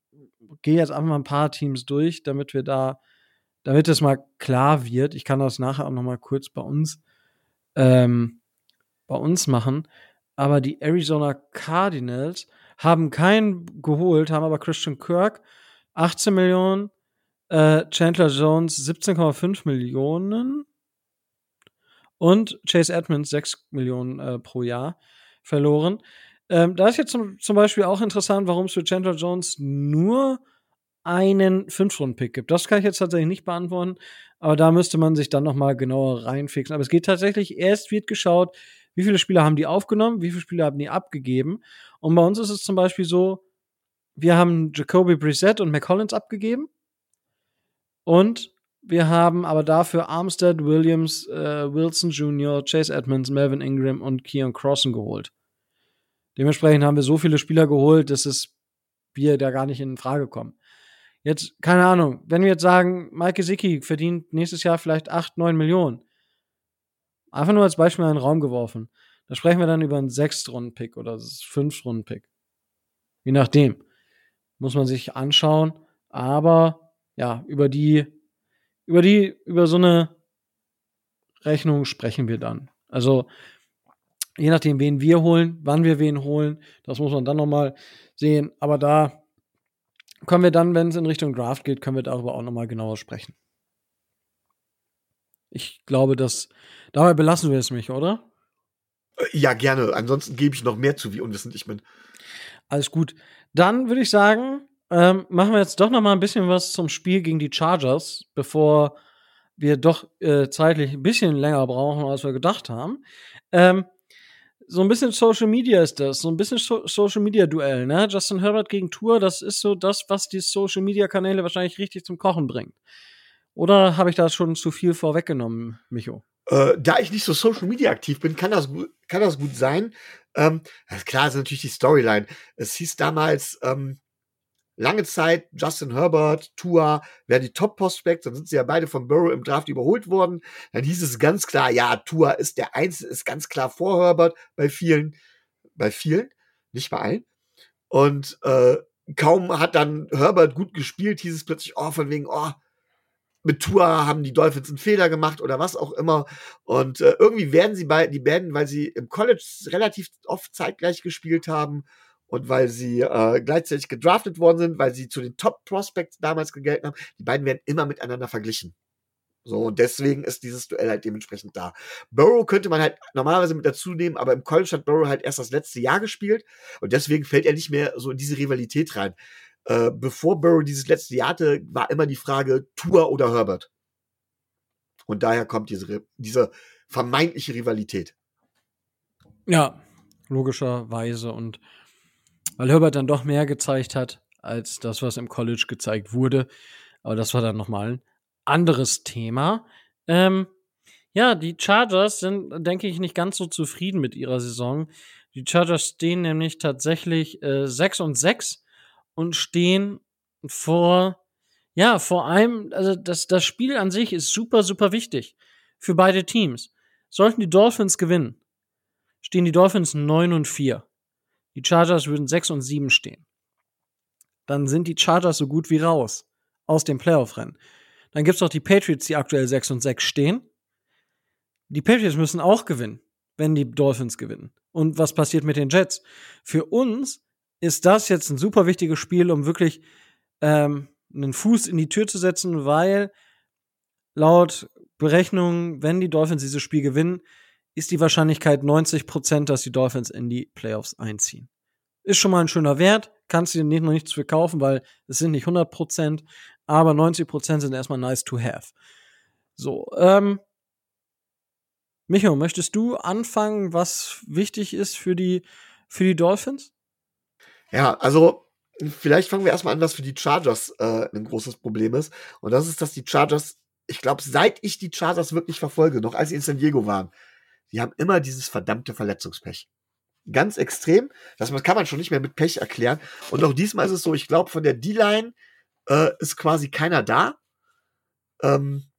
gehe jetzt einfach mal ein paar Teams durch, damit wir da, damit es mal klar wird. Ich kann das nachher auch noch mal kurz bei uns, ähm, bei uns machen. Aber die Arizona Cardinals haben keinen geholt, haben aber Christian Kirk 18 Millionen, äh, Chandler Jones 17,5 Millionen und Chase Edmonds 6 Millionen äh, pro Jahr verloren. Ähm, da ist jetzt zum, zum Beispiel auch interessant, warum es für Chandler Jones nur einen Fünf-Runden-Pick gibt. Das kann ich jetzt tatsächlich nicht beantworten, aber da müsste man sich dann noch mal genauer reinfixen. Aber es geht tatsächlich, erst wird geschaut, wie viele Spieler haben die aufgenommen, wie viele Spieler haben die abgegeben. Und bei uns ist es zum Beispiel so, wir haben Jacoby Brissett und McCollins abgegeben und wir haben aber dafür Armstead, Williams, äh, Wilson Jr., Chase Edmonds, Melvin Ingram und Keon Crossen geholt. Dementsprechend haben wir so viele Spieler geholt, dass es wir da gar nicht in Frage kommen. Jetzt, keine Ahnung, wenn wir jetzt sagen, Mike Gesicki verdient nächstes Jahr vielleicht 8, 9 Millionen. Einfach nur als Beispiel in den Raum geworfen. Da sprechen wir dann über einen Sechstrunden-Pick oder Fünf-Runden-Pick. Je nachdem. Muss man sich anschauen. Aber ja, über die über die, über so eine Rechnung sprechen wir dann. Also, je nachdem, wen wir holen, wann wir wen holen, das muss man dann nochmal sehen. Aber da können wir dann, wenn es in Richtung Draft geht, können wir darüber auch nochmal genauer sprechen. Ich glaube, dass dabei belassen wir es mich, oder? Äh, ja, gerne. Ansonsten gebe ich noch mehr zu, wie unwissend ich bin. Alles gut. Dann würde ich sagen, ähm, machen wir jetzt doch noch mal ein bisschen was zum Spiel gegen die Chargers, bevor wir doch äh, zeitlich ein bisschen länger brauchen, als wir gedacht haben. Ähm, so ein bisschen Social Media ist das, so ein bisschen so Social Media Duell, ne? Justin Herbert gegen Tour, das ist so das, was die Social Media Kanäle wahrscheinlich richtig zum Kochen bringt. Oder habe ich da schon zu viel vorweggenommen, Micho? Äh, da ich nicht so Social Media aktiv bin, kann das, kann das gut sein. Ähm, klar, ist natürlich die Storyline. Es hieß damals, ähm, lange Zeit Justin Herbert, Tua, wer die Top-Prospects, dann sind sie ja beide von Burrow im Draft überholt worden. Dann hieß es ganz klar, ja, Tua ist der Einzige, ist ganz klar vor Herbert bei vielen, bei vielen, nicht bei allen. Und äh, kaum hat dann Herbert gut gespielt, hieß es plötzlich, oh, von wegen, oh, mit Tour haben die Dolphins einen Fehler gemacht oder was auch immer. Und äh, irgendwie werden sie bei, die werden, weil sie im College relativ oft zeitgleich gespielt haben und weil sie äh, gleichzeitig gedraftet worden sind, weil sie zu den Top Prospects damals gegelten haben, die beiden werden immer miteinander verglichen. So, und deswegen ist dieses Duell halt dementsprechend da. Burrow könnte man halt normalerweise mit dazu nehmen, aber im College hat Burrow halt erst das letzte Jahr gespielt und deswegen fällt er nicht mehr so in diese Rivalität rein. Äh, bevor Burrow dieses letzte Jahr hatte, war immer die Frage Tour oder Herbert. Und daher kommt diese, diese vermeintliche Rivalität. Ja, logischerweise. Und weil Herbert dann doch mehr gezeigt hat, als das, was im College gezeigt wurde. Aber das war dann nochmal ein anderes Thema. Ähm, ja, die Chargers sind, denke ich, nicht ganz so zufrieden mit ihrer Saison. Die Chargers stehen nämlich tatsächlich äh, 6 und 6 und stehen vor, ja, vor allem, also das, das Spiel an sich ist super, super wichtig für beide Teams. Sollten die Dolphins gewinnen, stehen die Dolphins 9 und 4. Die Chargers würden 6 und 7 stehen. Dann sind die Chargers so gut wie raus aus dem Playoff-Rennen. Dann gibt's auch die Patriots, die aktuell 6 und 6 stehen. Die Patriots müssen auch gewinnen, wenn die Dolphins gewinnen. Und was passiert mit den Jets? Für uns ist das jetzt ein super wichtiges Spiel, um wirklich ähm, einen Fuß in die Tür zu setzen, weil laut Berechnungen, wenn die Dolphins dieses Spiel gewinnen, ist die Wahrscheinlichkeit 90 Prozent, dass die Dolphins in die Playoffs einziehen. Ist schon mal ein schöner Wert, kannst du dir nicht noch nichts verkaufen, weil es sind nicht 100 Prozent, aber 90 Prozent sind erstmal nice to have. So, ähm, Micho, möchtest du anfangen, was wichtig ist für die, für die Dolphins? Ja, also vielleicht fangen wir erstmal an, was für die Chargers äh, ein großes Problem ist. Und das ist, dass die Chargers, ich glaube, seit ich die Chargers wirklich verfolge, noch als sie in San Diego waren, die haben immer dieses verdammte Verletzungspech. Ganz extrem. Das kann man schon nicht mehr mit Pech erklären. Und auch diesmal ist es so, ich glaube, von der D-Line äh, ist quasi keiner da. Ähm,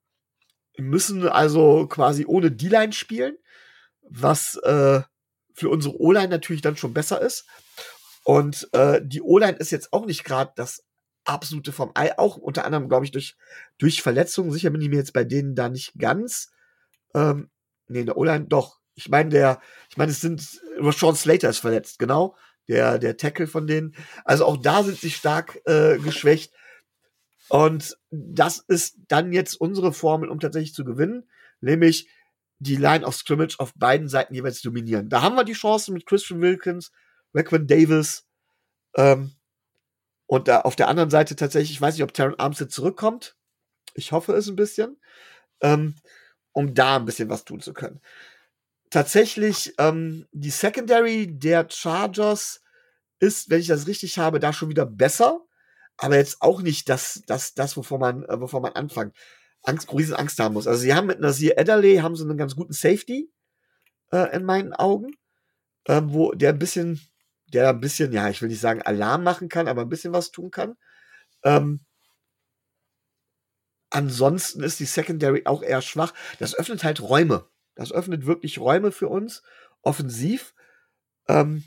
müssen also quasi ohne D-Line spielen, was äh, für unsere O-Line natürlich dann schon besser ist. Und äh, die O-Line ist jetzt auch nicht gerade das absolute vom Ei, auch unter anderem, glaube ich, durch, durch Verletzungen. Sicher bin ich mir jetzt bei denen da nicht ganz. Ähm, nee, der O-Line, doch. Ich meine, der, ich meine, es sind, Sean Slater ist verletzt, genau. Der, der Tackle von denen. Also auch da sind sie stark äh, geschwächt. Und das ist dann jetzt unsere Formel, um tatsächlich zu gewinnen, nämlich die Line of Scrimmage auf beiden Seiten jeweils dominieren. Da haben wir die Chance mit Christian Wilkins, Raquan Davis, ähm, und da auf der anderen Seite tatsächlich, ich weiß nicht, ob Taron Armstead zurückkommt. Ich hoffe es ein bisschen, ähm, um da ein bisschen was tun zu können. Tatsächlich, ähm, die Secondary der Chargers ist, wenn ich das richtig habe, da schon wieder besser aber jetzt auch nicht das, das, das, wovor man, äh, wovor man anfängt, Angst, riesen Angst haben muss. Also sie haben mit Nasir Ederle haben sie einen ganz guten Safety äh, in meinen Augen, äh, wo der ein bisschen, der ein bisschen, ja, ich will nicht sagen Alarm machen kann, aber ein bisschen was tun kann. Ähm, ansonsten ist die Secondary auch eher schwach. Das öffnet halt Räume. Das öffnet wirklich Räume für uns, offensiv. Ähm,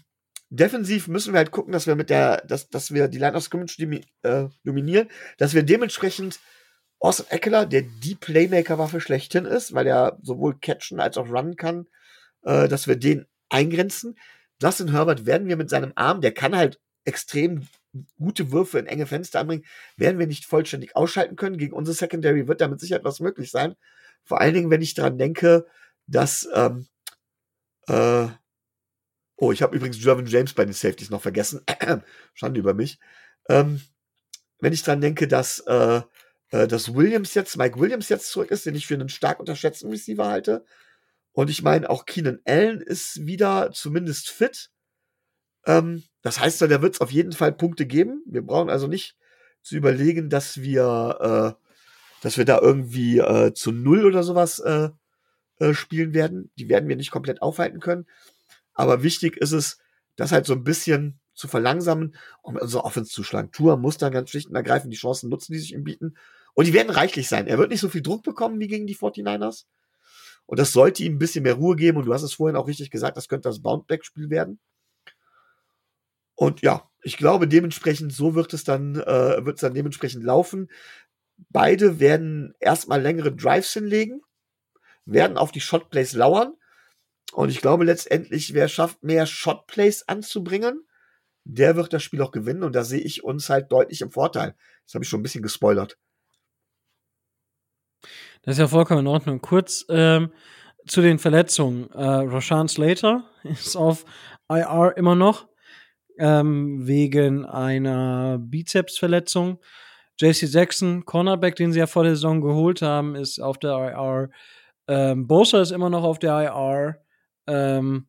defensiv müssen wir halt gucken, dass wir mit der, dass, dass wir die Line of Scrimmage äh, dominieren, dass wir dementsprechend Austin Eckler, der die Playmaker-Waffe schlechthin ist, weil er sowohl catchen als auch runnen kann, äh, dass wir den eingrenzen. Justin Herbert werden wir mit seinem Arm, der kann halt extrem gute Würfe in enge Fenster anbringen, werden wir nicht vollständig ausschalten können. Gegen unsere Secondary wird damit sicher etwas möglich sein. Vor allen Dingen, wenn ich daran denke, dass ähm, äh, Oh, ich habe übrigens Jervin James bei den Safeties noch vergessen. Schande über mich. Ähm, wenn ich dran denke, dass, äh, äh, dass Williams jetzt, Mike Williams jetzt zurück ist, den ich für einen stark unterschätzten Receiver halte. Und ich meine, auch Keenan Allen ist wieder zumindest fit. Ähm, das heißt, da wird es auf jeden Fall Punkte geben. Wir brauchen also nicht zu überlegen, dass wir, äh, dass wir da irgendwie äh, zu null oder sowas äh, äh, spielen werden. Die werden wir nicht komplett aufhalten können. Aber wichtig ist es, das halt so ein bisschen zu verlangsamen, um unsere Offense zu schlagen. Tour muss dann ganz schlicht und ergreifend die Chancen nutzen, die sich ihm bieten. Und die werden reichlich sein. Er wird nicht so viel Druck bekommen wie gegen die 49ers. Und das sollte ihm ein bisschen mehr Ruhe geben. Und du hast es vorhin auch richtig gesagt, das könnte das Boundback-Spiel werden. Und ja, ich glaube, dementsprechend, so wird es dann, äh, wird es dann dementsprechend laufen. beide werden erstmal längere Drives hinlegen, werden auf die Shotplays lauern. Und ich glaube letztendlich, wer schafft, mehr Shotplays anzubringen, der wird das Spiel auch gewinnen. Und da sehe ich uns halt deutlich im Vorteil. Das habe ich schon ein bisschen gespoilert. Das ist ja vollkommen in Ordnung. Kurz ähm, zu den Verletzungen. Äh, Roshan Slater ist auf IR immer noch ähm, wegen einer Bizepsverletzung. JC Jackson, Cornerback, den sie ja vor der Saison geholt haben, ist auf der IR. Ähm, Bosa ist immer noch auf der IR. Ähm,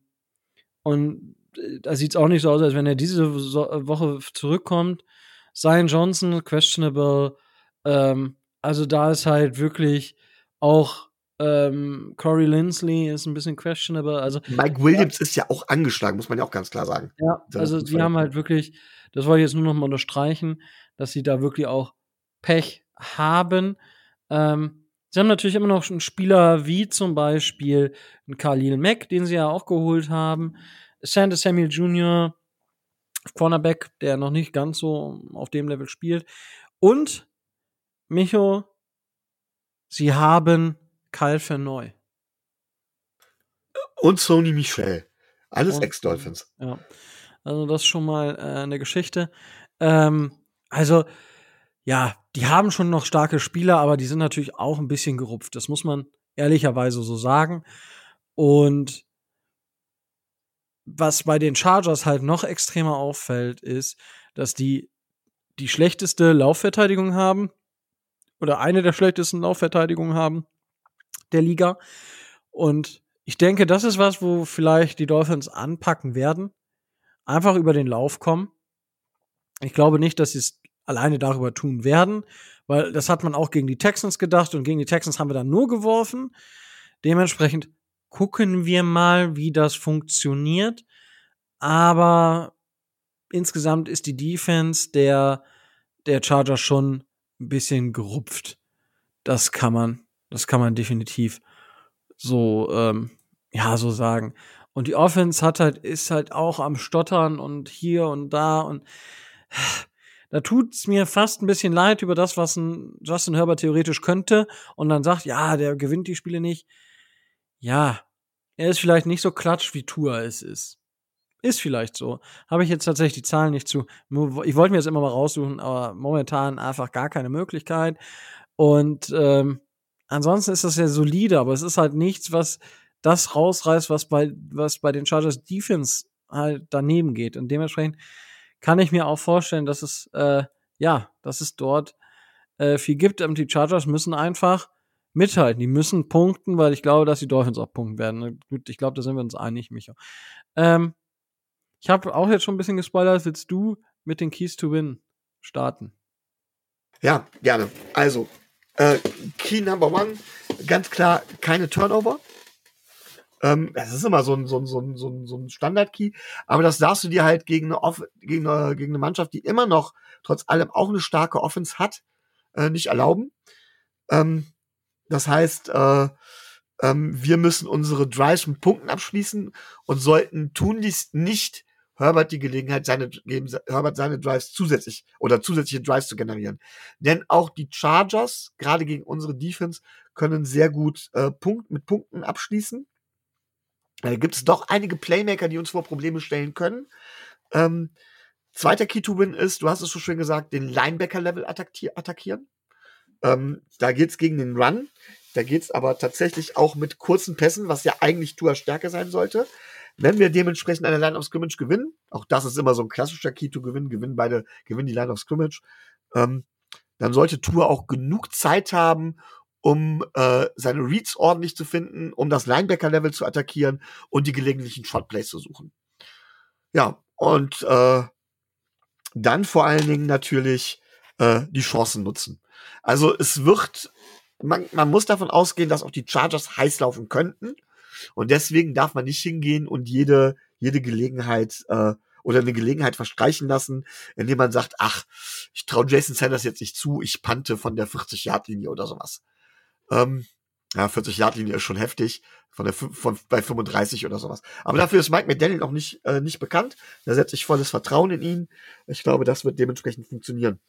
und äh, da sieht es auch nicht so aus, als wenn er diese Woche zurückkommt. Zion Johnson, questionable. Ähm, also da ist halt wirklich auch ähm, Corey Lindsley ist ein bisschen questionable. Also, Mike Williams ja. ist ja auch angeschlagen, muss man ja auch ganz klar sagen. Ja, also die haben halt wirklich, das wollte ich jetzt nur noch mal unterstreichen, dass sie da wirklich auch Pech haben. Ähm, sie haben natürlich immer noch einen Spieler wie zum Beispiel einen Khalil Mack, den sie ja auch geholt haben. Santa Samuel Jr., Cornerback, der noch nicht ganz so auf dem Level spielt. Und Micho, sie haben Kyle Verneu. Und Sony Michel. Alles Ex-Dolphins. Ja. Also das ist schon mal äh, eine Geschichte. Ähm, also, ja, die haben schon noch starke Spieler, aber die sind natürlich auch ein bisschen gerupft. Das muss man ehrlicherweise so sagen. Und was bei den Chargers halt noch extremer auffällt, ist, dass die die schlechteste Laufverteidigung haben oder eine der schlechtesten Laufverteidigungen haben der Liga. Und ich denke, das ist was, wo vielleicht die Dolphins anpacken werden. Einfach über den Lauf kommen. Ich glaube nicht, dass sie es alleine darüber tun werden, weil das hat man auch gegen die Texans gedacht und gegen die Texans haben wir dann nur geworfen. Dementsprechend gucken wir mal, wie das funktioniert. Aber insgesamt ist die Defense der, der Charger schon ein bisschen gerupft. Das kann man das kann man definitiv so, ähm, ja, so sagen. Und die Offense hat halt, ist halt auch am Stottern und hier und da und da tut's mir fast ein bisschen leid über das, was ein Justin Herbert theoretisch könnte und dann sagt, ja, der gewinnt die Spiele nicht. Ja, er ist vielleicht nicht so klatsch, wie Tour es ist. Ist vielleicht so. Habe ich jetzt tatsächlich die Zahlen nicht zu. Ich wollte mir das immer mal raussuchen, aber momentan einfach gar keine Möglichkeit. Und ähm, ansonsten ist das ja solide, aber es ist halt nichts, was das rausreißt, was bei, was bei den Chargers Defense halt daneben geht. Und dementsprechend kann ich mir auch vorstellen, dass es, äh, ja, dass es dort äh, viel gibt. Und die Chargers müssen einfach mithalten. Die müssen punkten, weil ich glaube, dass die Dolphins auch punkten werden. Gut, ich glaube, da sind wir uns einig, Micho. Ähm, ich habe auch jetzt schon ein bisschen gespoilert. Willst du mit den Keys to Win starten? Ja, gerne. Also, äh, Key Number One, ganz klar keine Turnover. Ähm, das ist immer so ein, so ein, so ein, so ein, so ein Standard-Key, aber das darfst du dir halt gegen eine, Off gegen, eine, gegen eine Mannschaft, die immer noch trotz allem auch eine starke Offense hat, äh, nicht erlauben. Ähm, das heißt, äh, ähm, wir müssen unsere Drives mit Punkten abschließen und sollten tun dies nicht Herbert die Gelegenheit, seine, geben Herbert seine Drives zusätzlich oder zusätzliche Drives zu generieren. Denn auch die Chargers, gerade gegen unsere Defense, können sehr gut äh, Punkt, mit Punkten abschließen. Da gibt es doch einige Playmaker, die uns vor Probleme stellen können. Ähm, zweiter Key to Win ist, du hast es so schön gesagt, den Linebacker-Level attackieren. Ähm, da geht's gegen den Run. Da geht's aber tatsächlich auch mit kurzen Pässen, was ja eigentlich Tour Stärke sein sollte. Wenn wir dementsprechend eine Line of Scrimmage gewinnen, auch das ist immer so ein klassischer Key to gewinnen, gewinnen beide, gewinnen die Line of Scrimmage, ähm, dann sollte Tour auch genug Zeit haben, um äh, seine Reads ordentlich zu finden, um das Linebacker-Level zu attackieren und die gelegentlichen Shotplays zu suchen. Ja, und äh, dann vor allen Dingen natürlich äh, die Chancen nutzen. Also es wird, man, man muss davon ausgehen, dass auch die Chargers heiß laufen könnten. Und deswegen darf man nicht hingehen und jede, jede Gelegenheit äh, oder eine Gelegenheit verstreichen lassen, indem man sagt, ach, ich traue Jason Sanders jetzt nicht zu, ich pante von der 40-Yard-Linie oder sowas. Ähm, ja, 40-Yard-Linie ist schon heftig, von der von bei 35 oder sowas. Aber dafür ist Mike McDaniel noch nicht äh, nicht bekannt. Da setze ich volles Vertrauen in ihn. Ich glaube, das wird dementsprechend funktionieren.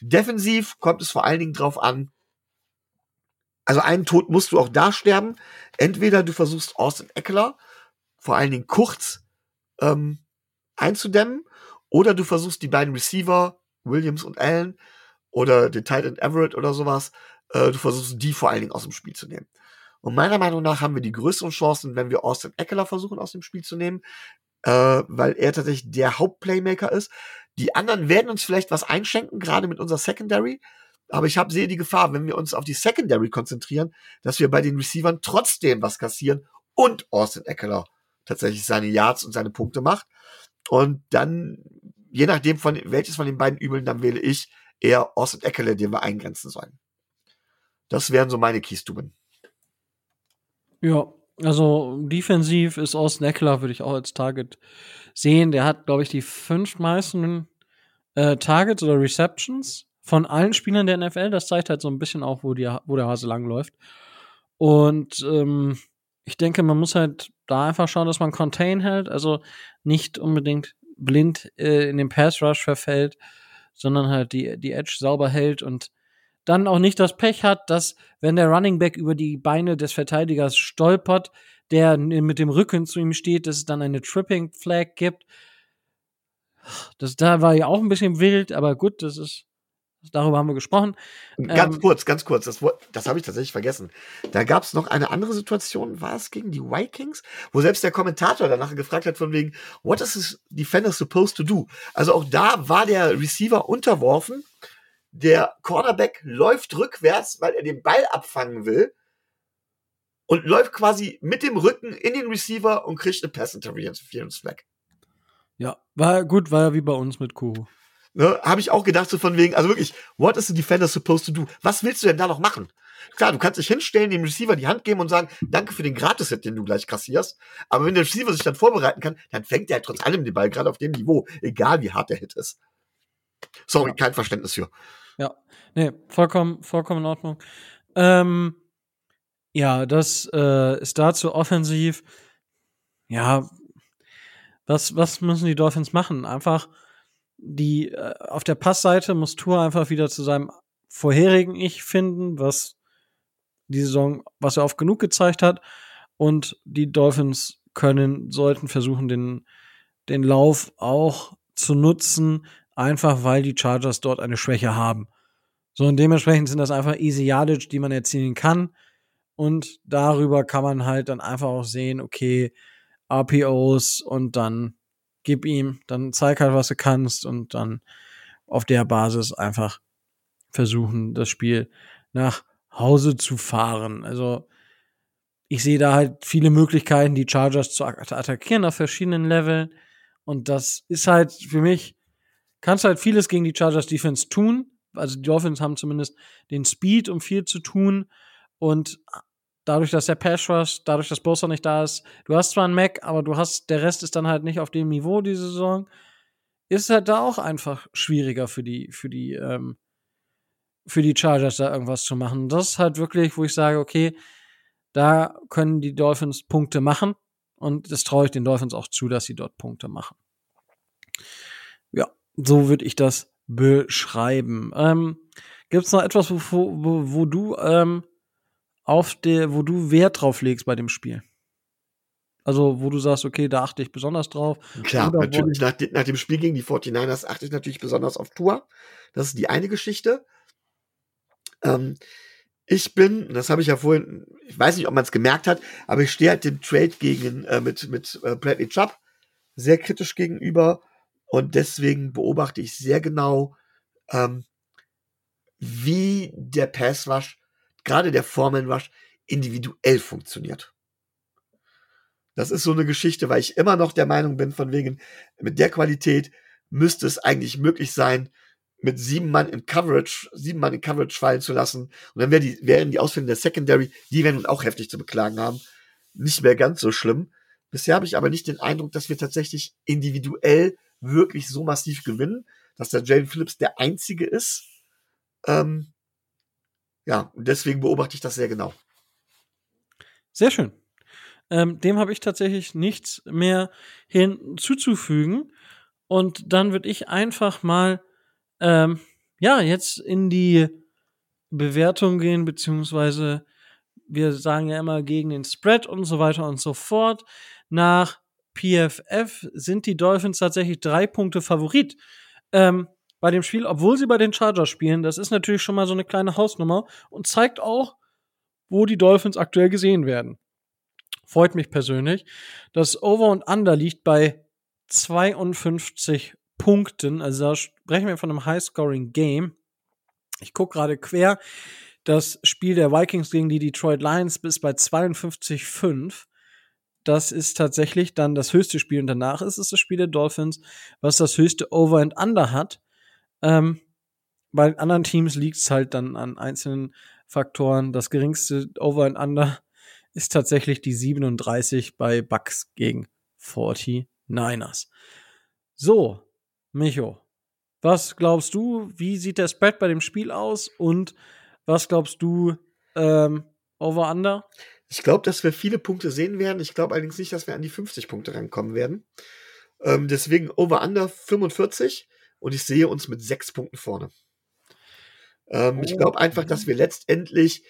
Defensiv kommt es vor allen Dingen drauf an, also einen Tod musst du auch da sterben. Entweder du versuchst Austin Eckler vor allen Dingen kurz ähm, einzudämmen, oder du versuchst die beiden Receiver, Williams und Allen, oder den Titan Everett oder sowas, äh, du versuchst die vor allen Dingen aus dem Spiel zu nehmen. Und meiner Meinung nach haben wir die größeren Chancen, wenn wir Austin Eckler versuchen aus dem Spiel zu nehmen, äh, weil er tatsächlich der Hauptplaymaker ist. Die anderen werden uns vielleicht was einschenken, gerade mit unserer Secondary. Aber ich habe sehe die Gefahr, wenn wir uns auf die Secondary konzentrieren, dass wir bei den Receivern trotzdem was kassieren und Austin Eckler tatsächlich seine Yards und seine Punkte macht. Und dann, je nachdem, von welches von den beiden Übeln, dann wähle ich eher Austin Eckler, den wir eingrenzen sollen. Das wären so meine Keystuben. Ja, also defensiv ist Austin Eckler, würde ich auch als Target sehen. Der hat, glaube ich, die fünf meisten äh, Targets oder Receptions von allen Spielern der NFL. Das zeigt halt so ein bisschen auch, wo, die, wo der Hase langläuft. Und ähm, ich denke, man muss halt da einfach schauen, dass man Contain hält, also nicht unbedingt blind äh, in den Pass Rush verfällt, sondern halt die, die Edge sauber hält und dann auch nicht das Pech hat, dass wenn der Running Back über die Beine des Verteidigers stolpert, der mit dem Rücken zu ihm steht, dass es dann eine Tripping Flag gibt. Das da war ja auch ein bisschen wild, aber gut, das ist darüber haben wir gesprochen. Ganz ähm, kurz, ganz kurz, das, das habe ich tatsächlich vergessen. Da gab es noch eine andere Situation, war es gegen die Vikings, wo selbst der Kommentator danach gefragt hat von wegen, what is this defender supposed to do? Also auch da war der Receiver unterworfen der Cornerback läuft rückwärts, weil er den Ball abfangen will und läuft quasi mit dem Rücken in den Receiver und kriegt eine Pass Interference Flag. Ja, war gut, war ja wie bei uns mit Kuhu. Ne, Habe ich auch gedacht, so von wegen, also wirklich, what is the defender supposed to do? Was willst du denn da noch machen? Klar, du kannst dich hinstellen, dem Receiver die Hand geben und sagen, danke für den Gratis-Hit, den du gleich kassierst. Aber wenn der Receiver sich dann vorbereiten kann, dann fängt er trotz allem den Ball gerade auf dem Niveau, egal wie hart der Hit ist. Sorry, kein Verständnis für. Ja, nee, vollkommen, vollkommen in Ordnung. Ähm, ja, das äh, ist dazu offensiv. Ja, was, was müssen die Dolphins machen? Einfach die äh, auf der Passseite muss Tour einfach wieder zu seinem vorherigen Ich finden, was die Saison, was er oft genug gezeigt hat. Und die Dolphins können, sollten versuchen, den, den Lauf auch zu nutzen, einfach weil die Chargers dort eine Schwäche haben. So, und dementsprechend sind das einfach easy Yardage, die man erzielen kann. Und darüber kann man halt dann einfach auch sehen, okay, RPOs und dann gib ihm, dann zeig halt, was du kannst und dann auf der Basis einfach versuchen, das Spiel nach Hause zu fahren. Also, ich sehe da halt viele Möglichkeiten, die Chargers zu attackieren auf verschiedenen Leveln. Und das ist halt für mich kannst halt vieles gegen die Chargers Defense tun. Also die Dolphins haben zumindest den Speed, um viel zu tun. Und dadurch, dass der Pass Rush, dadurch, dass Bosa nicht da ist, du hast zwar einen Mac, aber du hast, der Rest ist dann halt nicht auf dem Niveau diese Saison, ist halt da auch einfach schwieriger für die, für die, ähm, für die Chargers da irgendwas zu machen. Das ist halt wirklich, wo ich sage, okay, da können die Dolphins Punkte machen und das traue ich den Dolphins auch zu, dass sie dort Punkte machen. Ja, so würde ich das beschreiben. Ähm, Gibt es noch etwas, wo, wo, wo du ähm, auf der, wo du Wert drauf legst bei dem Spiel? Also, wo du sagst, okay, da achte ich besonders drauf. Klar, Oder natürlich nach, nach, dem Spiel gegen die 49ers achte ich natürlich besonders auf Tour. Das ist die eine Geschichte. Ähm, ich bin, das habe ich ja vorhin, ich weiß nicht, ob man es gemerkt hat, aber ich stehe halt dem Trade gegen äh, mit mit äh, Bradley Chubb sehr kritisch gegenüber und deswegen beobachte ich sehr genau, ähm, wie der Pass Rush, gerade der Foreman Rush, individuell funktioniert. Das ist so eine Geschichte, weil ich immer noch der Meinung bin, von wegen, mit der Qualität müsste es eigentlich möglich sein, mit sieben Mann in Coverage, sieben Mann in Coverage fallen zu lassen. Und dann wär die, wären die Ausfälle der Secondary, die werden auch heftig zu beklagen haben, nicht mehr ganz so schlimm. Bisher habe ich aber nicht den Eindruck, dass wir tatsächlich individuell wirklich so massiv gewinnen, dass der Jalen Phillips der einzige ist. Ähm, ja, und deswegen beobachte ich das sehr genau. Sehr schön. Ähm, dem habe ich tatsächlich nichts mehr hinzuzufügen. Und dann würde ich einfach mal ähm, ja, jetzt in die Bewertung gehen, beziehungsweise wir sagen ja immer gegen den Spread und so weiter und so fort. Nach PFF sind die Dolphins tatsächlich drei Punkte Favorit. Ähm, bei dem Spiel, obwohl sie bei den Chargers spielen, das ist natürlich schon mal so eine kleine Hausnummer und zeigt auch, wo die Dolphins aktuell gesehen werden. Freut mich persönlich. Das Over und Under liegt bei 52 Punkten. Also da sprechen wir von einem High-Scoring-Game. Ich gucke gerade quer. Das Spiel der Vikings gegen die Detroit Lions ist bei 52,5. Das ist tatsächlich dann das höchste Spiel und danach ist es das Spiel der Dolphins, was das höchste Over and Under hat. Ähm, bei anderen Teams liegt es halt dann an einzelnen Faktoren. Das geringste Over and Under ist tatsächlich die 37 bei Bucks gegen 49ers. So, Micho, was glaubst du, wie sieht der Spread bei dem Spiel aus und was glaubst du, ähm, over under? Ich glaube, dass wir viele Punkte sehen werden. Ich glaube allerdings nicht, dass wir an die 50 Punkte rankommen werden. Ähm, deswegen over under 45 und ich sehe uns mit sechs Punkten vorne. Ähm, oh. Ich glaube einfach, dass wir letztendlich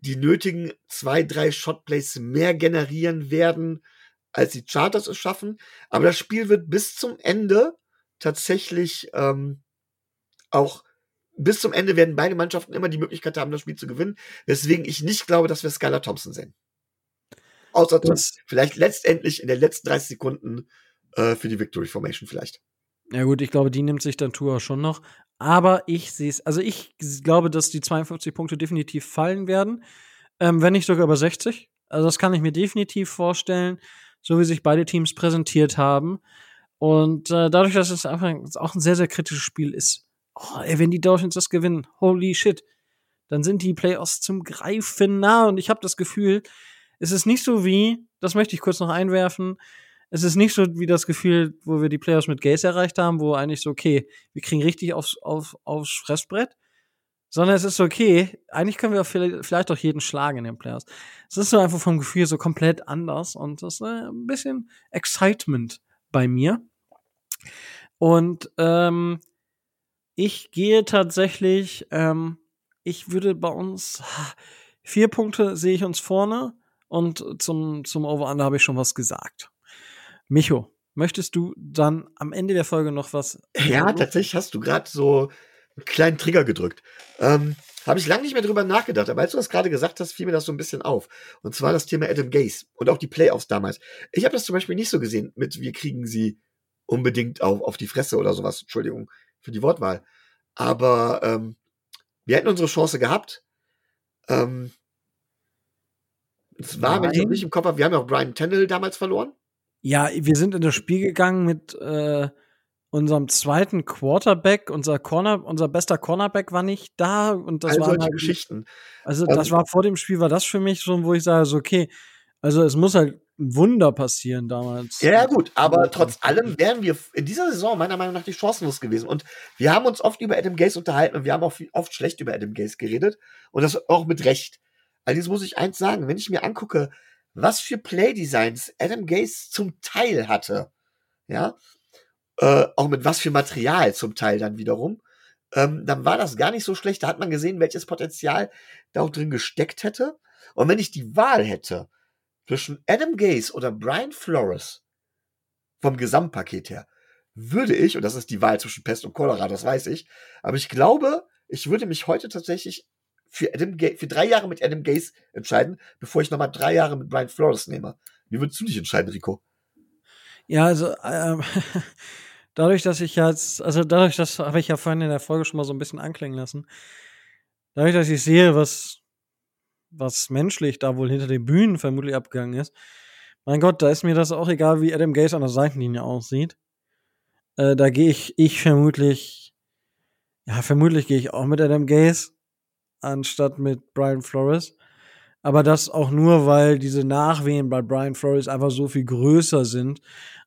die nötigen zwei, drei Shotplays mehr generieren werden, als die Charters es schaffen. Aber das Spiel wird bis zum Ende tatsächlich ähm, auch bis zum Ende werden beide Mannschaften immer die Möglichkeit haben, das Spiel zu gewinnen. Weswegen ich nicht glaube, dass wir Skylar Thompson sehen. Außer das vielleicht letztendlich in den letzten 30 Sekunden äh, für die Victory Formation vielleicht. Ja gut, ich glaube, die nimmt sich dann Tour schon noch. Aber ich sehe es, also ich glaube, dass die 52 Punkte definitiv fallen werden. Ähm, wenn nicht sogar über 60. Also das kann ich mir definitiv vorstellen, so wie sich beide Teams präsentiert haben. Und äh, dadurch, dass es einfach auch ein sehr, sehr kritisches Spiel ist. Oh, ey, wenn die Dolphins das gewinnen, holy shit, dann sind die Playoffs zum Greifen nah. Und ich habe das Gefühl, es ist nicht so wie, das möchte ich kurz noch einwerfen, es ist nicht so wie das Gefühl, wo wir die Playoffs mit Gaze erreicht haben, wo eigentlich so, okay, wir kriegen richtig aufs, auf, aufs Fressbrett, sondern es ist so, okay, eigentlich können wir vielleicht auch jeden schlagen in den Playoffs. Es ist so einfach vom Gefühl so komplett anders und das ist äh, ein bisschen Excitement bei mir. Und ähm, ich gehe tatsächlich, ähm, ich würde bei uns vier Punkte sehe ich uns vorne und zum, zum Over-Under habe ich schon was gesagt. Micho, möchtest du dann am Ende der Folge noch was? Ja, tatsächlich hast du gerade so einen kleinen Trigger gedrückt. Ähm, habe ich lange nicht mehr drüber nachgedacht, aber als du das gerade gesagt hast, fiel mir das so ein bisschen auf. Und zwar das Thema Adam Gaze und auch die Playoffs damals. Ich habe das zum Beispiel nicht so gesehen mit, wir kriegen sie unbedingt auf, auf die Fresse oder sowas. Entschuldigung für die Wortwahl. Aber ähm, wir hätten unsere Chance gehabt. Ähm, es war, Nein. wenn ich nicht im Kopf habe, wir haben ja auch Brian Tennell damals verloren. Ja, wir sind in das Spiel gegangen mit äh, unserem zweiten Quarterback, unser Corner, unser bester Cornerback war nicht da und das All waren halt, Geschichten. Also das also, war vor dem Spiel war das für mich schon, wo ich sage, so, okay, also es muss halt ein Wunder passieren damals. Ja, gut, aber trotz allem wären wir in dieser Saison meiner Meinung nach die chancenlos gewesen. Und wir haben uns oft über Adam Gaze unterhalten und wir haben auch oft schlecht über Adam Gaze geredet. Und das auch mit Recht. Allerdings muss ich eins sagen, wenn ich mir angucke, was für Playdesigns Adam Gaze zum Teil hatte, ja, äh, auch mit was für Material zum Teil dann wiederum, ähm, dann war das gar nicht so schlecht. Da hat man gesehen, welches Potenzial da auch drin gesteckt hätte. Und wenn ich die Wahl hätte zwischen Adam Gaze oder Brian Flores vom Gesamtpaket her, würde ich, und das ist die Wahl zwischen Pest und Cholera, das weiß ich, aber ich glaube, ich würde mich heute tatsächlich für, Adam für drei Jahre mit Adam Gaze entscheiden, bevor ich nochmal drei Jahre mit Brian Flores nehme. Wie würdest du dich entscheiden, Rico? Ja, also ähm, dadurch, dass ich jetzt, also dadurch, das habe ich ja vorhin in der Folge schon mal so ein bisschen anklingen lassen, dadurch, dass ich sehe, was, was menschlich da wohl hinter den Bühnen vermutlich abgegangen ist, mein Gott, da ist mir das auch egal, wie Adam Gaze an der Seitenlinie aussieht. Äh, da gehe ich, ich vermutlich, ja, vermutlich gehe ich auch mit Adam Gaze anstatt mit Brian Flores. Aber das auch nur, weil diese Nachwehen bei Brian Flores einfach so viel größer sind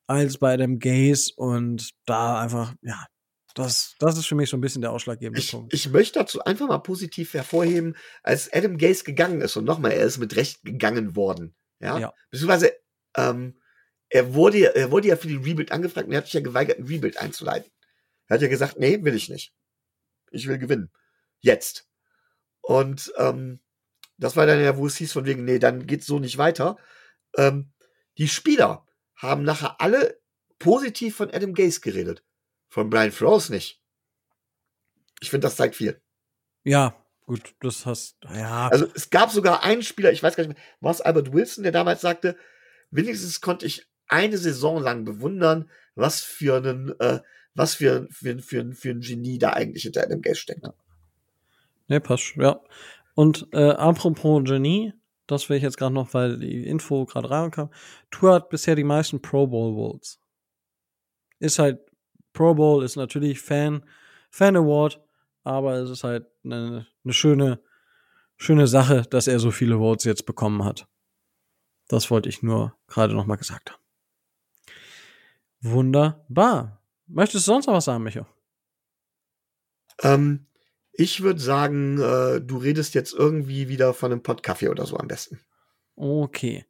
als bei Adam Gaze und da einfach, ja, das, das ist für mich so ein bisschen der ausschlaggebende ich, Punkt. Ich möchte dazu einfach mal positiv hervorheben, als Adam Gaze gegangen ist und nochmal, er ist mit Recht gegangen worden. Ja. ja. Beziehungsweise, ähm, er wurde, er wurde ja für die Rebuild angefragt und er hat sich ja geweigert, ein Rebuild einzuleiten. Er hat ja gesagt, nee, will ich nicht. Ich will gewinnen. Jetzt. Und ähm, das war dann ja, wo es hieß von wegen, nee, dann geht's so nicht weiter. Ähm, die Spieler haben nachher alle positiv von Adam Gaze geredet. Von Brian Flores nicht. Ich finde, das zeigt viel. Ja, gut, das hast, ja. Also es gab sogar einen Spieler, ich weiß gar nicht mehr, war es Albert Wilson, der damals sagte, wenigstens konnte ich eine Saison lang bewundern, was für einen, äh, was für, für, für, für ein Genie da eigentlich hinter Adam Gaze steckt. Ja. Ne, passt, ja. Und äh, apropos Genie, das will ich jetzt gerade noch, weil die Info gerade reinkam. Tour hat bisher die meisten Pro Bowl Votes. Ist halt, Pro Bowl ist natürlich Fan, Fan Award, aber es ist halt eine, eine schöne, schöne Sache, dass er so viele Votes jetzt bekommen hat. Das wollte ich nur gerade noch mal gesagt haben. Wunderbar. Möchtest du sonst noch was sagen, Micho? Ähm, ich würde sagen, äh, du redest jetzt irgendwie wieder von einem Pottkaffee oder so am besten. Okay.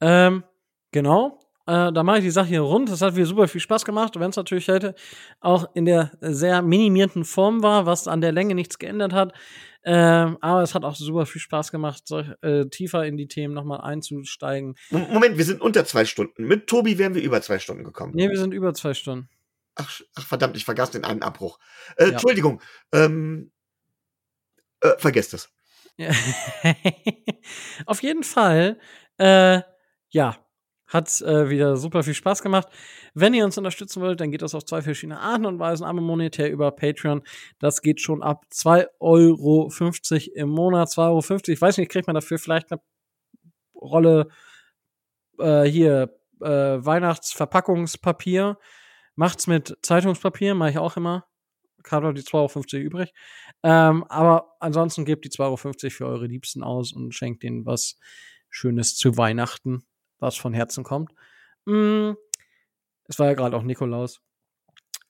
Ähm, genau. Äh, da mache ich die Sache hier rund. Das hat mir super viel Spaß gemacht, wenn es natürlich heute auch in der sehr minimierten Form war, was an der Länge nichts geändert hat. Ähm, aber es hat auch super viel Spaß gemacht, so, äh, tiefer in die Themen nochmal einzusteigen. Moment, wir sind unter zwei Stunden. Mit Tobi wären wir über zwei Stunden gekommen. Nee, wir sind über zwei Stunden. Ach, ach verdammt, ich vergaß den einen Abbruch. Äh, ja. Entschuldigung. Ähm, äh, vergesst es. Auf jeden Fall, äh, ja, hat äh, wieder super viel Spaß gemacht. Wenn ihr uns unterstützen wollt, dann geht das auf zwei verschiedene Arten und Weisen. Einmal monetär über Patreon. Das geht schon ab 2,50 Euro im Monat. 2,50 Euro. Ich weiß nicht, kriegt man dafür vielleicht eine Rolle äh, hier äh, Weihnachtsverpackungspapier. Macht's mit Zeitungspapier, mache ich auch immer. Gerade die 2,50 Euro übrig. Ähm, aber ansonsten gebt die 2,50 Euro für eure Liebsten aus und schenkt denen was Schönes zu Weihnachten, was von Herzen kommt. Mm, es war ja gerade auch Nikolaus.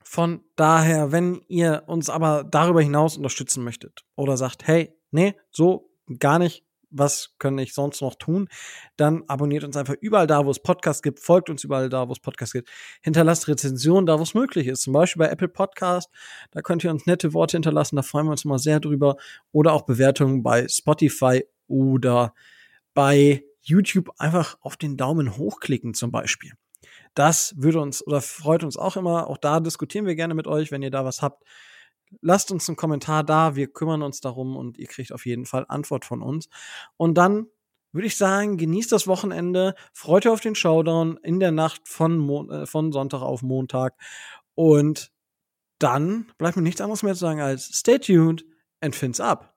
Von daher, wenn ihr uns aber darüber hinaus unterstützen möchtet oder sagt, hey, nee, so gar nicht, was kann ich sonst noch tun, dann abonniert uns einfach überall da, wo es Podcasts gibt, folgt uns überall da, wo es Podcasts gibt, hinterlasst Rezensionen da, wo es möglich ist, zum Beispiel bei Apple Podcast, da könnt ihr uns nette Worte hinterlassen, da freuen wir uns immer sehr drüber, oder auch Bewertungen bei Spotify oder bei YouTube einfach auf den Daumen hochklicken zum Beispiel. Das würde uns oder freut uns auch immer. Auch da diskutieren wir gerne mit euch, wenn ihr da was habt lasst uns einen Kommentar da, wir kümmern uns darum und ihr kriegt auf jeden Fall Antwort von uns. Und dann würde ich sagen, genießt das Wochenende, freut euch auf den Showdown in der Nacht von, Mo äh, von Sonntag auf Montag und dann bleibt mir nichts anderes mehr zu sagen als stay tuned and fins up.